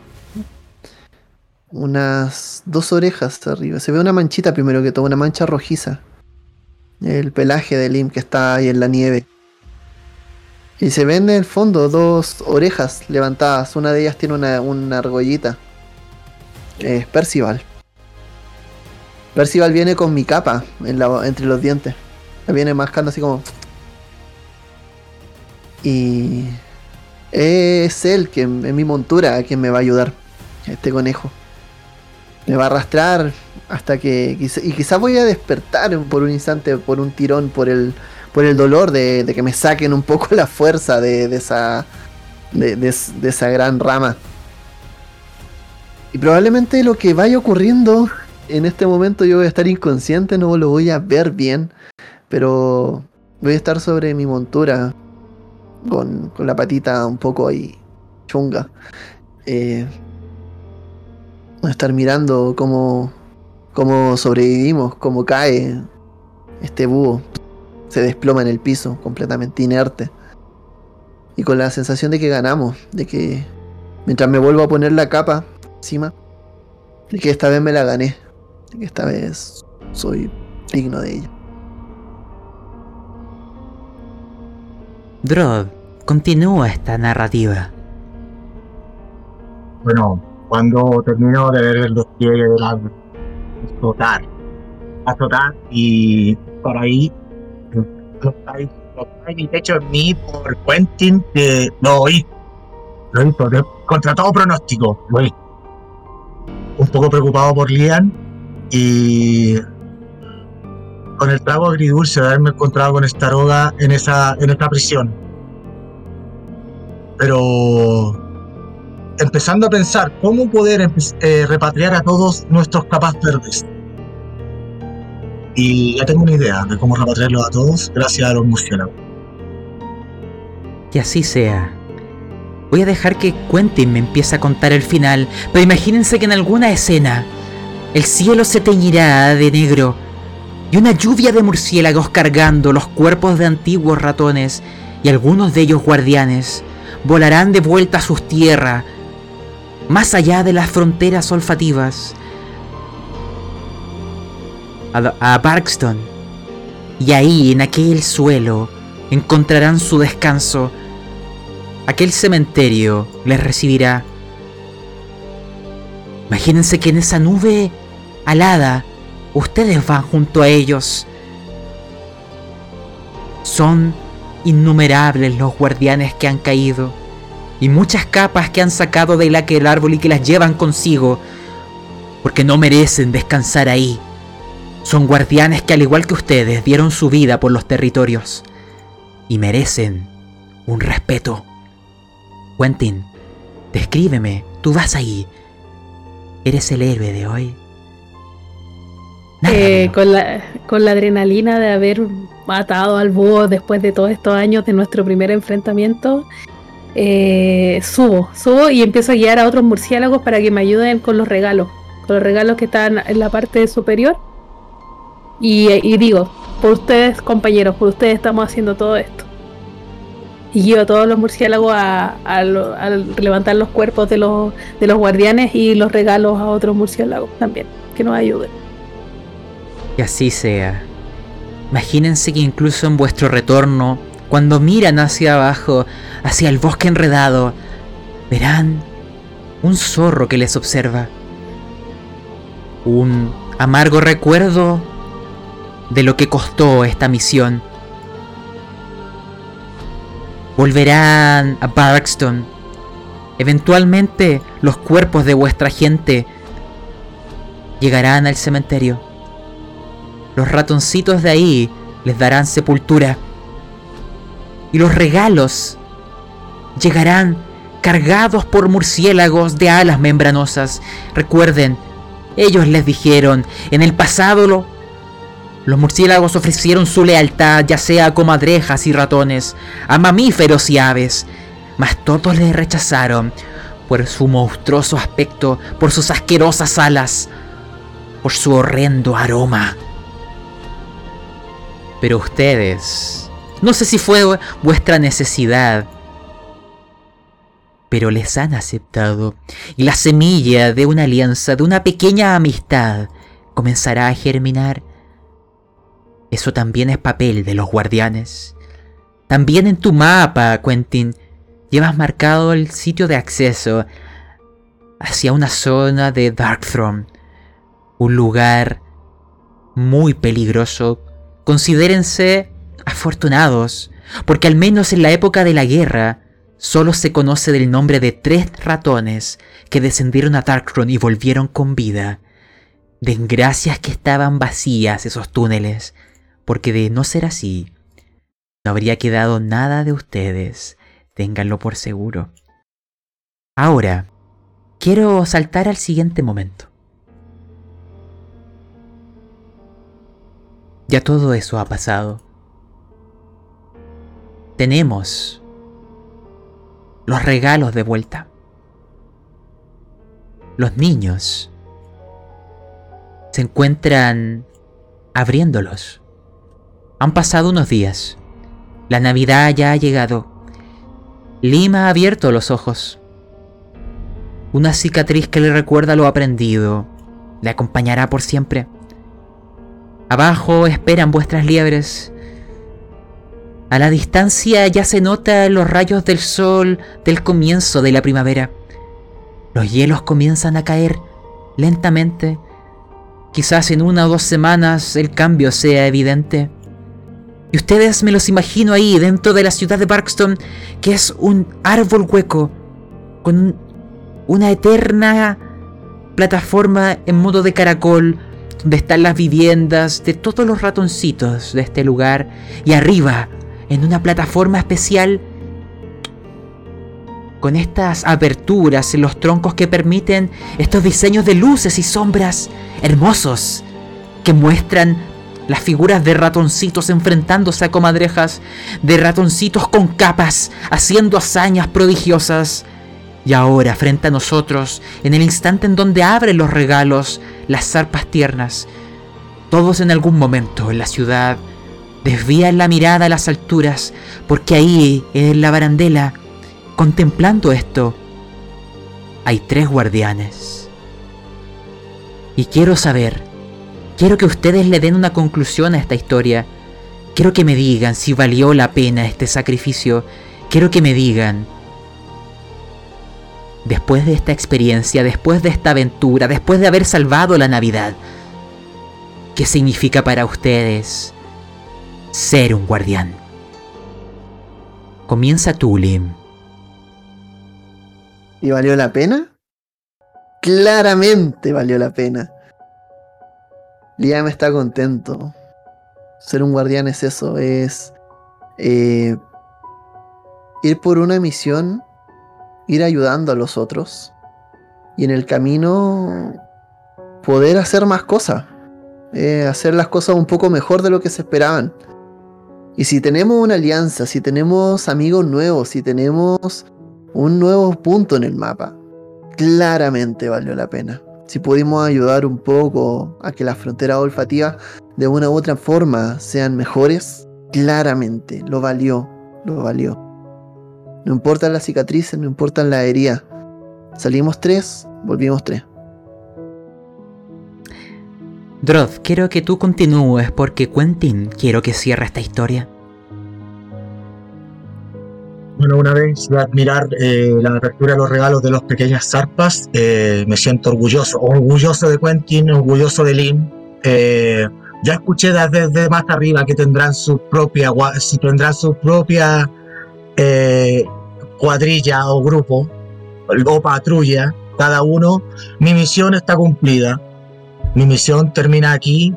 unas dos orejas arriba. Se ve una manchita primero que todo, una mancha rojiza. El pelaje de Lim que está ahí en la nieve. Y se ven en el fondo dos orejas levantadas. Una de ellas tiene una, una argollita. Es Percival. Percival viene con mi capa entre los dientes. La viene mascando así como. Y es él que en mi montura quien me va a ayudar. Este conejo. Me va a arrastrar hasta que. y quizás voy a despertar por un instante, por un tirón, por el, por el dolor de, que me saquen un poco la fuerza de, esa. De, de es- de esa gran rama. Y probablemente lo que vaya ocurriendo en este momento yo voy a estar inconsciente, no lo voy a ver bien, pero voy a estar sobre mi montura con, con la patita un poco ahí chunga. Eh, estar mirando cómo, cómo sobrevivimos, cómo cae este búho. Se desploma en el piso, completamente inerte. Y con la sensación de que ganamos, de que mientras me vuelvo a poner la capa encima, de que esta vez me la gané, de que esta vez soy digno de ella. Drod, continúa esta narrativa. Bueno, cuando termino de ver el despliegue del agua, explotar, explotar y por ahí explotáis mi techo en mí por Quentin que lo oí. Lo oí por- contra todo pronóstico, lo oí. Un poco preocupado por Lian y con el trago agridulce de haberme encontrado con esta droga en esa, en esta prisión. Pero empezando a pensar cómo poder eh, repatriar a todos nuestros capas verdes. Y ya tengo una idea de cómo repatriarlos a todos gracias a los murciélagos. Que así sea. Voy a dejar que Quentin me empiece a contar el final, pero imagínense que en alguna escena el cielo se teñirá de negro y una lluvia de murciélagos cargando los cuerpos de antiguos ratones y algunos de ellos guardianes volarán de vuelta a sus tierras, más allá de las fronteras olfativas, a, a. Y ahí, en aquel suelo, encontrarán su descanso. Aquel cementerio les recibirá. Imagínense que en esa nube alada, ustedes van junto a ellos. Son innumerables los guardianes que han caído y muchas capas que han sacado del aquel árbol y que las llevan consigo, porque no merecen descansar ahí. Son guardianes que al igual que ustedes dieron su vida por los territorios y merecen un respeto. Quentin, descríbeme, tú vas ahí. Eres el héroe de hoy. Eh, con, la, con la adrenalina de haber matado al búho después de todos estos años de nuestro primer enfrentamiento, eh, subo, subo y empiezo a guiar a otros murciélagos para que me ayuden con los regalos, con los regalos que están en la parte superior. Y, digo, por ustedes compañeros, por ustedes estamos haciendo todo esto. Y guío a todos los murciélagos a levantar los cuerpos de los, de los guardianes y los regalos a otros murciélagos también, que nos ayuden. Que así sea. Imagínense que incluso en vuestro retorno, cuando miran hacia abajo, hacia el bosque enredado, verán un zorro que les observa. Un amargo recuerdo de lo que costó esta misión. Volverán a Barkston. Eventualmente los cuerpos de vuestra gente llegarán al cementerio. Los ratoncitos de ahí les darán sepultura. Y los regalos llegarán cargados por murciélagos de alas membranosas. Recuerden, ellos les dijeron, en el pasado lo- los murciélagos ofrecieron su lealtad, ya sea a comadrejas y ratones, a mamíferos y aves, mas todos les rechazaron por su monstruoso aspecto, por sus asquerosas alas, por su horrendo aroma. Pero ustedes, no sé si fue vuestra necesidad, pero les han aceptado y la semilla de una alianza, de una pequeña amistad, comenzará a germinar. Eso también es papel de los guardianes. También en tu mapa, Quentin, llevas marcado el sitio de acceso hacia una zona de Darkthrone, un lugar muy peligroso. Considérense afortunados, porque al menos en la época de la guerra, solo se conoce del nombre de tres ratones que descendieron a Darkthrone y volvieron con vida. Desgracias que estaban vacías esos túneles, porque de no ser así, no habría quedado nada de ustedes, ténganlo por seguro. Ahora, quiero saltar al siguiente momento. Ya todo eso ha pasado. Tenemos los regalos de vuelta. Los niños se encuentran abriéndolos. Han pasado unos días. La Navidad ya ha llegado. Lima ha abierto los ojos. Una cicatriz que le recuerda lo aprendido. Le acompañará por siempre. Abajo esperan vuestras liebres. A la distancia ya se nota los rayos del sol del comienzo de la primavera. Los hielos comienzan a caer lentamente. Quizás en una o dos semanas el cambio sea evidente. Y ustedes me los imagino ahí dentro de la ciudad de Barkston, que es un árbol hueco, con una eterna plataforma en modo de caracol, donde están las viviendas de todos los ratoncitos de este lugar, y arriba, en una plataforma especial, con estas aberturas en los troncos que permiten estos diseños de luces y sombras hermosos, que muestran las figuras de ratoncitos enfrentándose a comadrejas, de ratoncitos con capas, haciendo hazañas prodigiosas. Y ahora, frente a nosotros, en el instante en donde abren los regalos, las zarpas tiernas, todos en algún momento en la ciudad desvían la mirada a las alturas, porque ahí, en la barandela, contemplando esto, hay tres guardianes. Y quiero saber, quiero que ustedes le den una conclusión a esta historia. Quiero que me digan si valió la pena este sacrificio. Quiero que me digan, después de esta experiencia, después de esta aventura, después de haber salvado la Navidad, ¿qué significa para ustedes ser un guardián? Comienza tú, Lim. ¿Y valió la pena? Claramente valió la pena. Liam está contento. Ser un guardián es eso, es eh, ir por una misión, ir ayudando a los otros y en el camino poder hacer más cosas, eh, hacer las cosas un poco mejor de lo que se esperaban. Y si tenemos una alianza, si tenemos amigos nuevos, si tenemos un nuevo punto en el mapa, claramente valió la pena. Si pudimos ayudar un poco a que las fronteras olfativas de una u otra forma sean mejores, claramente lo valió, lo valió. No importan las cicatrices, no importan la herida. Salimos tres, volvimos tres. Droth, quiero que tú continúes porque Quentin quiero que cierre esta historia. Bueno, una vez de admirar eh, la apertura de los regalos de los pequeñas zarpas, eh, me siento orgulloso, orgulloso de Quentin, orgulloso de Lim. Eh, ya escuché desde, más arriba que tendrán su propia, si tendrán su propia cuadrilla o grupo o patrulla, cada uno. Mi misión está cumplida. Mi misión termina aquí.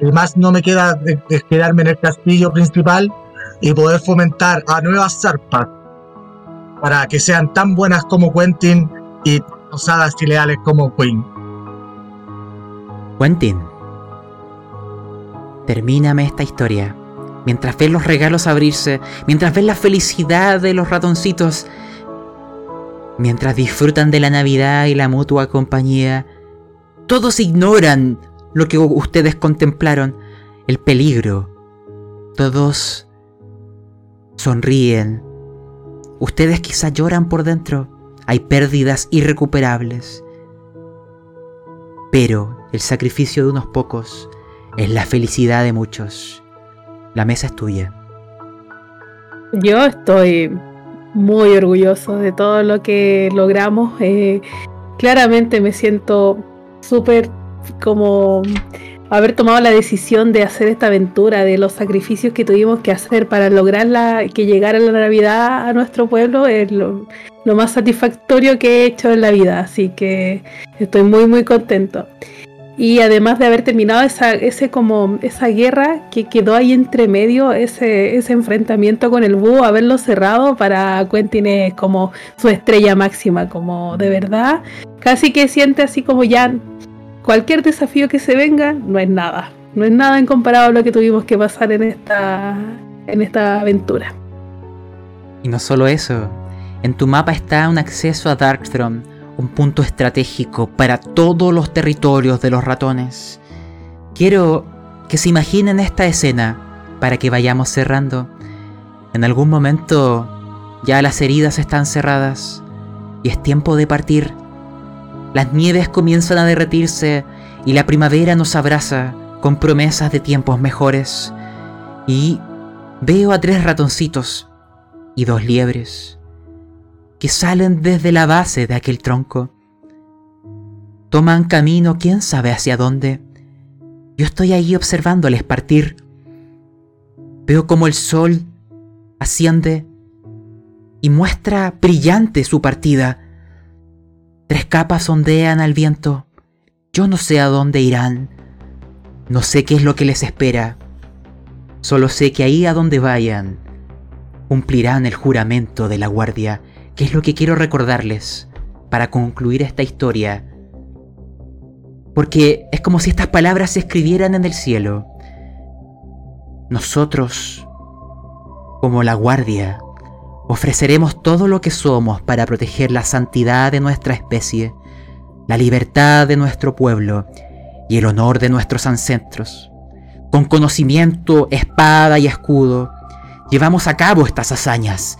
Y más no me queda de, quedarme en el castillo principal y poder fomentar a nuevas zarpas para que sean tan buenas como Quentin y osadas y leales como Queen. Quentin, termíname esta historia. Mientras ves los regalos abrirse, mientras ves la felicidad de los ratoncitos, mientras disfrutan de la Navidad y la mutua compañía, todos ignoran lo que ustedes contemplaron, el peligro. Todos sonríen. Ustedes quizá lloran por dentro. Hay pérdidas irrecuperables. Pero el sacrificio de unos pocos es la felicidad de muchos. La mesa es tuya. Yo estoy muy orgulloso de todo lo que logramos. Eh, claramente me siento súper como haber tomado la decisión de hacer esta aventura, de los sacrificios que tuvimos que hacer para lograr la, que llegara la Navidad a nuestro pueblo, es lo, más satisfactorio que he hecho en la vida. Así que estoy muy, muy contento. Y además de haber terminado esa, ese como, esa guerra que quedó ahí entre medio, ese, ese enfrentamiento con el búho, haberlo cerrado para Quentin es como su estrella máxima, como de verdad, casi que siente así como ya cualquier desafío que se venga, no es nada. No es nada en comparado a lo que tuvimos que pasar en esta, en esta aventura. Y no solo eso, en tu mapa está un acceso a Darkthrone, un punto estratégico para todos los territorios de los ratones. Quiero que se imaginen esta escena para que vayamos cerrando. En algún momento ya las heridas están cerradas y es tiempo de partir. Las nieves comienzan a derretirse y la primavera nos abraza con promesas de tiempos mejores. Y veo a tres ratoncitos y dos liebres que salen desde la base de aquel tronco. Toman camino quién sabe hacia dónde. Yo estoy ahí observándoles partir. Veo como el sol asciende y muestra brillante su partida. Tres capas ondean al viento. Yo no sé a dónde irán. No sé qué es lo que les espera. Solo sé que ahí a donde vayan, cumplirán el juramento de la guardia, que es lo que quiero recordarles para concluir esta historia. Porque es como si estas palabras se escribieran en el cielo. Nosotros, como la guardia, ofreceremos todo lo que somos para proteger la santidad de nuestra especie, la libertad de nuestro pueblo y el honor de nuestros ancestros. Con conocimiento, espada y escudo, llevamos a cabo estas hazañas,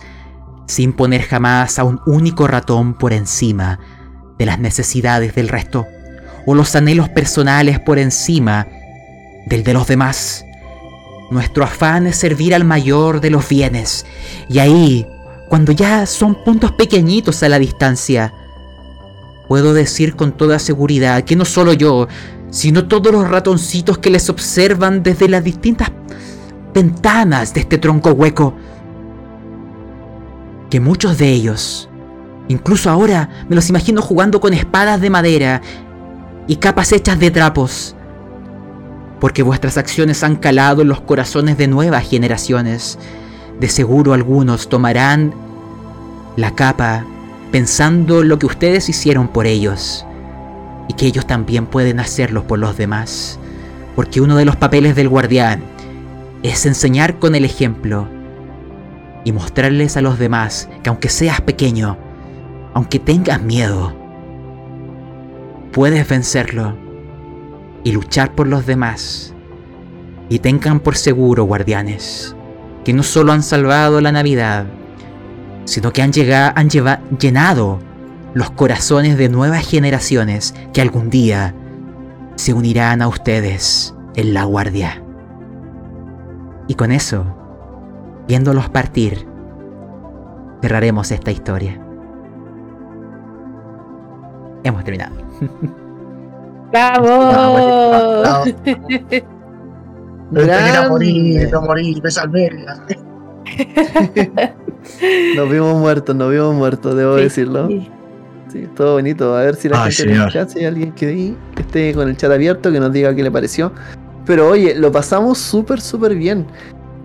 sin poner jamás a un único ratón por encima de las necesidades del resto, o los anhelos personales por encima del de los demás. Nuestro afán es servir al mayor de los bienes, y ahí, cuando ya son puntos pequeñitos a la distancia, puedo decir con toda seguridad que no solo yo, sino todos los ratoncitos que les observan desde las distintas ventanas de este tronco hueco. Que muchos de ellos, incluso ahora, me los imagino jugando con espadas de madera y capas hechas de trapos. Porque vuestras acciones han calado en los corazones de nuevas generaciones. De seguro algunos tomarán la capa pensando lo que ustedes hicieron por ellos y que ellos también pueden hacerlo por los demás. Porque uno de los papeles del guardián es enseñar con el ejemplo y mostrarles a los demás que aunque seas pequeño, aunque tengas miedo, puedes vencerlo y luchar por los demás. Y tengan por seguro, guardianes, que no solo han salvado la Navidad, sino que han, han llenado los corazones de nuevas generaciones que algún día se unirán a ustedes en la guardia. Y con eso, viéndolos partir, cerraremos esta historia. Hemos terminado. ¡Bravo! Morir, no morir, me salvé. Nos vimos muertos, nos vimos muertos, debo Sí, decirlo. sí. Sí, todo bonito. A ver si la Ay, gente en el chat, si hay alguien que, ahí, que esté con el chat abierto, que nos diga qué le pareció. Pero oye, lo pasamos súper, súper bien.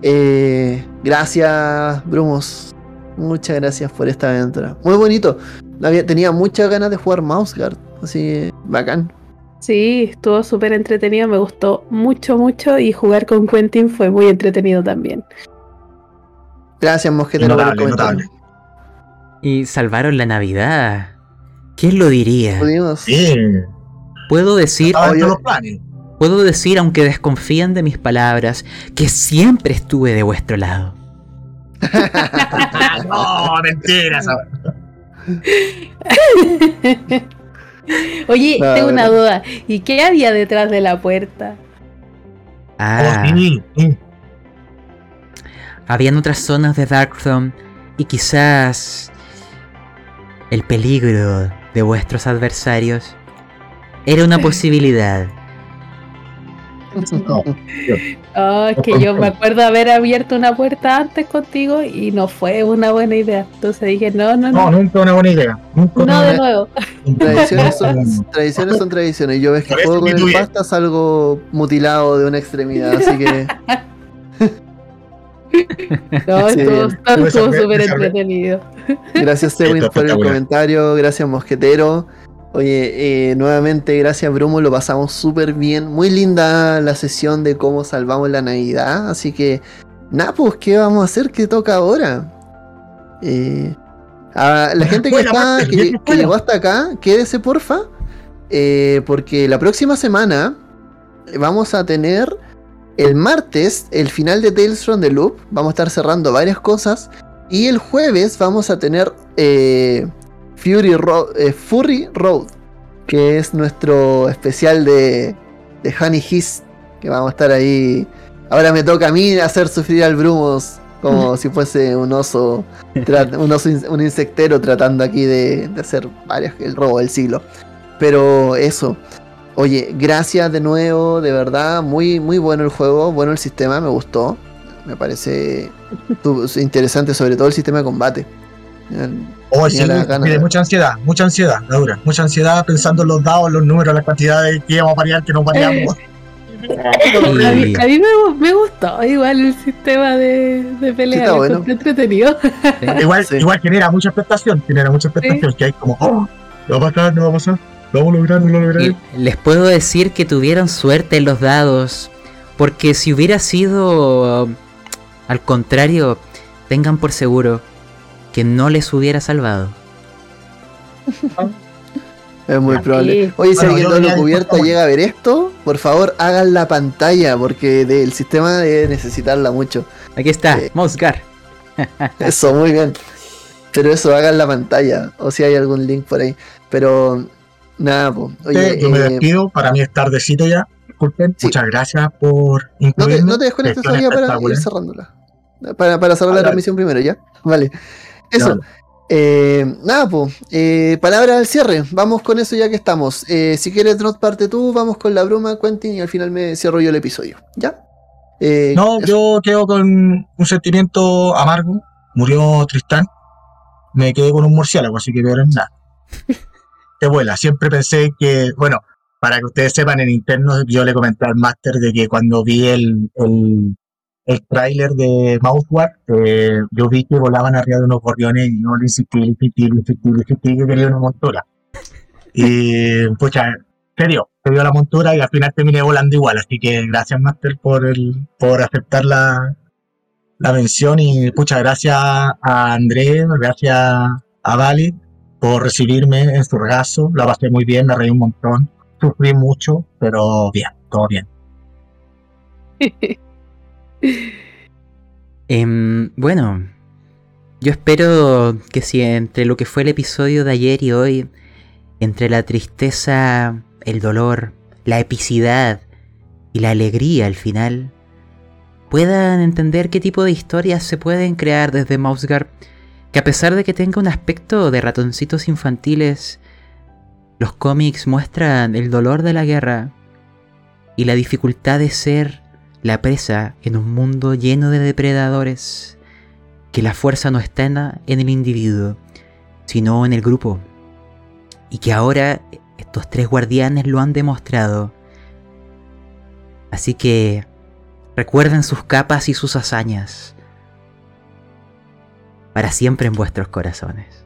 Eh, gracias, Brumos. Muchas gracias por esta aventura. Muy bonito. Había- tenía muchas ganas de jugar Mouse Guard. Así, bacán. Sí, estuvo súper entretenido, me gustó mucho, mucho y jugar con Quentin fue muy entretenido también. Gracias, Mosquetero, por el comentario. notable. Y salvaron la Navidad. ¿Quién lo diría? Sí, Puedo decir, estaba en Oye. todos los planes. Puedo decir, aunque desconfíen de mis palabras, que siempre estuve de vuestro lado. no, mentira. esa- Oye, No, tengo una duda. ¿Y qué había detrás de la puerta? Ah, Oh, habían otras zonas de Darkthrone y quizás el peligro de vuestros adversarios era una posibilidad. No, Oh, es que yo me acuerdo haber abierto una puerta antes contigo y no fue una buena idea. Entonces dije, no, no, no, no, nunca una buena idea. Nunca no de nuevo. Tradiciones son, tradiciones son tradiciones. Yo ves que juego con el pasta salgo mutilado de una extremidad, así que No, Sí. estuvo súper entretenido. gracias es por el comentario, gracias Mosquetero. Oye, eh, nuevamente gracias Brumo, lo pasamos súper bien. Muy linda la sesión de cómo salvamos la Navidad, así que nada, pues, ¿qué vamos a hacer? ¿Qué toca ahora? Eh, a la gente que, está, que, que llegó hasta acá, quédese porfa, eh, porque la próxima semana vamos a tener el martes el final de Tales from the Loop. Vamos a estar cerrando varias cosas. Y el jueves vamos a tener eh, Fury eh, Furry Road, que es nuestro especial de, de Honey Hiss, que vamos a estar ahí. Ahora me toca a mí hacer sufrir al Brumos como si fuese un oso, un oso in- un insectero tratando aquí de, de hacer varios, el robo del siglo. Pero eso. Oye, gracias de nuevo, de verdad, muy, muy bueno el juego, bueno el sistema, me gustó. Me parece interesante, sobre todo el sistema de combate. Oh, sí, de- mucha ansiedad, mucha ansiedad, Laura. Mucha ansiedad pensando en los dados, los números, las cantidades que íbamos a parear, que no pareamos. A mí, a mí me, me gustó igual el sistema de, de pelea. lo bueno. entretenido. igual, Sí. igual genera mucha expectación, genera mucha expectación, que hay como, oh, ¿no va a pasar? ¿No va a pasar? ¿Lo vamos a lograr? ¿No lo lograré? Les puedo decir que tuvieron suerte en los dados. Porque si hubiera sido al contrario, tengan por seguro que no les hubiera salvado. Es muy probable. Oye, si Bueno, alguien de ya lo cubierta llega a ver esto, por favor hagan la pantalla, porque del sistema debe necesitarla mucho. Aquí está, Sí. Mosgar. Eso, muy bien. Pero eso, hagan la pantalla. O si hay algún link por ahí. Pero nada, pues. Oye, yo me eh, despido, para mí es tardecito ya. Disculpen, Sí. muchas gracias por no, te, incluirme. no te desconectes todavía para ir cerrándola. Para, para cerrar la transmisión primero, ¿ya? Vale. Eso. Eh, nada, pues. Eh, palabra al cierre. Vamos con eso ya que estamos. Eh, si quieres, Drot, parte tú. Vamos con la bruma, Quentin, y al final me cierro yo el episodio. ¿Ya? Eh, No, eso. yo quedo con un sentimiento amargo. Murió Tristán. Me quedé con un murciélago, así que peor es nada. Te vuela. Siempre pensé que, bueno, para que ustedes sepan en interno, yo le comenté al máster de que cuando vi el, el, el tráiler de Mouthward, eh, yo vi que volaban arriba de unos gorriones y yo le insistí, le insistí, le insistí, le insistí que quería una montura. Y, pucha, se dio, se dio la montura y al final terminé volando igual. Así que gracias, Master, por, el, por aceptar la, la mención. Y pucha, gracias a Andrés, gracias a Vali por recibirme en su regazo. La pasé muy bien, me reí un montón. Sufrí mucho, pero bien, todo bien. Em, bueno, yo espero que si entre lo que fue el episodio de ayer y hoy, entre la tristeza, el dolor, la epicidad y la alegría al final, puedan entender qué tipo de historias se pueden crear desde Mouseguard, que a pesar de que tenga un aspecto de ratoncitos infantiles, los cómics muestran el dolor de la guerra y la dificultad de ser la presa en un mundo lleno de depredadores, que la fuerza no está en, el individuo, sino en el grupo, y que ahora estos tres guardianes lo han demostrado. Así que recuerden sus capas y sus hazañas para siempre en vuestros corazones.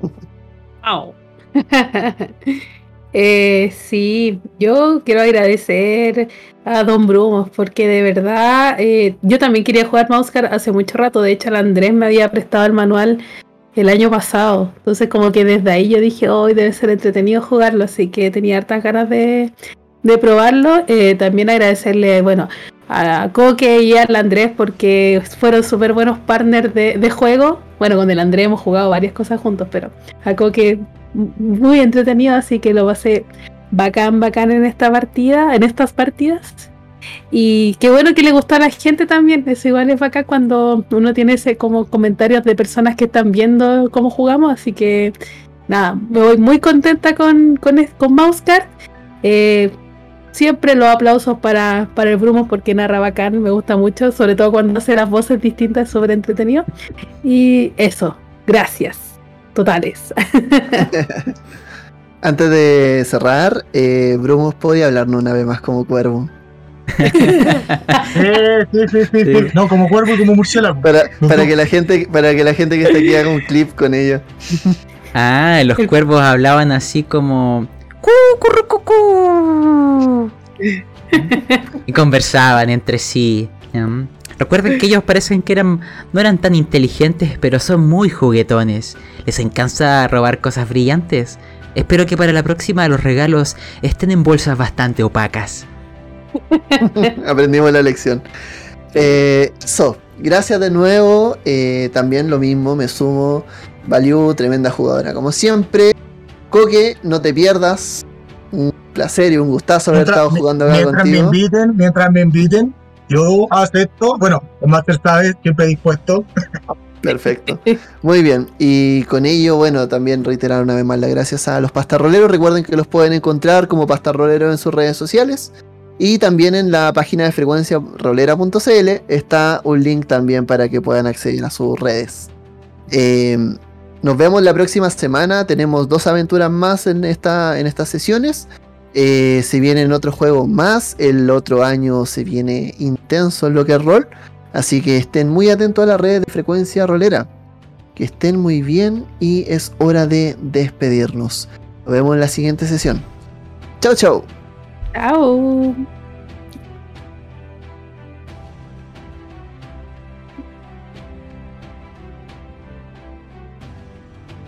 Au. Eh, sí, yo quiero agradecer a Don Brumos porque de verdad eh, yo también quería jugar Mousecar hace mucho rato. De hecho, el Andrés me había prestado el manual el año pasado. Entonces, como que desde ahí yo dije, hoy debe ser entretenido jugarlo. Así que tenía hartas ganas de, de probarlo. Eh, también agradecerle, bueno, a Coque y al Andrés porque fueron súper buenos partners de, de juego. Bueno, con el Andrés hemos jugado varias cosas juntos, pero a Coque muy entretenido, así que lo pasé bacán, bacán en esta partida, en estas partidas. Y qué bueno que le gustó a la gente también. Eso igual es bacán cuando uno tiene ese como comentarios de personas que están viendo cómo jugamos. Así que nada, me voy muy contenta con, con, con Mousecard. Eh, siempre los aplausos para, para el Brumo porque narra bacán, me gusta mucho, sobre todo cuando hace las voces distintas, sobre entretenido. Y eso, gracias, totales. Antes de cerrar, eh, Brumos podía hablarnos una vez más como cuervo. Sí, sí, sí, sí. No, como cuervo y como murciélago. Para, para que la gente, para que la gente que está aquí haga un clip con ellos. Ah, los cuervos hablaban así como. Y conversaban entre sí. Recuerden que ellos parecen que eran no eran tan inteligentes, pero son muy juguetones. Les encanta robar cosas brillantes. Espero que para la próxima los regalos estén en bolsas bastante opacas. Aprendimos la lección. Eh, so, gracias de nuevo. eh, también lo mismo, me sumo. Valiu, tremenda jugadora, como siempre. Coque, no te pierdas. Un placer y un gustazo haber estado jugando acá mientras me contigo. inviten, mientras me inviten, yo acepto. Bueno, el Master sabe, siempre dispuesto. Perfecto. Muy bien. Y con ello, bueno, también reiterar una vez más las gracias a los pastarroleros. Recuerden que los pueden encontrar como pastarroleros en sus redes sociales. Y también en la página de frecuencia rolera.cl está un link también para que puedan acceder a sus redes. Eh, nos vemos la próxima semana. Tenemos dos aventuras más en, esta, en estas sesiones. Eh, se vienen otros juegos más. El otro año se viene intenso en lo que es rol. Así que estén muy atentos a las redes de frecuencia rolera. Que estén muy bien y es hora de despedirnos. Nos vemos en la siguiente sesión. Chau, chau. Chao.